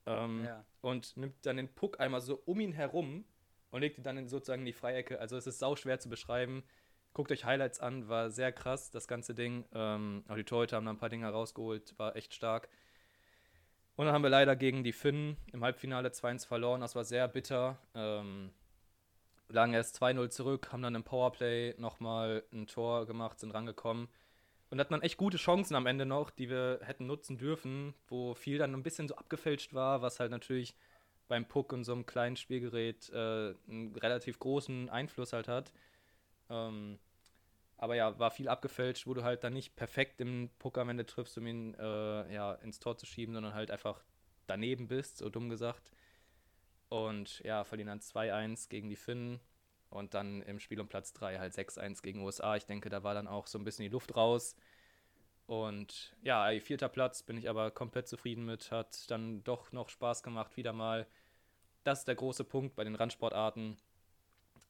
Ähm,
Ja.
Und nimmt dann den Puck einmal so um ihn herum und legt ihn dann in sozusagen in die Freiecke. Also es ist sau schwer zu beschreiben. Guckt euch Highlights an, war sehr krass, das ganze Ding. Ähm, auch die Torhüter haben da ein paar Dinge rausgeholt, war echt stark. Und dann haben wir leider gegen die Finnen im Halbfinale 2-1 verloren. Das war sehr bitter. Ähm, lagen erst 2-0 zurück, haben dann im Powerplay nochmal ein Tor gemacht, sind rangekommen. Und Und hatten dann echt gute Chancen am Ende noch, die wir hätten nutzen dürfen, wo viel dann ein bisschen so abgefälscht war, was halt natürlich beim Puck und so einem kleinen Spielgerät äh, einen relativ großen Einfluss halt hat. Ähm, aber ja, war viel abgefälscht, wo du halt dann nicht perfekt im Puck am Ende triffst, um ihn äh, ja, ins Tor zu schieben, sondern halt einfach daneben bist, so dumm gesagt. Und ja, verlieren dann 2-1 gegen die Finnen und dann im Spiel um Platz 3 halt 6-1 gegen USA. Ich denke, da war dann auch so ein bisschen die Luft raus. Und ja, vierter Platz bin ich aber komplett zufrieden mit. Hat dann doch noch Spaß gemacht, wieder mal. Das ist der große Punkt bei den Randsportarten.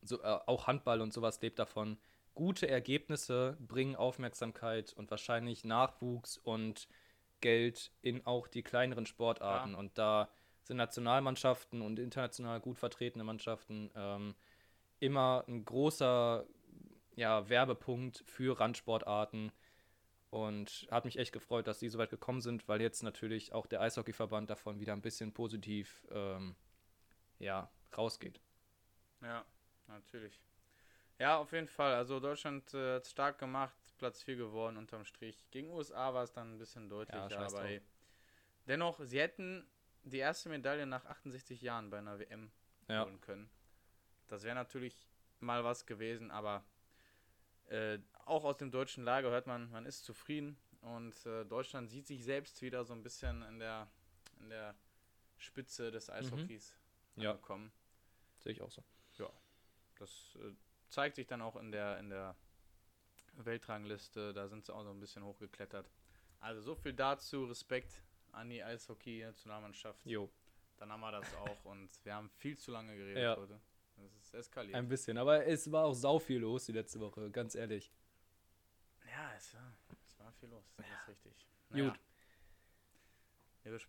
So, äh, auch Handball und sowas lebt davon. Gute Ergebnisse bringen Aufmerksamkeit und wahrscheinlich Nachwuchs und Geld in auch die kleineren Sportarten.
Ja.
Und da sind Nationalmannschaften und international gut vertretene Mannschaften ähm, immer ein großer ja, Werbepunkt für Randsportarten. Und hat mich echt gefreut, dass die so weit gekommen sind, weil jetzt natürlich auch der Eishockeyverband davon wieder ein bisschen positiv ähm, ja, rausgeht.
Ja, natürlich. Ja, auf jeden Fall. Also Deutschland äh, hat stark gemacht, Platz 4 geworden unterm Strich. Gegen USA war es dann ein bisschen deutlicher,
scheiß
aber ey, dennoch, sie hätten die erste Medaille nach 68 Jahren bei einer WM
Ja.
holen können. Das wäre natürlich mal was gewesen, aber äh, auch aus dem deutschen Lager hört man, man ist zufrieden und äh, Deutschland sieht sich selbst wieder so ein bisschen in der, in der Spitze des Eishockeys
Mhm. Ja.
angekommen.
Sehe ich auch so.
Das äh, zeigt sich dann auch in der, in der Weltrangliste. Da sind sie auch so ein bisschen hochgeklettert. Also so viel dazu. Respekt an die Eishockey-Nationalmannschaft.
Jo,
Dann haben wir das auch. Und wir haben viel zu lange geredet
Ja.
heute. Das ist eskaliert.
ein bisschen. Aber es war auch sau viel los die letzte Woche, ganz ehrlich.
ja, es war, es war viel los. Das ist richtig.
Gut.
Liebe,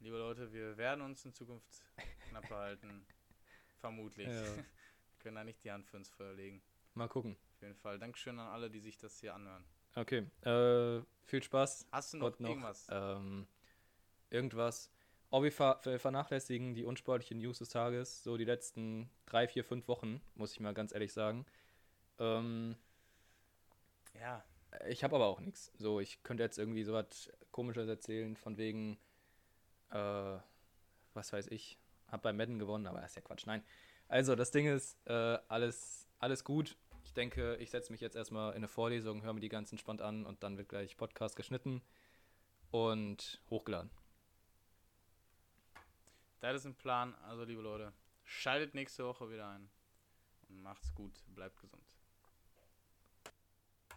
liebe Leute, wir werden uns in Zukunft knapp behalten. Vermutlich.
Ja.
Wir können da nicht die Hand für uns Feuer legen.
Mal gucken.
Auf jeden Fall. Dankeschön an alle, die sich das hier anhören.
Okay, äh, viel Spaß.
Hast du noch,
noch
irgendwas?
Ähm, irgendwas. Wir, ver vernachlässigen die unsportlichen News des Tages, so die letzten drei, vier, fünf Wochen, muss ich mal ganz ehrlich sagen. Ähm,
ja,
ich habe aber auch nichts. So, ich könnte jetzt irgendwie so was Komisches erzählen, von wegen, äh, was weiß ich, hab bei Madden gewonnen, aber das ist ja Quatsch. Nein. Also, das Ding ist, äh, alles, alles gut. Ich denke, ich setze mich jetzt erstmal in eine Vorlesung, höre mir die ganz entspannt an und dann wird gleich Podcast geschnitten und hochgeladen.
Das ist ein Plan. Also, liebe Leute, schaltet nächste Woche wieder ein. Und macht's gut. Bleibt gesund.